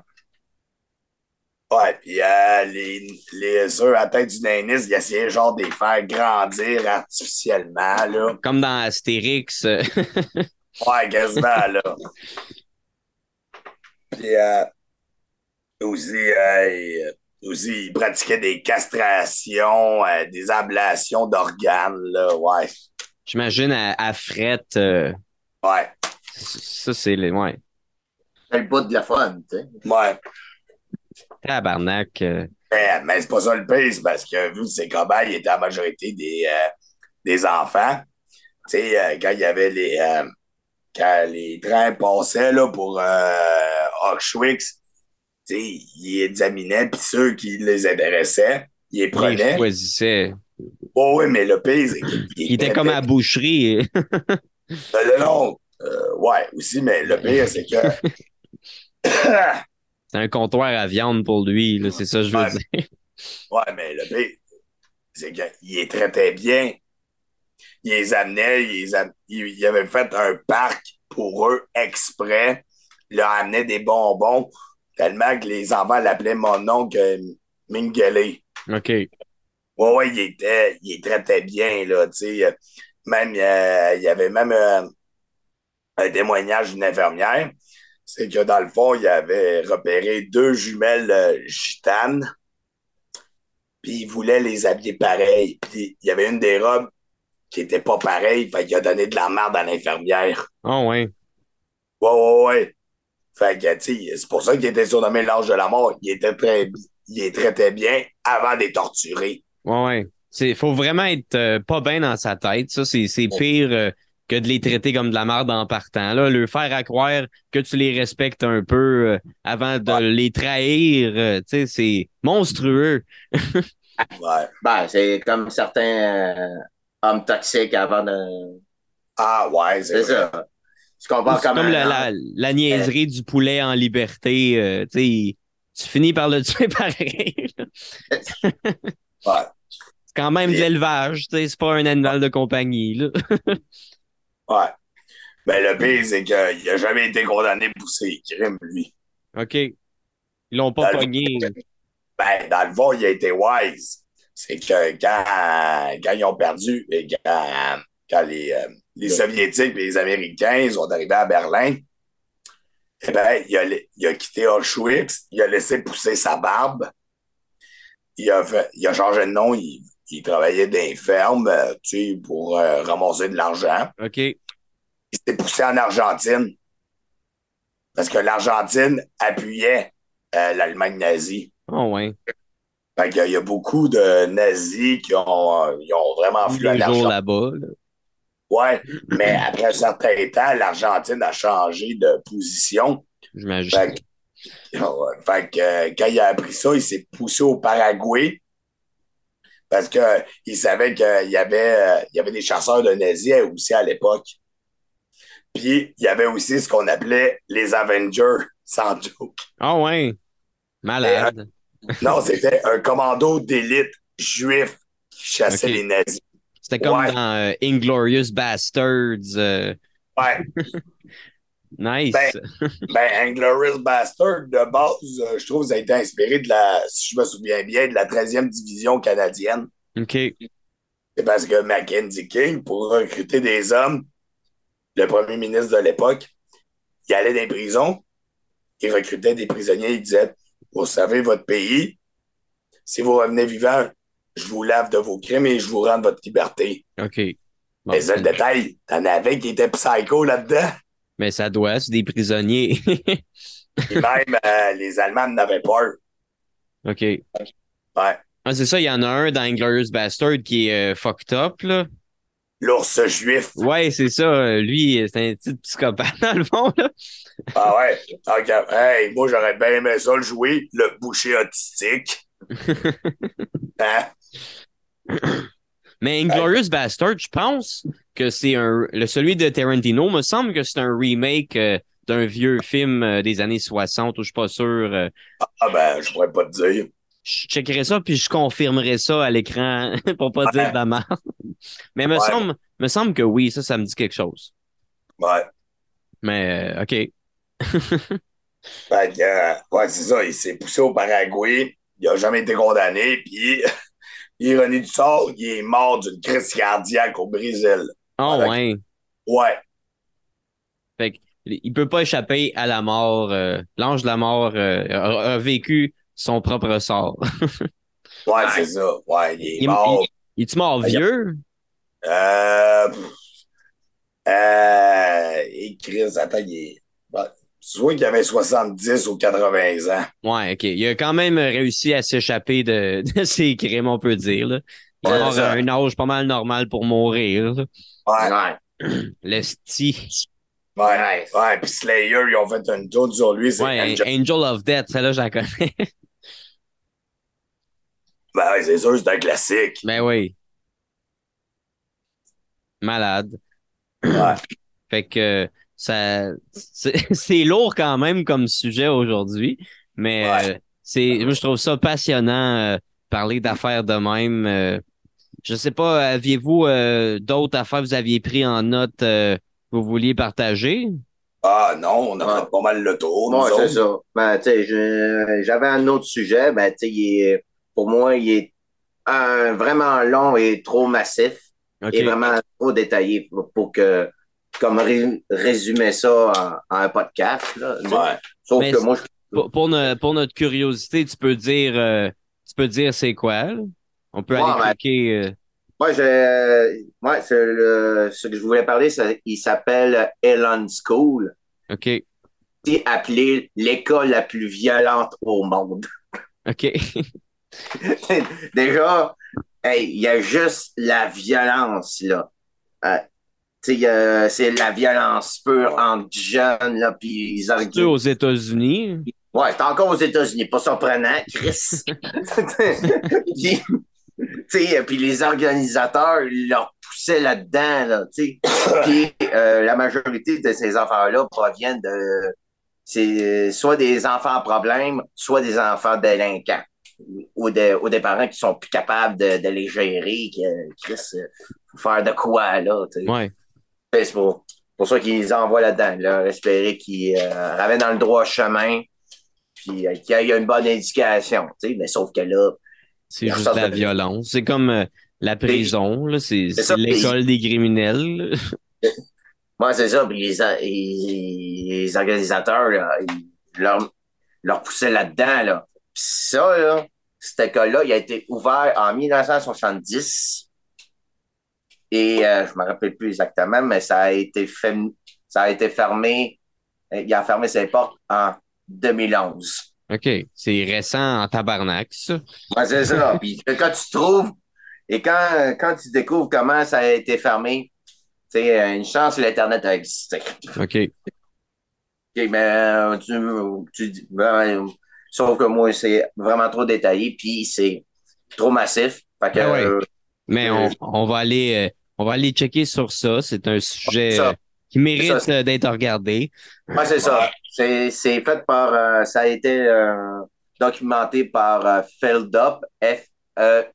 Ouais, puis euh, les, les ceux atteints du nanisme, ils essayaient genre de les faire grandir artificiellement, là. Comme dans Astérix. euh, Ouais, quasiment, là. Puis, euh, aussi, ils- aussi, ils pratiquaient des castrations, euh, des ablations d'organes, là, ouais. J'imagine à, à Fret. euh, Ouais. ça, c'est le. Ouais. C'est le bout de la fun, tu sais. Ouais. Tabarnak. euh, Mais, mais c'est pas ça le pire, c'est parce que vu que ces cobayes étaient la majorité des, euh, des enfants, tu sais, euh, quand il y avait les. euh, quand les trains passaient là, pour euh, Auschwitz, ils examinaient, puis ceux qui les intéressaient, ils les il prenaient. choisissait. Oh oui, mais le pire, c'est qu'il Il était comme à la boucherie. Non, non. Euh, ouais, aussi, mais le pire, c'est que. C'est un comptoir à viande pour lui, c'est ça que je veux Ouais. dire. Ouais, mais le pire, c'est qu'il les traitait bien. Il les amenait, il, les am- il, il avait fait un parc pour eux exprès. Il leur amenait des bonbons, tellement que les enfants l'appelaient mon oncle euh, Mingele. OK. Ouais, ouais, il était, il traitait bien, là, tu sais. Même, euh, il y avait même euh, un témoignage d'une infirmière. C'est que dans le fond, il avait repéré deux jumelles euh, gitanes. Puis il voulait les habiller pareil. Puis il y avait une des robes qui était pas pareille. Fait qu'il a donné de la merde à l'infirmière. Oh, ouais. Ouais, ouais, ouais. Fait que, tu sais, c'est pour ça qu'il était surnommé l'âge de la mort. Il était très, il les traitait bien avant de les torturer. Ouais, ouais. C'est, faut vraiment être euh, pas bien dans sa tête. Ça, c'est, c'est pire euh, que de les traiter comme de la merde en partant. Là, le faire à croire que tu les respectes un peu euh, avant de Ouais. les trahir, euh, tu sais, c'est monstrueux. Ouais. Ben, c'est comme certains euh, hommes toxiques avant de. Ah, ouais, c'est C'est vrai. ça. Tu C'est comme, la, la, homme. la niaiserie du poulet en liberté. euh, tu finis par le tuer pareil. Ouais. C'est quand même de l'élevage, c'est pas un animal de compagnie. Là. Ouais. Ben, le pire, c'est qu'il a jamais été condamné pour ses crimes, lui. OK. Ils l'ont pas Dans le- pogné. Ben, dans le fond, il a été wise. C'est que quand, quand ils ont perdu, et quand, quand les, euh, les Soviétiques et les Américains sont arrivés à Berlin, eh ben, il a, il a quitté Auschwitz, il a laissé pousser sa barbe, il a, fait, il a changé de nom, il, il travaillait dans les fermes, euh, tu sais, pour euh, ramasser de l'argent. OK. il s'est poussé en Argentine. Parce que l'Argentine appuyait euh, l'Allemagne nazie. Oh, ouais. Fait qu'il y a- il y a beaucoup de nazis qui ont, euh, ils ont vraiment fui en Argentine. là-bas. là. Ouais, mais après un certain temps, l'Argentine a changé de position. J'imagine. Fait fait que, euh, quand il a appris ça, il s'est poussé au Paraguay. Parce que euh, il savait qu'il y avait, euh, il y avait des chasseurs de nazis aussi à l'époque. Puis il y avait aussi ce qu'on appelait les Avengers, sans joke. Ah ouais. Malade. Non, c'était un commando d'élite juif qui chassait les nazis. C'était comme Ouais. dans euh, Inglorious Bastards. euh, Ouais. nice. Ben, Ben, Inglorious Bastard, de base, euh, je trouve que ça a été inspiré de la, si je me souviens bien, de la 13e division canadienne. OK. C'est parce que Mackenzie King, pour recruter des hommes, le premier ministre de l'époque, il allait dans les prisons, il recrutait des prisonniers, il disait Vous savez votre pays, si vous revenez vivant, je vous lave de vos crimes et je vous rends votre liberté. OK. Bon, Mais ça, le détail, t'en avais qui étaient psycho là-dedans? mais ça doit, c'est des prisonniers. Et même euh, les Allemands n'avaient peur. OK. Ouais. Ah, c'est ça, il y en a un dans Inglorious Bastard qui est euh, fucked up, là. L'ours juif. Ouais, c'est ça. Lui, c'est un petit psychopathe, dans le fond, là. Ah ouais. Ok. Hey, moi, j'aurais bien aimé ça le jouer, le boucher autistique. Hein? Mais Inglorious Bastard, je pense que c'est un. Le, celui de Tarantino, me semble que c'est un remake euh, d'un vieux film euh, des années 60, ou je suis pas sûr. euh, Ah ben, je pourrais pas te dire. je checkerai ça puis je confirmerai ça à l'écran pour pas dire de la merde. Mais me Ouais. semble me semble que oui, ça, ça me dit quelque chose. Ouais. Mais OK. Fait que, ouais, c'est ça. Il s'est poussé au Paraguay. Il a jamais été condamné. Puis, ironie du sort, il est mort d'une crise cardiaque au Brésil. Oh ouais. Ouais. Fait il peut pas échapper à la mort. euh, L'ange de la mort euh, a, a vécu son propre sort. Ouais, c'est ça. Ouais, il est Il- mort. Il est-tu mort vieux? Euh. Euh. Et Chris, attends, il est. bah, Soit qu'il avait 70 ou 80 ans. Ouais, OK. Il a quand même réussi à s'échapper de, de ses crimes, on peut dire. Là. Il Ouais, a ça. un âge pas mal normal pour mourir. là. Ouais, Ouais. Le sti. ouais. Ouais. Ouais, puis Slayer, ils ont fait une tour sur lui. C'est Ouais, Angel- Angel of Death, celle-là, je la connais. Ben ouais, c'est sûr, c'est un classique. ben oui. Malade. Ouais. Fait que ça c'est c'est lourd quand même comme sujet aujourd'hui, mais Ouais. euh, c'est moi je trouve ça passionnant euh, parler d'affaires de même. euh. je sais pas, aviez-vous euh, d'autres affaires que vous aviez pris en note euh, que vous vouliez partager? Ah non, on a Ouais. fait pas mal le tour. Moi, c'est ça. Ben, tu sais, je- j'avais un autre sujet. Ben, tu sais, il est- pour moi, il est un, vraiment long et trop massif et vraiment trop détaillé pour, pour que, comme ré- résumer ça en, en un podcast. Là. Ouais. Sauf Mais que moi, je Pour, pour, no- pour notre curiosité, tu peux dire euh, tu peux dire c'est quoi? là? On peut Ouais, aller ben- cliquer. euh, Moi, je, le, ce que je voulais parler, ça, il s'appelle Elon School, OK. c'est appelé l'école la plus violente au monde. OK. Déjà, hey, il y a juste la violence, là. Euh, c'est la violence pure entre jeunes, là, puis ils arguent. aux États-Unis. Ouais, c'est encore aux États-Unis, pas surprenant, Chris. puis, puis les organisateurs, ils leur poussaient là-dedans, là, tu sais. Puis euh, la majorité de ces enfants-là proviennent de... C'est soit des enfants à problème, soit des enfants délinquants. Ou des, ou des parents qui sont plus capables de, de les gérer, qui, euh, Chris, euh, faut faire de quoi, là, tu sais. Ouais. C'est pour, pour ça qu'ils envoient là-dedans, là, espérer qu'ils euh, ramènent dans le droit chemin, puis euh, qu'il y ait une bonne sais, mais sauf que là, C'est juste ressort la de- violence. C'est comme euh, la prison. C'est l'école des criminels. moi, c'est ça, puis les, a- les, les organisateurs, là, ils leur, leur poussaient là-dedans, là. Puis ça, là, cette école-là, il a été ouvert en 1970, et euh, je me rappelle plus exactement, mais ça a été fait, ça a été fermé, euh, il a fermé ses portes en 2011. OK. C'est récent en tabarnak, ça. Ouais, c'est ça. Puis quand tu trouves et quand, quand tu découvres comment ça a été fermé, tu sais, une chance que l'Internet a existé. OK. OK, mais euh, tu, tu dis, ben, sauf que moi, c'est vraiment trop détaillé, puis c'est trop massif. Fait que, ouais. euh, Mais on, on va aller euh, on va aller checker sur ça. C'est un sujet qui mérite euh, d'être regardé. ouais, c'est ça. C'est, fait par, euh, ça a été euh, documenté par euh, Feldup, F-E-L-D-U-P.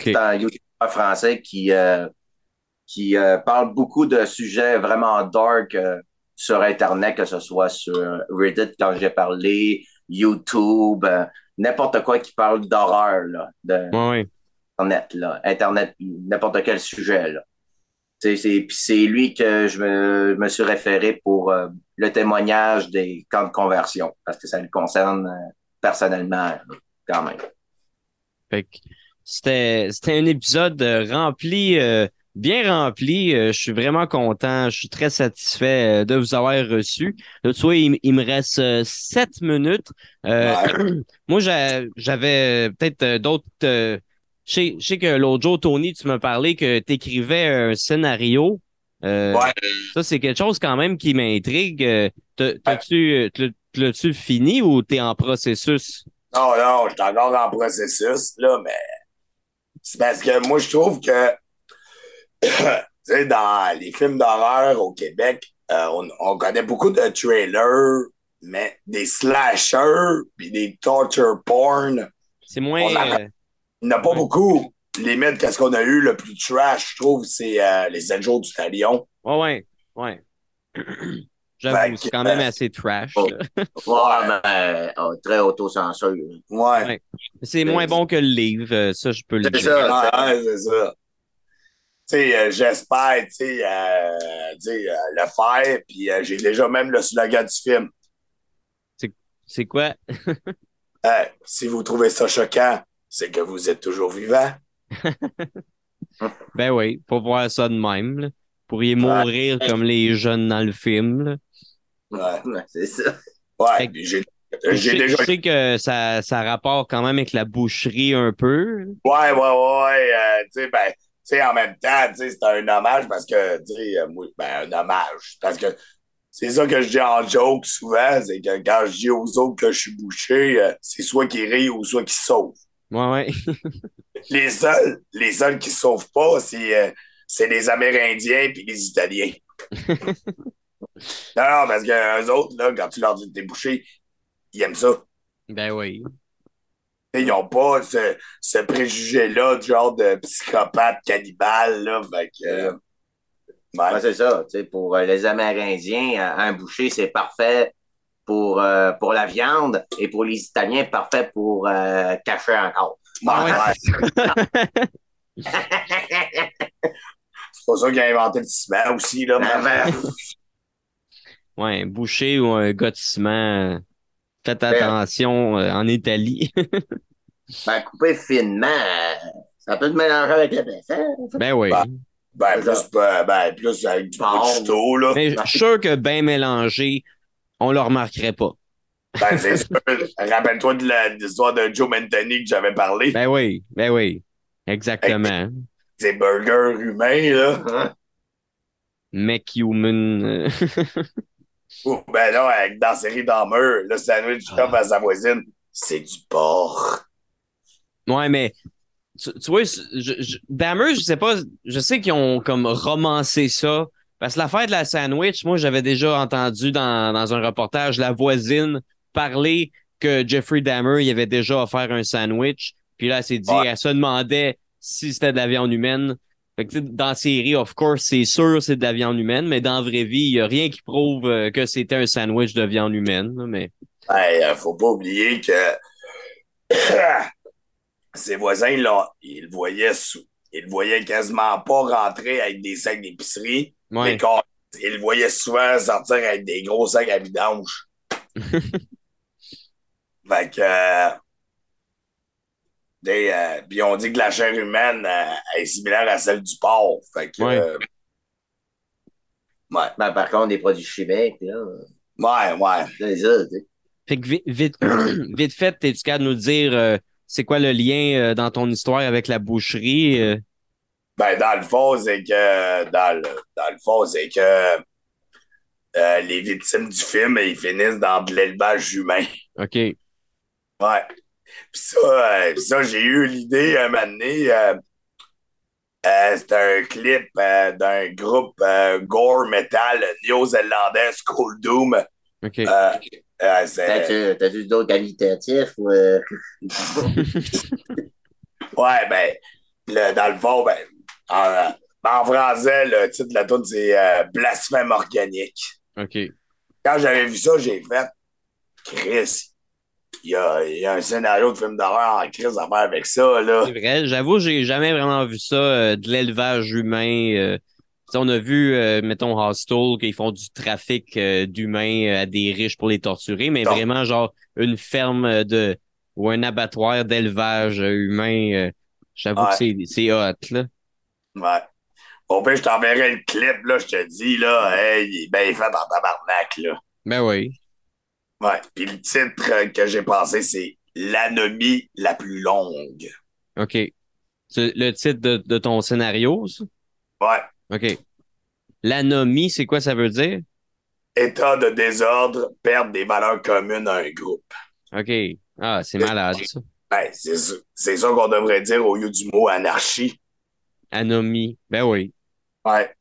C'est un YouTuber français qui, qui parle beaucoup de sujets vraiment dark sur Internet, que ce soit sur Reddit, quand j'ai parlé, YouTube, n'importe quoi qui parle d'horreur, de Ouais, ouais. Internet, là, Internet, n'importe quel sujet, là. C'est puis c'est lui que je me, me suis référé pour euh, le témoignage des camps de conversion, parce que ça le concerne euh, personnellement, quand même. Fait que c'était c'était un épisode euh, rempli euh, bien rempli. Je suis vraiment content. Je suis très satisfait de vous avoir reçu. Là, tu vois, il, il me reste sept minutes. Euh, moi, j'a- j'avais peut-être euh, d'autres. Je sais, je sais que l'autre jour, Tony, tu m'as parlé que tu écrivais un scénario. Euh, Ouais. Ça, c'est quelque chose quand même qui m'intrigue. Euh, t'as- T'as-tu euh, l'as-tu fini ou t'es en processus? Non, non, je suis encore en processus, là, mais c'est parce que moi, je trouve que, tu sais, dans les films d'horreur au Québec, euh, on, on connaît beaucoup de trailers, mais des slashers, puis des torture porn, C'est moins. On il n'y en a pas beaucoup. Limite, qu'est-ce qu'on a eu le plus trash, je trouve, c'est euh, Les Sept jours du Talion. Ouais, ouais, ouais. J'avoue, c'est quand même euh, assez trash. oh. là. Ouais, mais euh, très autocensure. Ouais. Ouais. C'est moins bon que le livre, ça, je peux le C'est dire. ça. Ouais, c'est ça. Tu sais, j'espère, tu sais, euh, euh, le faire, puis j'ai déjà même le slogan du film. C'est quoi? Hey, si vous trouvez ça choquant, c'est que vous êtes toujours vivant. Ben oui, faut voir ça de même. là. pourriez mourir comme les jeunes dans le film. là. Ouais. C'est ça. Ouais, j'ai Je déjà. je sais que ça, ça rapporte quand même avec la boucherie un peu. Ouais, ouais, ouais, ouais. euh, tu sais, ben, en même temps, c'est un hommage parce que, tu sais, euh, ben, un hommage. Parce que c'est ça que je dis en joke souvent, c'est que quand je dis aux autres que je suis bouché, euh, c'est soit qu'ils rient ou soit qu'ils sauvent. Ouais, ouais. Les seuls, les seuls qui se sauvent pas, c'est, euh, c'est les Amérindiens puis les Italiens. non, non, parce que eux autres, là, quand tu leur dis t'es bouché, ils aiment ça. Ben oui. Ils n'ont pas ce, ce préjugé-là, du genre de psychopathe cannibale, là. Fait que. euh, ouais. Ouais, c'est ça. Tu sais, pour euh, les Amérindiens, euh, un boucher, c'est parfait pour, euh, pour la viande et pour les Italiens, parfait pour euh, cacher encore. Ah ouais. Ouais. C'est pas ça qui a inventé le ciment aussi, là. Ah, ben, Ouais, un boucher ou un gars de ciment. euh, Faites attention euh, en Italie. ben, couper finement, ça peut te mélanger avec le dessin. ben oui. Bah. Ben, plus, ben, ben, plus avec du Bon. couteau, là. Mais je suis sûr que bien mélangé, on le remarquerait pas. Ben, c'est sûr. Rappelle-toi de l'histoire de Joe Mantoni que j'avais parlé. Ben oui, ben oui. Exactement. Ces burgers humains, là. Hein? Mec human. Ou, ben non, avec, dans la série Dahmer, le sandwich Ah. top à sa voisine, c'est du porc. Ouais, mais tu, tu vois, je, je, Dahmer, je sais pas, je sais qu'ils ont comme romancé ça. Parce que l'affaire de la sandwich, moi, j'avais déjà entendu dans, dans un reportage la voisine parler que Jeffrey Dahmer, il avait déjà offert un sandwich. Puis là, elle s'est dit, Ouais. elle se demandait si c'était de la viande humaine. Fait que, dans la série, of course, c'est sûr c'est de la viande humaine, mais dans la vraie vie, il y a rien qui prouve euh, que c'était un sandwich de viande humaine. là, Mais Hey, euh, faut pas oublier que ses voisins, l'ont- ils le voyaient sous. Ils le voyaient quasiment pas rentrer avec des sacs d'épicerie, ouais. mais quand ils le voyaient souvent sortir avec des gros sacs à vidange. fait que. euh, des, euh, puis on dit que la chair humaine euh, est similaire à celle du porc. Fait que. Ouais. euh, ouais. Ben, par contre, des produits chimiques, là, Ouais, ouais. c'est ça, tu sais. Fait que vite, vite, vite fait, t'es-tu capable de nous dire euh, c'est quoi le lien euh, dans ton histoire avec la boucherie? Ben, dans le fond, c'est que. Dans le, dans le fond, c'est que. euh, les victimes du film, ils finissent dans de l'élevage humain. OK. Ouais. Puis ça, euh, puis ça j'ai eu l'idée un moment donné. euh, euh, C'était un clip euh, d'un groupe euh, gore metal néo-zélandais, Skull Doom. OK. Euh, euh, T'as-tu d'autres qualitatifs ou. Ouais, ben, le- dans le fond, ben, en, en français, le titre de la tune c'est euh, Blasphème organique. OK. Quand j'avais vu ça, j'ai fait Chris, il y a, il y a un scénario de film d'horreur en crise à faire avec ça, là. C'est vrai. J'avoue, j'ai jamais vraiment vu ça, euh, de l'élevage humain. euh. On a vu, euh, mettons, Hostel, qu'ils font du trafic euh, d'humains euh, à des riches pour les torturer, mais vraiment, genre, une ferme euh, de ou un abattoir d'élevage euh, humain. euh, J'avoue Ouais. que c'est- c'est hot, là. Ouais. Au pire, je t'enverrai le clip, là, je te dis, là, hey, il est bien fait en tabarnak, là. Ben oui. Ouais. Puis le titre euh, que j'ai pensé, c'est L'anomie la plus longue. OK. C'est le titre de, de ton scénario, ça? Ouais. OK. L'anomie, c'est quoi ça veut dire? État de désordre, perdre des valeurs communes à un groupe. OK. Ah, c'est malade, ça. Ben, c'est ça, c'est ça qu'on devrait dire au lieu du mot anarchie. Anomie. Ben oui. Ouais.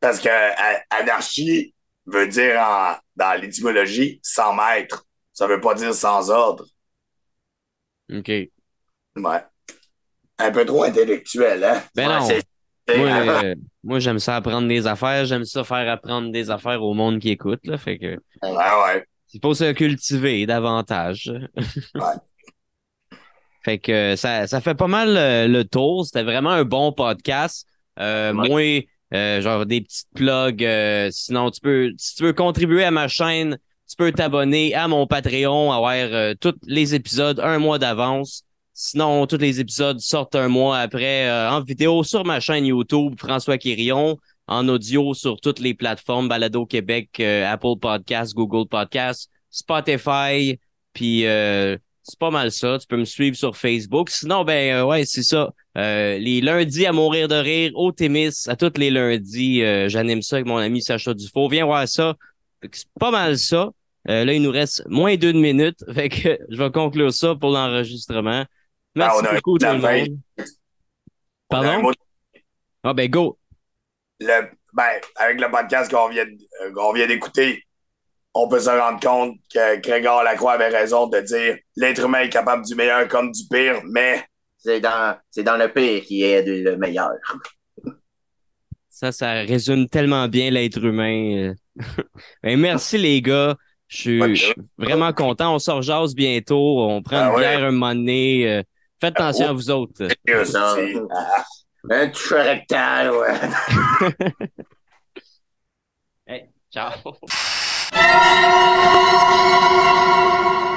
Parce que a- anarchie veut dire en- dans l'étymologie sans maître. Ça veut pas dire sans ordre. OK. Ouais. Un peu trop intellectuel, hein? Ben ouais, non. Moi, euh, moi j'aime ça apprendre des affaires. J'aime ça faire apprendre des affaires au monde qui écoute, là. Fait que Ouais, ouais. il faut se cultiver davantage. Ouais. Fait que ça, ça fait pas mal euh, le tour. C'était vraiment un bon podcast. Euh, Ouais. Moi, euh, genre des petites plugs. euh, sinon, tu peux, si tu veux contribuer à ma chaîne, tu peux t'abonner à mon Patreon, avoir euh, tous les épisodes un mois d'avance. Sinon, tous les épisodes sortent un mois après euh, en vidéo sur ma chaîne YouTube, François Quirion, en audio sur toutes les plateformes, Balado Québec, euh, Apple Podcasts, Google Podcasts, Spotify, puis euh, c'est pas mal ça. Tu peux me suivre sur Facebook. Sinon, ben ouais, c'est ça. les lundis à mourir de rire au Témis, à tous les lundis, j'anime ça avec mon ami Sacha Dufault. Viens voir ça. C'est pas mal ça. là, il nous reste moins d'une minute. Fait que je vais conclure ça pour l'enregistrement. Merci ah, beaucoup tout le monde. Pardon? Ah ben go. Le, ben, avec le podcast qu'on vient, euh, vient d'écouter, on peut se rendre compte que Grégor Lacroix avait raison de dire l'être humain est capable du meilleur comme du pire, mais. C'est dans, c'est dans le pire qui est le meilleur. Ça, ça résume tellement bien l'être humain. ben, merci les gars. Je suis vraiment content. On sort jase bientôt. On prend ah une bière un moment donné. Euh, Faites attention à vous autres. Un touche rectal, ouais. hey, ciao.